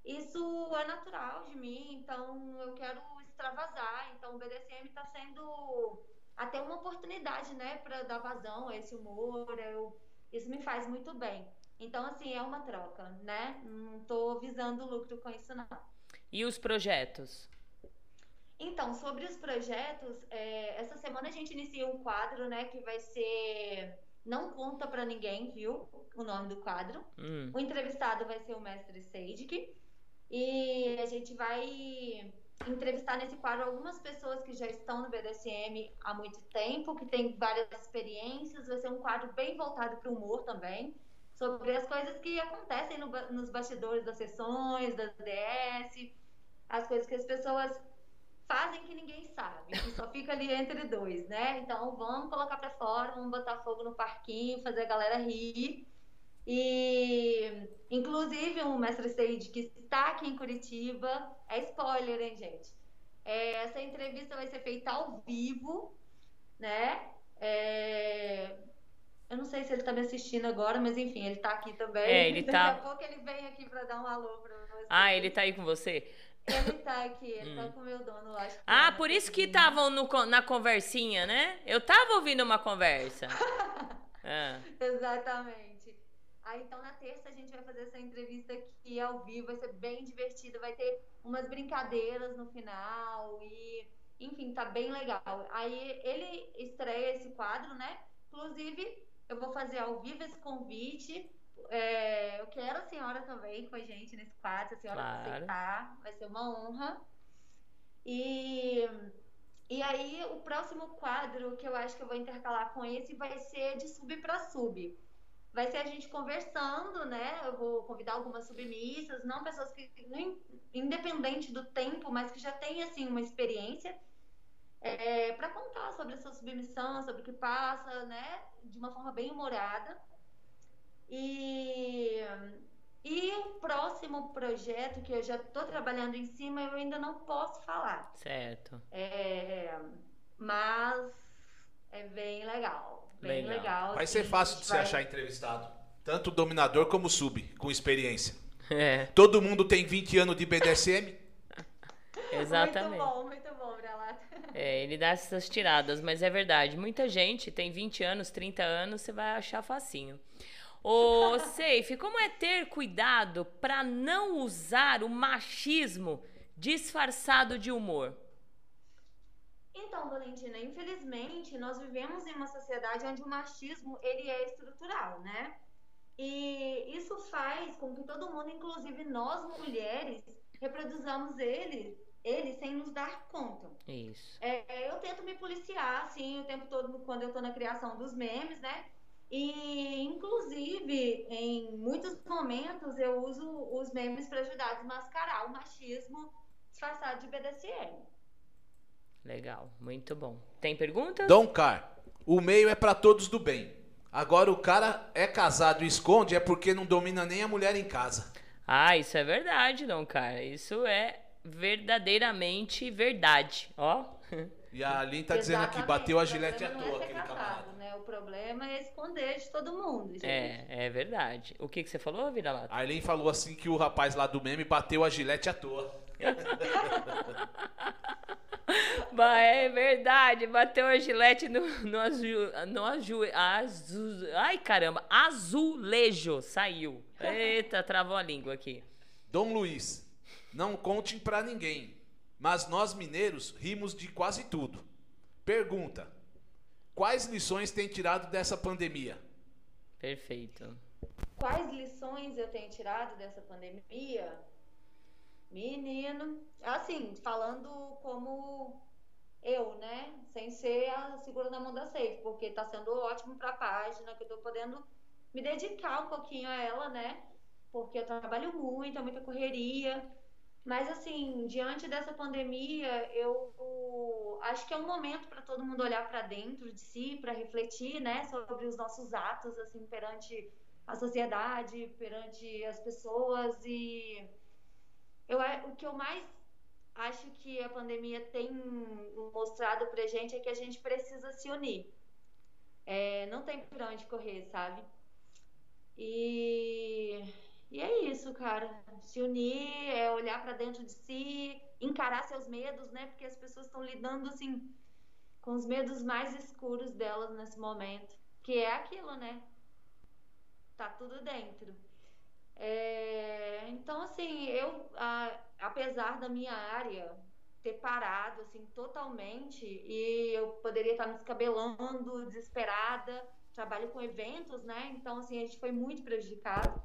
isso é natural de mim, então eu quero extravasar. Então o BDSM está sendo até uma oportunidade, né, para dar vazão a esse humor. Eu, isso me faz muito bem. Então, assim, é uma troca, né? Não tô visando lucro com isso, não. E os projetos? Então, sobre os projetos, é, essa semana a gente inicia um quadro, né, que vai ser Não Conta Pra Ninguém, viu? O nome do quadro. Hum. O entrevistado vai ser o mestre Seidik. E a gente vai entrevistar nesse quadro algumas pessoas que já estão no BDSM há muito tempo, que têm várias experiências. Vai ser um quadro bem voltado para o humor também, sobre as coisas que acontecem no nos bastidores das sessões, das DS, as coisas que as pessoas fazem que ninguém sabe, que só fica ali entre dois, né? Então vamos colocar para fora, vamos botar fogo no parquinho, fazer a galera rir. E, inclusive, o Mestre Sage, que está aqui em Curitiba, é spoiler, hein, gente? É, essa entrevista vai ser feita ao vivo, né? É, eu não sei se ele está me assistindo agora, mas enfim, ele está aqui também. É, ele <laughs> Daqui tá- a pouco ele vem aqui para dar um alô para você. Ah, ele tá aí com você? Ele tá aqui, ele tá com o meu dono, acho. que Ah, por isso que estavam na conversinha, né? Eu tava ouvindo uma conversa. <laughs> Ah, Exatamente. Aí então na terça a gente vai fazer essa entrevista aqui ao vivo, vai ser bem divertido, vai ter umas brincadeiras no final e enfim, tá bem legal. Aí ele estreia esse quadro, né? Inclusive, eu vou fazer ao vivo esse convite. É, eu quero a senhora também com a gente nesse quadro, se a senhora Claro. aceitar, vai ser uma honra. E e aí, o próximo quadro que eu acho que eu vou intercalar com esse vai ser de sub para sub. Vai ser a gente conversando, né? Eu vou convidar algumas submissas, não pessoas que, in- independente do tempo, mas que já têm, assim, uma experiência, para contar sobre a sua submissão, sobre o que passa, né? De uma forma bem humorada. E, E o próximo projeto que eu já estou trabalhando em cima, eu ainda não posso falar. Certo. É, mas é bem legal. Bem legal. legal vai ser fácil de vai... se achar entrevistado. Tanto dominador como sub, com experiência. <laughs> É. Todo mundo tem 20 anos de BDSM? <laughs> Exatamente. Muito bom, muito bom. <laughs> É, ele dá essas tiradas, mas é verdade. Muita gente tem 20 anos, 30 anos, você vai achar facinho. Ô, Seife, como é ter cuidado para não usar o machismo disfarçado de humor? Então, Valentina, infelizmente, nós vivemos em uma sociedade onde o machismo ele é estrutural, né? E isso faz com que todo mundo, inclusive nós mulheres, reproduzamos ele, ele sem nos dar conta. Isso. É, eu tento me policiar, assim, o tempo todo quando eu tô na criação dos memes, né? E, inclusive, em muitos momentos eu uso os memes para ajudar a desmascarar o machismo disfarçado de BDSM. Legal, muito bom. Tem perguntas? Dom Car, o meio é para todos do bem. Agora o cara é casado e esconde é porque não domina nem a mulher em casa. Ah, isso é verdade, Dom Car. Isso é verdadeiramente verdade, ó. E a Aline tá dizendo aqui, bateu a gilete à toa, é aquele casado, camarada. O problema é esconder de todo mundo, gente. É, é verdade. O que, que você falou, Vira-Lata? A Aline falou assim que o rapaz lá do meme bateu a gilete à toa. <laughs> é verdade, bateu a gilete no, no, azul, no azul, azul, ai caramba, azulejo, saiu. Eita, travou a língua aqui. Dom Luiz, não conte pra ninguém. Mas nós mineiros rimos de quase tudo. Pergunta: Quais lições tem tirado dessa pandemia? Perfeito. Quais lições eu tenho tirado dessa pandemia? Menino, assim, falando como eu, né? Sem ser a segura na mão da Safe, porque tá sendo ótimo para a página, que eu tô podendo me dedicar um pouquinho a ela, né? Porque eu trabalho muito, é muita correria. Mas, assim, diante dessa pandemia, eu acho que é um momento para todo mundo olhar para dentro de si, para refletir, né, sobre os nossos atos, assim, perante a sociedade, perante as pessoas. E eu, o que eu mais acho que a pandemia tem mostrado para gente é que a gente precisa se unir. É, não tem por onde correr, sabe? E e é isso, cara. Se unir, é olhar para dentro de si, encarar seus medos, né? Porque as pessoas estão lidando assim com os medos mais escuros delas nesse momento, que é aquilo, né? Tá tudo dentro. É... Então, assim, eu, a, apesar da minha área ter parado assim totalmente e eu poderia estar me descabelando, desesperada, trabalho com eventos, né? Então, assim, a gente foi muito prejudicado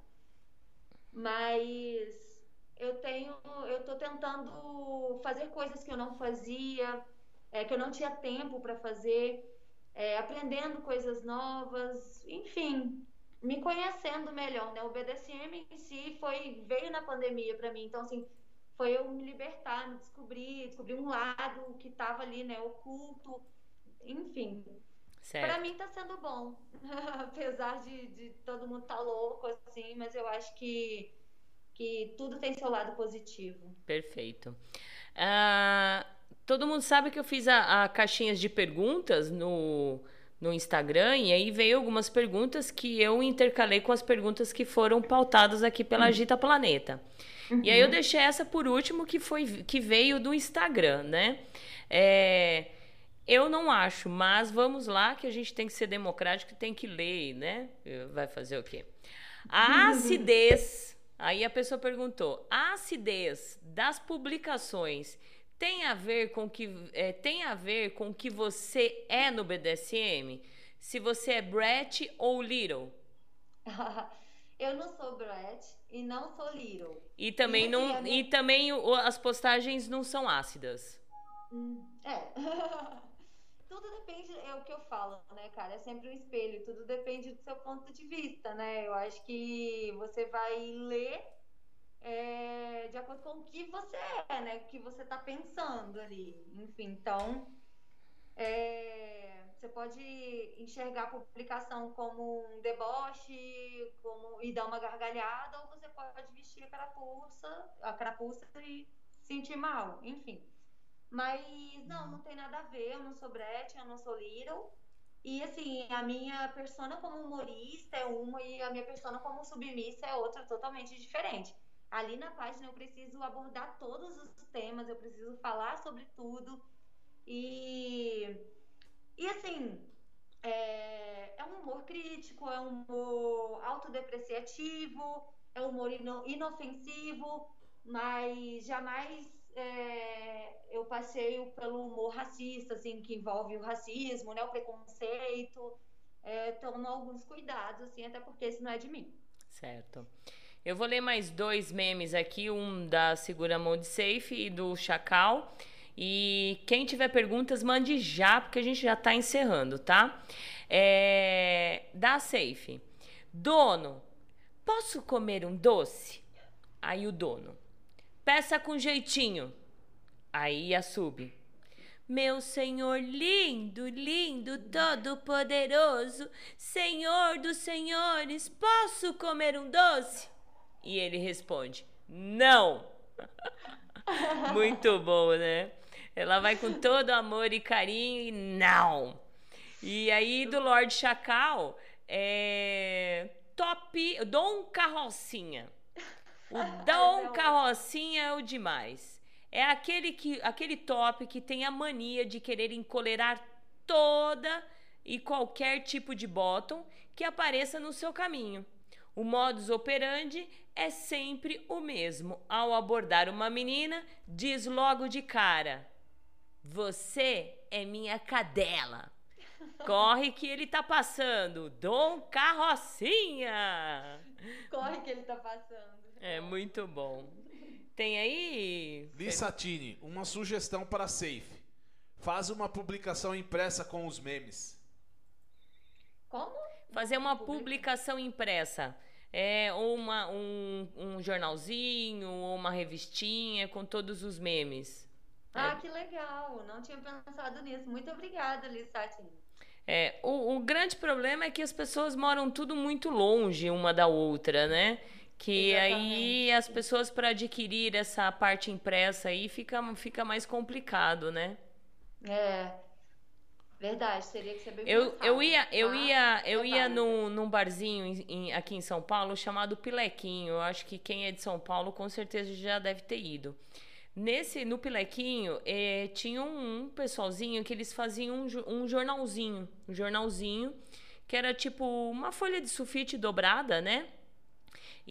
mas eu tenho, eu tô tentando fazer coisas que eu não fazia, é, que eu não tinha tempo para fazer, é, aprendendo coisas novas, enfim, me conhecendo melhor, né? O BDSM em si foi veio na pandemia para mim, então assim foi eu me libertar, me descobrir, descobrir um lado que estava ali, né, oculto, enfim. Para mim tá sendo bom, <laughs> apesar de, de todo mundo tá louco assim, mas eu acho que que tudo tem seu lado positivo. Perfeito. Uh, todo mundo sabe que eu fiz a, a caixinhas de perguntas no no Instagram e aí veio algumas perguntas que eu intercalei com as perguntas que foram pautadas aqui pela uhum. Agita Planeta. Uhum. E aí eu uhum. deixei essa por último que foi que veio do Instagram, né? É, eu não acho, mas vamos lá que a gente tem que ser democrático, tem que ler, né? Vai fazer o quê? A acidez. Aí a pessoa perguntou: a acidez das publicações tem a ver com que é, tem a ver com que você é no BDSM? Se você é Brett ou Little? <laughs> eu não sou Brett e não sou Little. E também e não e também as postagens não são ácidas. Hum, é. <laughs> tudo depende, é o que eu falo, né, cara? É sempre um espelho, tudo depende do seu ponto de vista, né? Eu acho que você vai ler é, de acordo com o que você é, né? O que você tá pensando ali. Enfim, então. é, você pode enxergar a publicação como um deboche como, e dar uma gargalhada, ou você pode vestir a carapuça, a carapuça e sentir mal, enfim. Mas não, não tem nada a ver, eu não sou Brecht, eu não sou Little. E assim, a minha persona como humorista é uma e a minha persona como submissa é outra totalmente diferente. Ali na página eu preciso abordar todos os temas, eu preciso falar sobre tudo. E, e assim, é, é um humor crítico, é um humor autodepreciativo, é um humor ino, inofensivo, mas jamais é, eu passeio pelo humor racista, assim, que envolve o racismo, né, o preconceito. É, tomo alguns cuidados, assim, até porque isso não é de mim. Certo. Eu vou ler mais dois memes aqui, um da Segura Mão de Safe e do Chacal. E quem tiver perguntas, mande já, porque a gente já está encerrando, tá? É, da Safe. Dono, posso comer um doce? Aí o dono. Peça com jeitinho. Aí a sub. Meu Senhor lindo, lindo, todo-poderoso, Senhor dos senhores, posso comer um doce? E ele responde: Não! <laughs> Muito bom, né? Ela vai com todo amor e carinho e não! E aí do Lorde Chacal é top Dom Carrocinha. O <laughs> Dom Carrocinha é o demais. É aquele que aquele top que tem a mania de querer encolerar toda e qualquer tipo de bottom que apareça no seu caminho. O modus operandi é sempre o mesmo. Ao abordar uma menina, diz logo de cara: Você é minha cadela. Corre que ele tá passando. Dom Carrocinha. Corre que ele tá passando. É muito bom. Tem aí. Lissatini, uma sugestão para Safe. Faz uma publicação impressa com os memes. Como? Fazer uma publicação impressa é, ou uma, um, um jornalzinho, ou uma revistinha com todos os memes. Ah, é. que legal! Não tinha pensado nisso. Muito obrigada, Lissatini. É, o, o, grande problema é que as pessoas moram tudo muito longe uma da outra, né? Que Exatamente. aí as pessoas para adquirir essa parte impressa aí fica, fica mais complicado, né? É, Verdade, teria que ser bem eu, eu ia Eu tá? ia, eu ia num, num barzinho em, em, aqui em São Paulo chamado Pilequinho. Eu acho que quem é de São Paulo com certeza já deve ter ido. Nesse, no Pilequinho, eh, tinha um, um, pessoalzinho que eles faziam um, um jornalzinho. Um jornalzinho que era tipo uma folha de sulfite dobrada, né?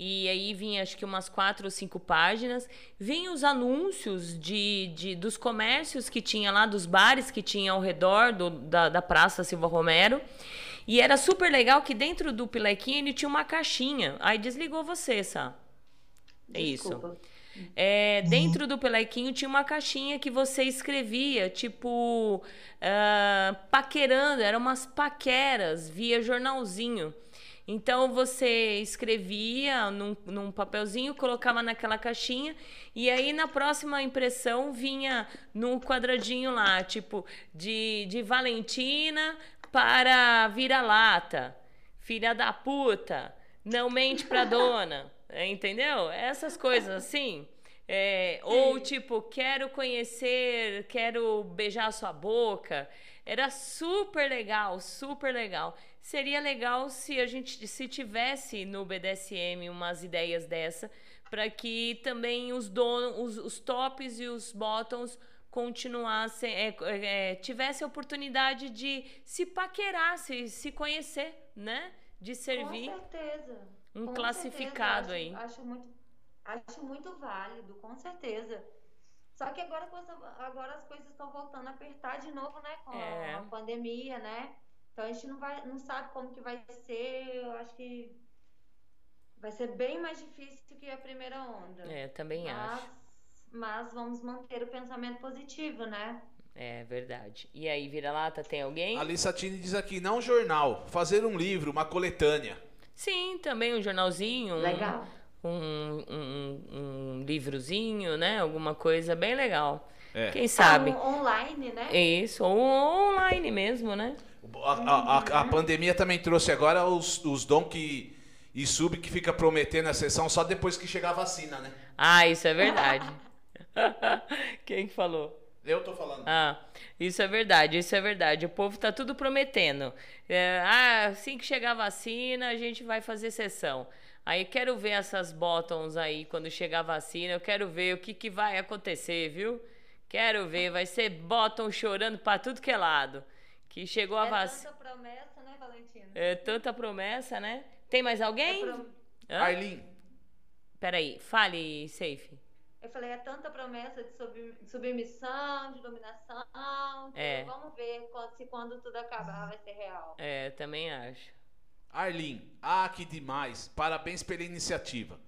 E aí vinha acho que umas quatro ou cinco páginas. Vinha os anúncios de, de, dos comércios que tinha lá, dos bares que tinha ao redor do, da, da Praça Silva Romero. E era super legal que dentro do pilequinho ele tinha uma caixinha. Aí desligou você, Sá. É isso. É, dentro do pelequinho tinha uma caixinha que você escrevia, tipo, uh, paquerando, eram umas paqueras via jornalzinho. Então você escrevia num, num, papelzinho, colocava naquela caixinha, e aí na próxima impressão vinha num quadradinho lá, tipo, de, de Valentina para vira-lata, filha da puta, não mente pra dona. <laughs> Entendeu? Essas coisas assim. É, ou tipo, quero conhecer, quero beijar sua boca. Era super legal, super legal. Seria legal se a gente se tivesse no BDSM umas ideias dessa para que também os donos, os, os, tops e os bottoms continuassem, é, é, tivesse a oportunidade de se paquerar, se, se conhecer, né? De servir. Com certeza. Um com classificado certeza. aí. Acho, acho muito, acho muito válido, com certeza. Só que agora, agora as coisas estão voltando a apertar de novo, né? Com é. a pandemia, né? Então a gente não, vai, não sabe como que vai ser. Eu acho que vai ser bem mais difícil que a primeira onda. É, também mas, acho. Mas vamos manter o pensamento positivo, né? É verdade. E aí, vira-lata, tem alguém? A Lissatini diz aqui, não jornal, fazer um livro, uma coletânea. Sim, também um jornalzinho. Legal. Um, um, um, um livrozinho, né? Alguma coisa bem legal. É. Quem sabe? Ah, um online, né? Isso, ou online mesmo, né? A, a- a- a pandemia também trouxe agora os, os dom que, e sub que fica prometendo a sessão só depois que chegar a vacina, né? Ah, isso é verdade. <laughs> Quem que falou? Eu tô falando. Ah, isso é verdade, isso é verdade. O povo tá tudo prometendo. É, ah, assim que chegar a vacina, a gente vai fazer sessão. Aí quero ver essas bottoms aí quando chegar a vacina. Eu quero ver o que, que vai acontecer, viu? Quero ver, vai ser bottom chorando pra tudo que é lado. Que chegou a É vacina. tanta promessa, né, Valentina? É tanta promessa, né? Tem mais alguém? É pro-? Arlene, Peraí, fale, Safe. Eu falei, é tanta promessa de sub- submissão, de dominação. É. Vamos ver quando- se quando tudo acabar vai ser real. É, também acho. Arlene, ah, que demais. Parabéns pela iniciativa.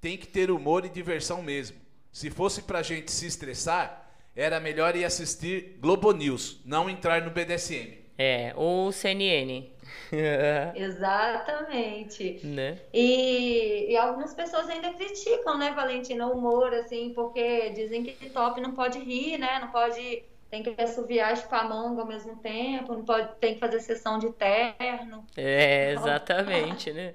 Tem que ter humor e diversão mesmo. Se fosse pra gente se estressar, era melhor ir assistir Globo News, não entrar no BDSM. É, ou CNN. <laughs> Exatamente. né? E, e algumas pessoas ainda criticam, né, Valentina, o humor, assim, porque dizem que top não pode rir, né? Não pode. Tem que assoviar espamanga ao mesmo tempo, não pode, tem que fazer sessão de terno. É, exatamente, né?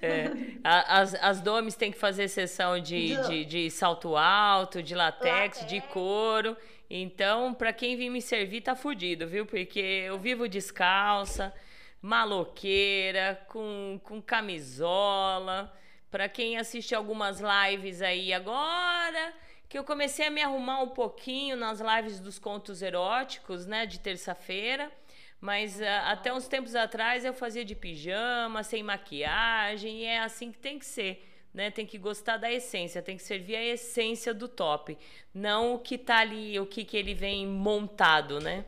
É, as, as domes têm que fazer sessão de, de, de salto alto, de latex, de couro. Então, pra quem vir me servir, tá fudido, viu? Porque eu vivo descalça, maloqueira, com, com camisola. Pra quem assiste algumas lives aí agora, que eu comecei a me arrumar um pouquinho nas lives dos contos eróticos, né, de terça-feira. Mas ah, até uns tempos atrás eu fazia de pijama, sem maquiagem, e é assim que tem que ser. Né? Tem que gostar da essência, tem que servir a essência do top, não o que tá ali, o que, que ele vem montado, né?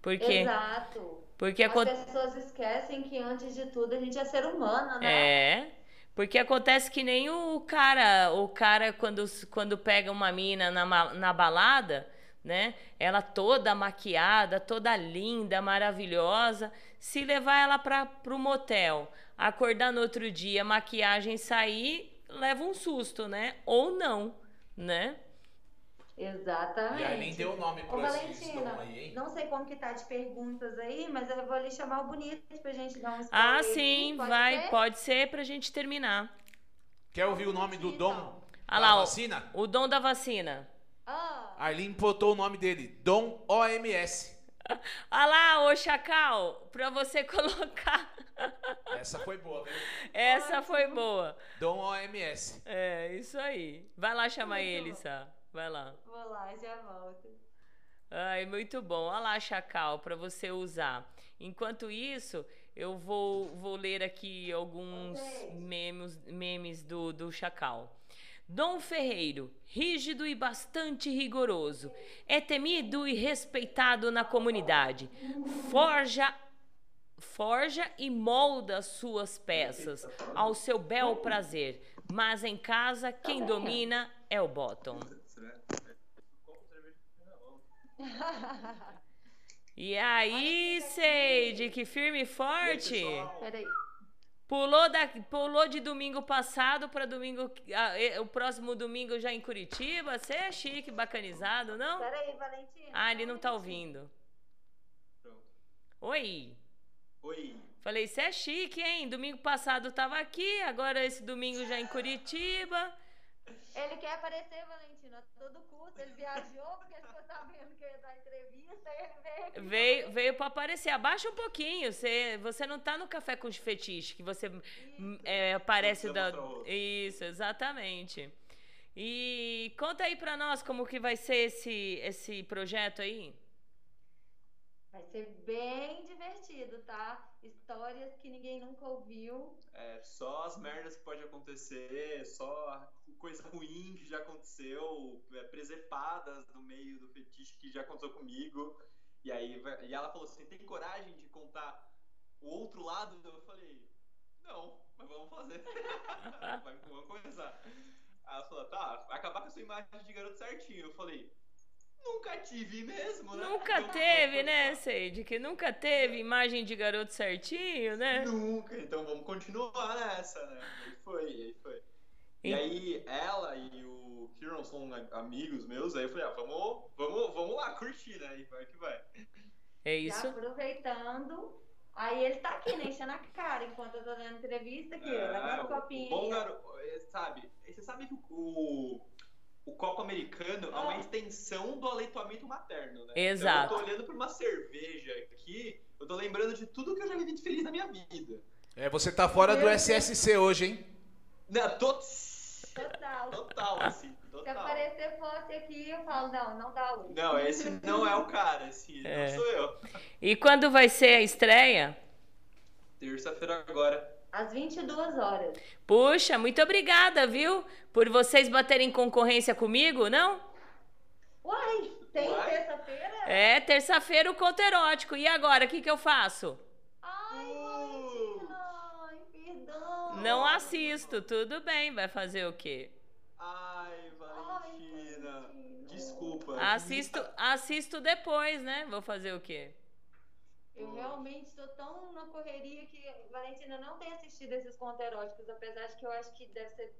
Porque Exato. porque As pessoas esquecem que, antes de tudo, a gente é ser humano, né? É, porque acontece que nem o cara, o cara quando, quando pega uma mina na, na balada, né? Ela toda maquiada, toda linda, maravilhosa, se levar ela para pro motel, acordar no outro dia, maquiagem sair, leva um susto, né? Ou não, né? Exatamente. E a Arlene deu o nome esse Valentina, aí, hein? não sei como que tá de perguntas aí, mas eu vou lhe chamar o bonito pra gente dar um Ah, sim, pode vai, ser? pode ser pra gente terminar. Quer ouvir o nome do dom Ah da lá, o- vacina? o dom da vacina. Ah, Arlene botou o nome dele, Dom OMS. <laughs> Ah lá, ô Chacal, pra você <laughs> colocar. Essa foi boa, viu? Essa foi boa. Dom OMS. É, isso aí. Vai lá chamar ele, Sá. Vai lá. vou lá, já volto. Ai, muito bom. Olha lá, Chacal, para você usar. Enquanto isso, eu vou, vou ler aqui alguns memes, memes do, do Chacal. Dom Ferreiro, rígido e bastante rigoroso, é temido e respeitado na comunidade. Forja forja e molda suas peças ao seu bel prazer, mas em casa quem domina é o bottom. E aí, Seide, que firme e forte. Peraí. Pulou, da, pulou de domingo passado para domingo. ah, o próximo domingo já em Curitiba. Você é chique, bacanizado, não? Peraí, Valentina. Ah, ele não tá ouvindo. Oi. Oi. Falei, você é chique, hein? Domingo passado tava aqui, agora esse domingo já em Curitiba. Ele quer aparecer, Valentina, todo curso. Ele viajou porque ele ficou sabendo que ia dar entrevista. Ele veio aqui. Veio, veio para aparecer. Abaixa um pouquinho. Você, você não tá no café com fetiche, que você hum, é, aparece da. Isso, exatamente. E conta aí pra nós como que vai ser esse, esse projeto aí. Vai ser bem divertido, tá? Histórias que ninguém nunca ouviu. É, só as merdas que pode acontecer, só coisa ruim que já aconteceu, é, presepadas no meio do fetiche que já aconteceu comigo. E aí e ela falou assim: tem coragem de contar o outro lado? Eu falei, não, mas vamos fazer. <laughs> Vamos começar. Ela falou, tá, acabar com a sua imagem de garoto certinho. Eu falei, nunca tive mesmo, né? Nunca Então, teve, né, Seide? Que nunca teve imagem de garoto certinho, né? Nunca, então vamos continuar nessa, né? Aí foi, aí foi. E aí ela e o Kieran são amigos meus, aí eu falei, ah, vamos, vamos, vamos lá curtir, né? E vai que vai. É isso. Já aproveitando. Aí ele tá aqui, né, enchendo a cara enquanto eu tô dando entrevista aqui, É, levando o copinho. Bom garoto, sabe? Você sabe que o, o copo americano é uma extensão do aleitamento materno, né? Exato. Então eu tô olhando pra uma cerveja aqui, eu tô lembrando de tudo que eu já vivi de feliz na minha vida. É, você tá fora do SSC hoje, hein? Não, tô... Total. Total, assim, Se total. aparecer fosse aqui, eu falo, não, não dá hoje. Não, esse não é o cara, esse É. não sou eu. E quando vai ser a estreia? Terça-feira agora. Às 22 horas. Puxa, muito obrigada, viu? Por vocês baterem concorrência comigo, não? Uai, tem terça-feira? É, terça-feira o conto erótico. E agora, o que, que eu faço? Ai, Uh! Ai, perdão. Não assisto, tudo bem, vai fazer o quê? Ai, Valentina. Valentina. Desculpa. Assisto, assisto depois, né? Vou fazer o quê? Eu realmente estou tão na correria que Valentina não tem assistido esses contos eróticos, apesar de que eu acho que deve ser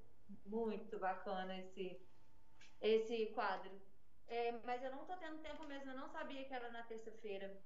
muito bacana esse, esse quadro. É, mas eu não tô tendo tempo mesmo, eu não sabia que era na terça-feira.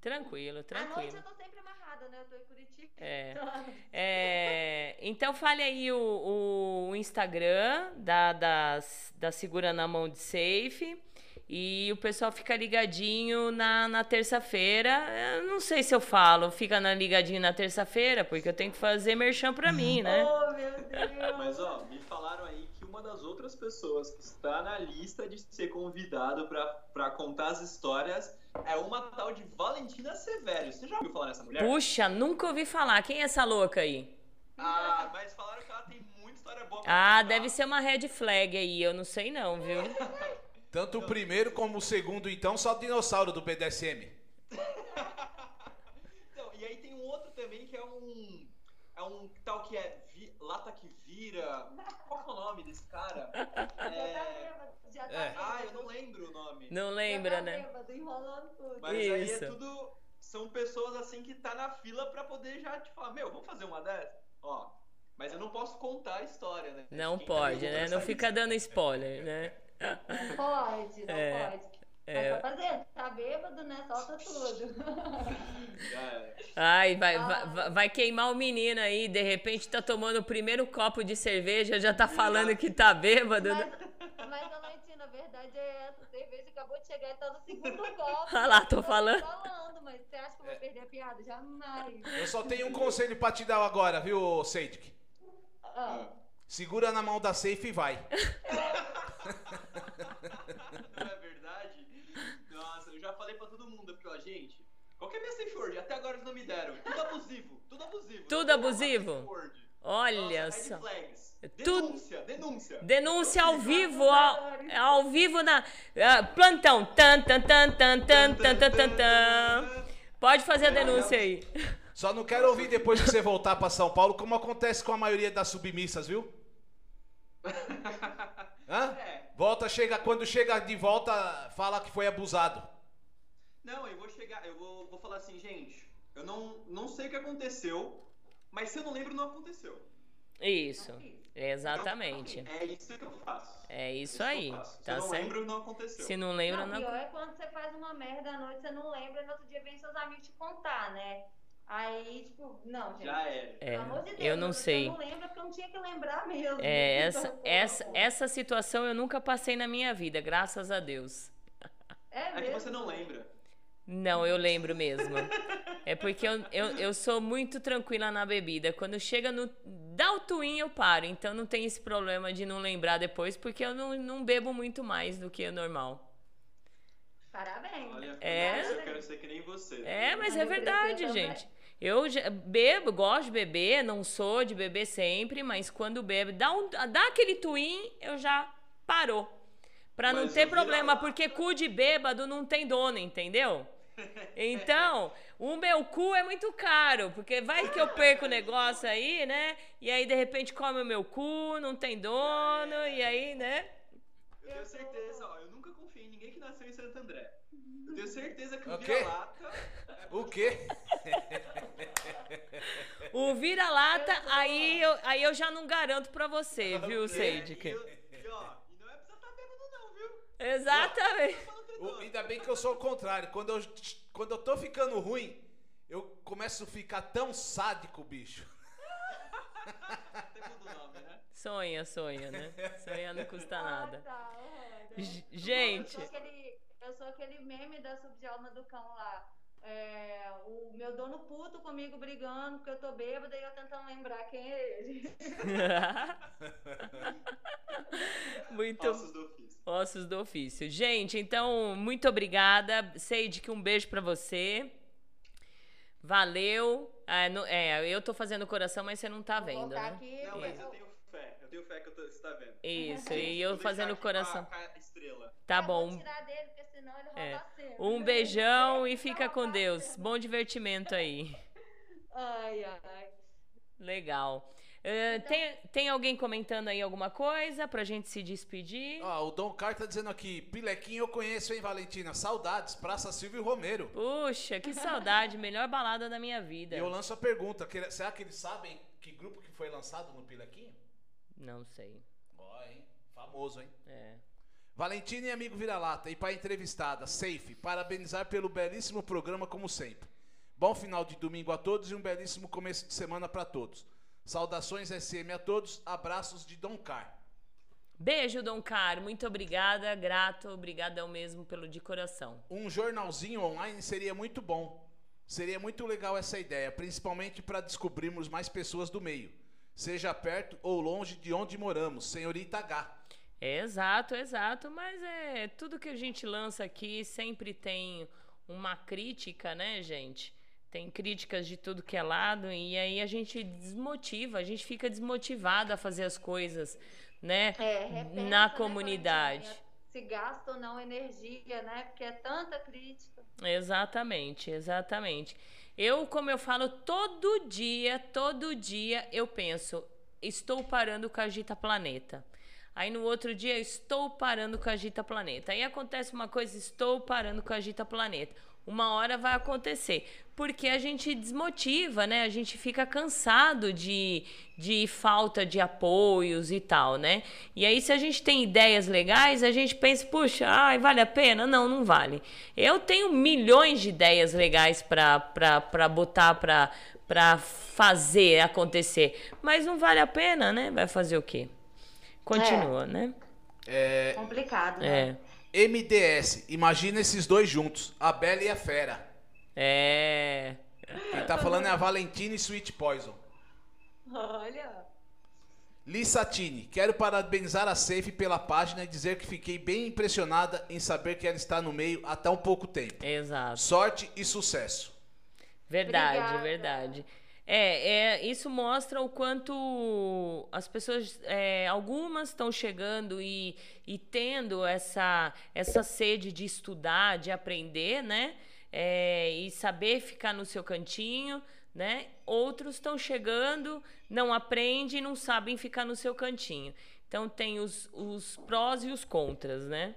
Tranquilo, À noite tranquilo. eu tô sempre amarrada, né? Eu tô em Curitiba. É. Então, É, então fale aí o, o Instagram da, das, da Segura na Mão de Safe. E o pessoal fica ligadinho na, na terça-feira. Eu não sei se eu falo, fica na ligadinho na terça-feira, porque eu tenho que fazer merchan pra mim, né? <laughs> Oh, meu Deus! Mas ó, me falaram aí que uma das outras pessoas que está na lista de ser convidado pra, pra contar as histórias é uma tal de Valentina Severo. Você já ouviu falar nessa mulher? Puxa, nunca ouvi falar. Quem é essa louca aí? Ah, mas falaram que ela tem muita história boa pra Ah, contar. deve ser uma red flag aí. Eu não sei não, viu? <laughs> Tanto o primeiro como o segundo, então, só dinossauro do BDSM. Então, e aí tem um outro também que é um. É um tal que é vi- Lata que Vira. Qual que é o nome desse cara? <laughs> Já tá É... já tá É. Ah, eu não lembro o nome. Não lembra, tá né? bêbado, enrolando tudo. Mas aí Isso. é tudo. São pessoas assim que tá na fila pra poder já te falar, meu, vamos fazer uma dessas? Ó. Mas eu não posso contar a história, né? Não Quem tá pode, envolvido né? Não fica dando spoiler, né? Não <laughs> pode, não É, pode. é. Mas pra fazer, tá bêbado, né? Solta tudo. É. <laughs> Ai, vai, Ah. vai, vai- vai queimar o menino aí, de repente tá tomando o primeiro copo de cerveja, já tá falando que tá bêbado. Mas, né? mas Valentina, a verdade é essa. A cerveja acabou de chegar e tá no segundo <laughs> copo. Ah lá, tô Eu falando. falando, mas você acha que eu vou perder a piada? Jamais. Eu só tenho um conselho pra te dar agora, viu, Seidik? Ah, Segura na mão da safe e vai. Não <laughs> é verdade? Nossa, eu já falei pra todo mundo aqui, ó, gente. Qual que é minha safe word? Até agora eles não me deram. Tudo abusivo, tudo abusivo. Tudo abusivo? Olha Nossa, só. flags. Tudo- Denúncia, denúncia. Denúncia ao vivo, ao, ao vivo na. ah, plantão. Tan, tan, tan, tan, tan, tan, tan, tan, tan. Pode fazer a denúncia aí. Só não quero ouvir depois que você voltar pra São Paulo, como acontece com a maioria das submissas, viu? <laughs> Hã? É. Volta, chega, quando chega de volta, fala que foi abusado. Não, eu vou chegar, eu vou, vou falar assim, gente, eu não, não sei o que aconteceu, mas se eu não lembro, não aconteceu. Isso. Exatamente. É isso que eu faço. É isso que eu aí. faço. Se eu Tá não certo? lembro, não aconteceu. Se não lembra, não, não. pior é quando você faz uma merda à noite, você não lembra, e no outro dia vem seus amigos te contar, né? Aí, tipo, não, gente. Já era. É, Pelo amor de Deus, eu não sei. não lembra porque eu não tinha que lembrar mesmo. É, <laughs> Então, essa, pô, essa, essa situação eu nunca passei na minha vida, graças a Deus. É É que mesmo? você não lembra. Não, eu lembro mesmo. É porque eu, eu, eu sou muito tranquila na bebida. Quando chega no. Dá o twin, eu paro. Então não tem esse problema de não lembrar depois, porque eu não, não bebo muito mais do que o normal. Parabéns. Olha, É. eu quero ser que nem você. É, mas é eu verdade, gente. Eu já- bebo, gosto de beber, não sou de beber sempre, mas quando bebo, dá, um, dá aquele twin, eu já parou. Pra não Mas ter o problema, porque cu de bêbado não tem dono, entendeu? <laughs> Então, o meu cu é muito caro, porque vai que eu perco o negócio aí, né? E aí, de repente, come o meu cu, não tem dono, e aí, né? Eu tenho certeza, ó, eu nunca confiei em ninguém que nasceu em Santo André. Eu tenho certeza que o vira-lata. O quê? O vira-lata, aí eu, aí eu já não garanto pra você, viu, É, Seidik? E, eu- e, ó, e não é pra você estar bêbado, não, viu? Exatamente. O- ainda bem que eu sou o contrário. Quando eu, quando eu tô ficando ruim, eu começo a ficar tão sádico, bicho. Até muda o nome, né? Sonha, sonha, né? Sonhar não custa nada. Ah, tá. aham. G- Eu Gente, eu sou aquele meme da subdialma do cão lá. É, o meu dono puto comigo brigando porque eu tô bêbada e eu tentando lembrar quem é ele. <laughs> muito Ossos do ofício. ossos do ofício. Gente, então, muito obrigada. Seidik, um beijo pra você. Valeu. Ah, não- é, eu tô fazendo coração, mas você não tá vendo, né? aqui. Não, mas eu eu- tenho tenho fé que você tá vendo. Isso, e eu fazendo coração. A, com a estrela. Tá eu bom. Vou tirar dele, porque senão ele rouba É. Um beijão e fica com Deus. Bom divertimento aí. Ai, ai. Legal. Eh, tem, tem alguém comentando aí alguma coisa pra gente se despedir? Ó, o Dom Car tá dizendo aqui, Pilequinho eu conheço, hein, Valentina? Saudades, Praça Silvio Romero. Puxa, que saudade. <laughs> Melhor balada da minha vida. E eu lanço a pergunta, que- será que eles sabem que grupo que foi lançado no Pilequinho? Não sei. Ó, hein? Famoso, hein? É. Valentina e amigo vira-lata, e para entrevistada, Safe, parabenizar pelo belíssimo programa como sempre. Bom final de domingo a todos e um belíssimo começo de semana para todos. Saudações SM a todos, abraços de Dom Car. Beijo, Dom Caro. Muito obrigada. Grato. Obrigadão mesmo pelo de coração. Um jornalzinho online seria muito bom. Seria muito legal essa ideia, principalmente para descobrirmos mais pessoas do meio, seja perto ou longe de onde moramos, senhorita H. Exato, exato. Mas é tudo que a gente lança aqui sempre tem uma crítica, né, gente? Tem críticas de tudo que é lado e aí a gente desmotiva, a gente fica desmotivado a fazer as coisas, né? É, repensa, na né, comunidade. Valentina? Se gasta ou não energia, né? Porque é tanta crítica. Exatamente, exatamente. Eu, como eu falo, todo dia, todo dia eu penso, estou parando com a Agita Planeta. Aí no outro dia, estou parando com a Agita Planeta. Aí acontece uma coisa, estou parando com a Agita Planeta. Uma hora vai acontecer. Porque a gente desmotiva, né? A gente fica cansado de, de falta de apoios e tal, né? E aí, se a gente tem ideias legais, a gente pensa, puxa, ai, vale a pena? Não, não vale. Eu tenho milhões de ideias legais para botar para para fazer acontecer. Mas não vale a pena, né? Vai fazer o quê? Continua, né? É, Complicado, né? É. MDS, imagina esses dois juntos, a Bela e a Fera. É. Quem tá falando é a Valentina e Sweet Poison. Olha. Lissatini, quero parabenizar a Safe pela página e dizer que fiquei bem impressionada em saber que ela está no meio há tão pouco tempo. Exato. Sorte e sucesso. Verdade, Obrigada. verdade. É, é, isso mostra o quanto as pessoas, é, algumas estão chegando e, e tendo essa, essa sede de estudar, de aprender, né? É, e saber ficar no seu cantinho, né? Outros estão chegando, não aprendem e não sabem ficar no seu cantinho. Então tem os, os prós e os contras, né?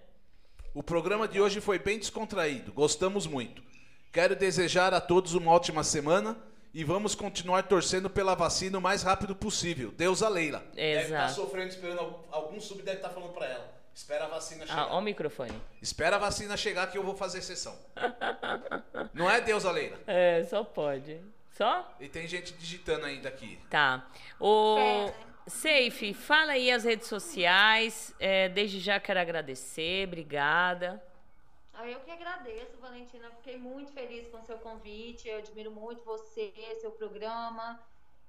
O programa de hoje foi bem descontraído, gostamos muito. Quero desejar a todos uma ótima semana e vamos continuar torcendo pela vacina o mais rápido possível. Deus a Leila. Deve estar Exato. sofrendo, esperando algum, algum sub deve estar falando para ela. Espera a vacina chegar. Ah, ó o microfone. Espera a vacina chegar que eu vou fazer sessão. <laughs> Não é Deus a Leila? É, só pode. Só? E tem gente digitando ainda aqui. Tá. O né? Safe, fala aí as redes sociais. É, desde já quero agradecer, obrigada. Ah, Eu que agradeço, Valentina. Fiquei muito feliz com o seu convite. Eu admiro muito você, seu programa.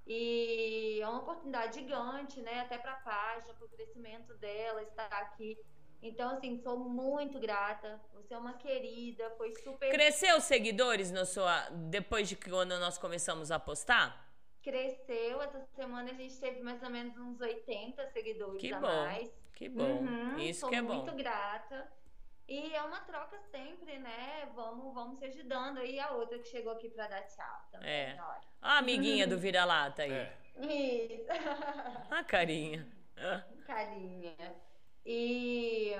E é uma oportunidade gigante, né? Até para a página, para o crescimento dela, estar aqui. Então, assim, sou muito grata. Você é uma querida, foi super. Cresceu os seguidores na sua, depois de quando nós começamos a postar? Cresceu. Essa semana a gente teve mais ou menos uns 80 seguidores Que a bom. mais. Que bom. Uhum, Isso sou que é bom. muito grata. E é uma troca sempre, né? Vamos, vamos se ajudando. E a outra que chegou aqui para dar tchau também. É. olha. A amiguinha do vira-lata aí. É. Isso. A carinha. Carinha. E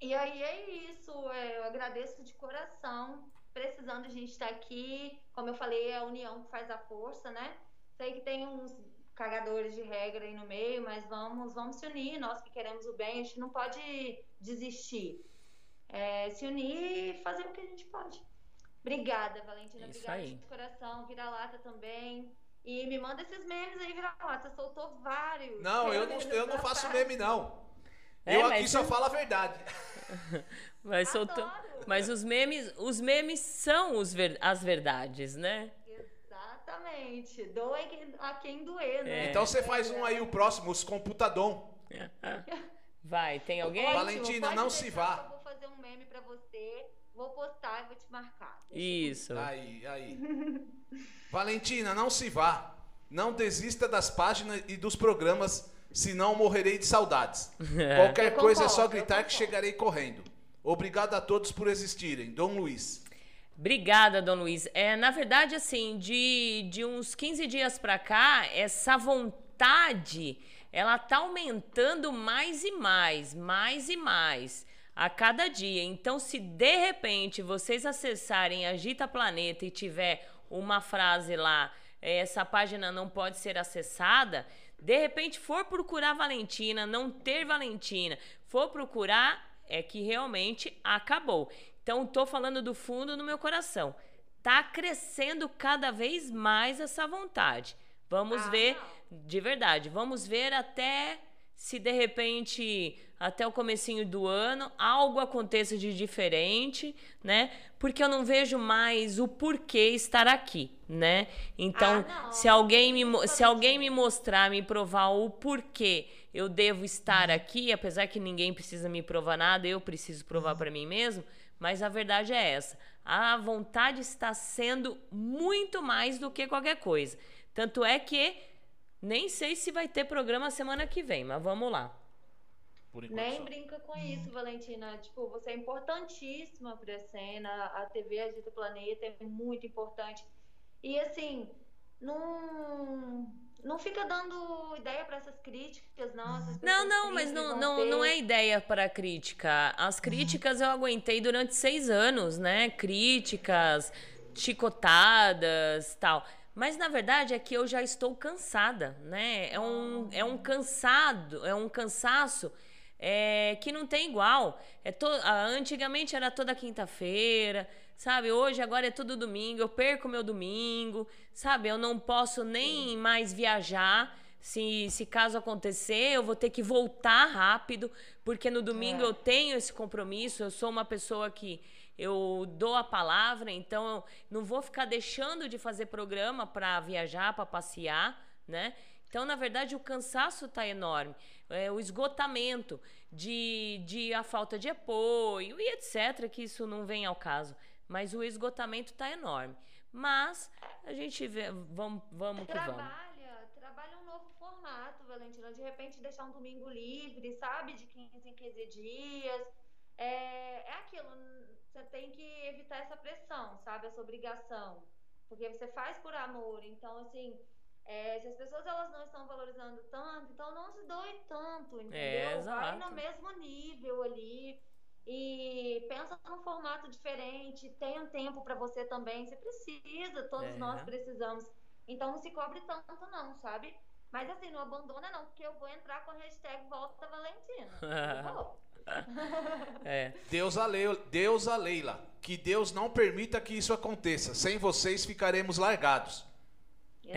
E aí é isso, eu agradeço de coração. Precisando, a gente estar tá aqui. Como eu falei, é a união que faz a força, né? Sei que tem uns cagadores de regra aí no meio, mas vamos, vamos se unir, nós que queremos o bem, a gente não pode desistir. É, se unir e fazer o que a gente pode. Obrigada, Valentina. Isso Obrigada aí. de coração. Vira-lata também. E me manda esses memes aí, Vira-lata. Soltou vários. Não, eu não, eu não faço meme, não. É, eu aqui só falo a verdade. <laughs> mas, soltou... mas os memes, os memes são os ver... as verdades, né? Exatamente. Doe a quem doer, né? É. Então você faz um aí, o próximo, os computador. <laughs> Vai, tem alguém? Ótimo, Valentina, não se vá. Pra você, vou postar e vou te marcar. Isso. Aí, aí. <laughs> Valentina, não se vá. Não desista das páginas e dos programas, senão morrerei de saudades. <laughs> É. Qualquer coisa é só gritar que chegarei correndo. Obrigado a todos por existirem. Dom Luiz. Obrigada, Dom Luiz. É, na verdade, assim, de, de uns 15 dias para cá, essa vontade, ela tá aumentando mais e mais, mais e mais a cada dia. Então, se de repente vocês acessarem Agita Planeta e tiver uma frase lá, essa página não pode ser acessada, de repente for procurar Valentina, não ter Valentina, for procurar, é que realmente acabou. Então, estou falando do fundo do meu coração. Tá crescendo cada vez mais essa vontade. Vamos ah, ver, de verdade, vamos ver até se de repente até o comecinho do ano algo aconteça de diferente, né? Porque eu não vejo mais o porquê estar aqui, né? Então, ah, se alguém me se alguém me mostrar, me provar o porquê eu devo estar aqui, apesar que ninguém precisa me provar nada, eu preciso provar para mim mesmo, mas a verdade é essa. A vontade está sendo muito mais do que qualquer coisa. Tanto é que nem sei se vai ter programa semana que vem, mas vamos lá. Nem brinca com isso, Valentina. Tipo, você é importantíssima para a cena. A TV Agita Planeta é muito importante. E assim, não não fica dando ideia para essas críticas, não. não, não, mas não, não, não é ideia para crítica. As críticas eu aguentei durante seis anos, né? Críticas, chicotadas, tal. Mas na verdade é que eu já estou cansada, né? É um, é um cansado, é um cansaço é, que não tem igual. É to... Antigamente era toda quinta-feira, sabe? Hoje, agora é todo domingo, eu perco meu domingo, sabe? Eu não posso nem mais viajar. Se, se caso acontecer, eu vou ter que voltar rápido, porque no domingo é. eu tenho esse compromisso. Eu sou uma pessoa que eu dou a palavra, então eu não vou ficar deixando de fazer programa para viajar, para passear, né? Então, na verdade, o cansaço está enorme, é, o esgotamento de, de a falta de apoio e etc., que isso não vem ao caso mas o esgotamento está enorme. Mas a gente vê, vamos, vamos que vamos. Trabalha um novo formato, Valentina. De repente deixar um domingo livre, sabe? De 15 em 15 dias. É, é aquilo, você tem que evitar essa pressão, sabe? Essa obrigação. Porque você faz por amor. Então, assim, é, se as pessoas elas não estão valorizando tanto, então não se doe tanto, entendeu? É, Vai no mesmo nível ali e pensa num formato diferente, tenha tempo para você também. Você precisa, todos é. nós precisamos. Então não se cobre tanto, não, sabe? Mas assim, não abandona não, porque eu vou entrar com a hashtag Volta Valentina. <laughs> é. Deus a, Leila, Deus a Leila, que Deus não permita que isso aconteça. Sem vocês ficaremos largados.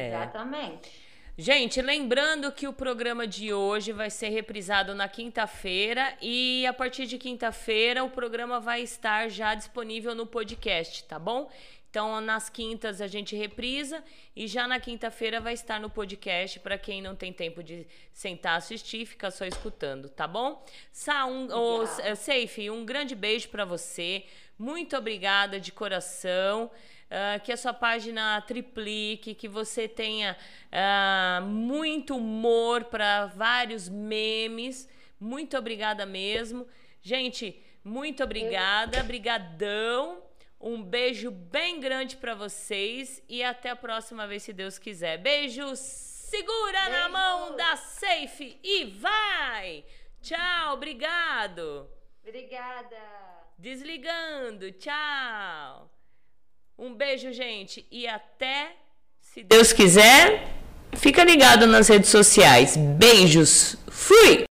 Exatamente. Gente, lembrando que o programa de hoje vai ser reprisado na quinta-feira e a partir de quinta-feira o programa vai estar já disponível no podcast, tá bom? Então, nas quintas a gente reprisa e já na quinta-feira vai estar no podcast para quem não tem tempo de sentar assistir, fica só escutando, tá bom? Sa um, oh, Safe, um grande beijo para você. Muito obrigada de coração. Uh, que a sua página triplique, que você tenha uh, muito humor para vários memes. Muito obrigada mesmo. Gente, muito obrigada, brigadão. Um beijo bem grande para vocês e até a próxima vez, se Deus quiser. Beijo, segura beijo. na mão da Safe e vai! Tchau, obrigado! Obrigada. Desligando. Tchau. Um beijo, gente. E até, se Deus quiser, fica ligado nas redes sociais. Beijos. Fui!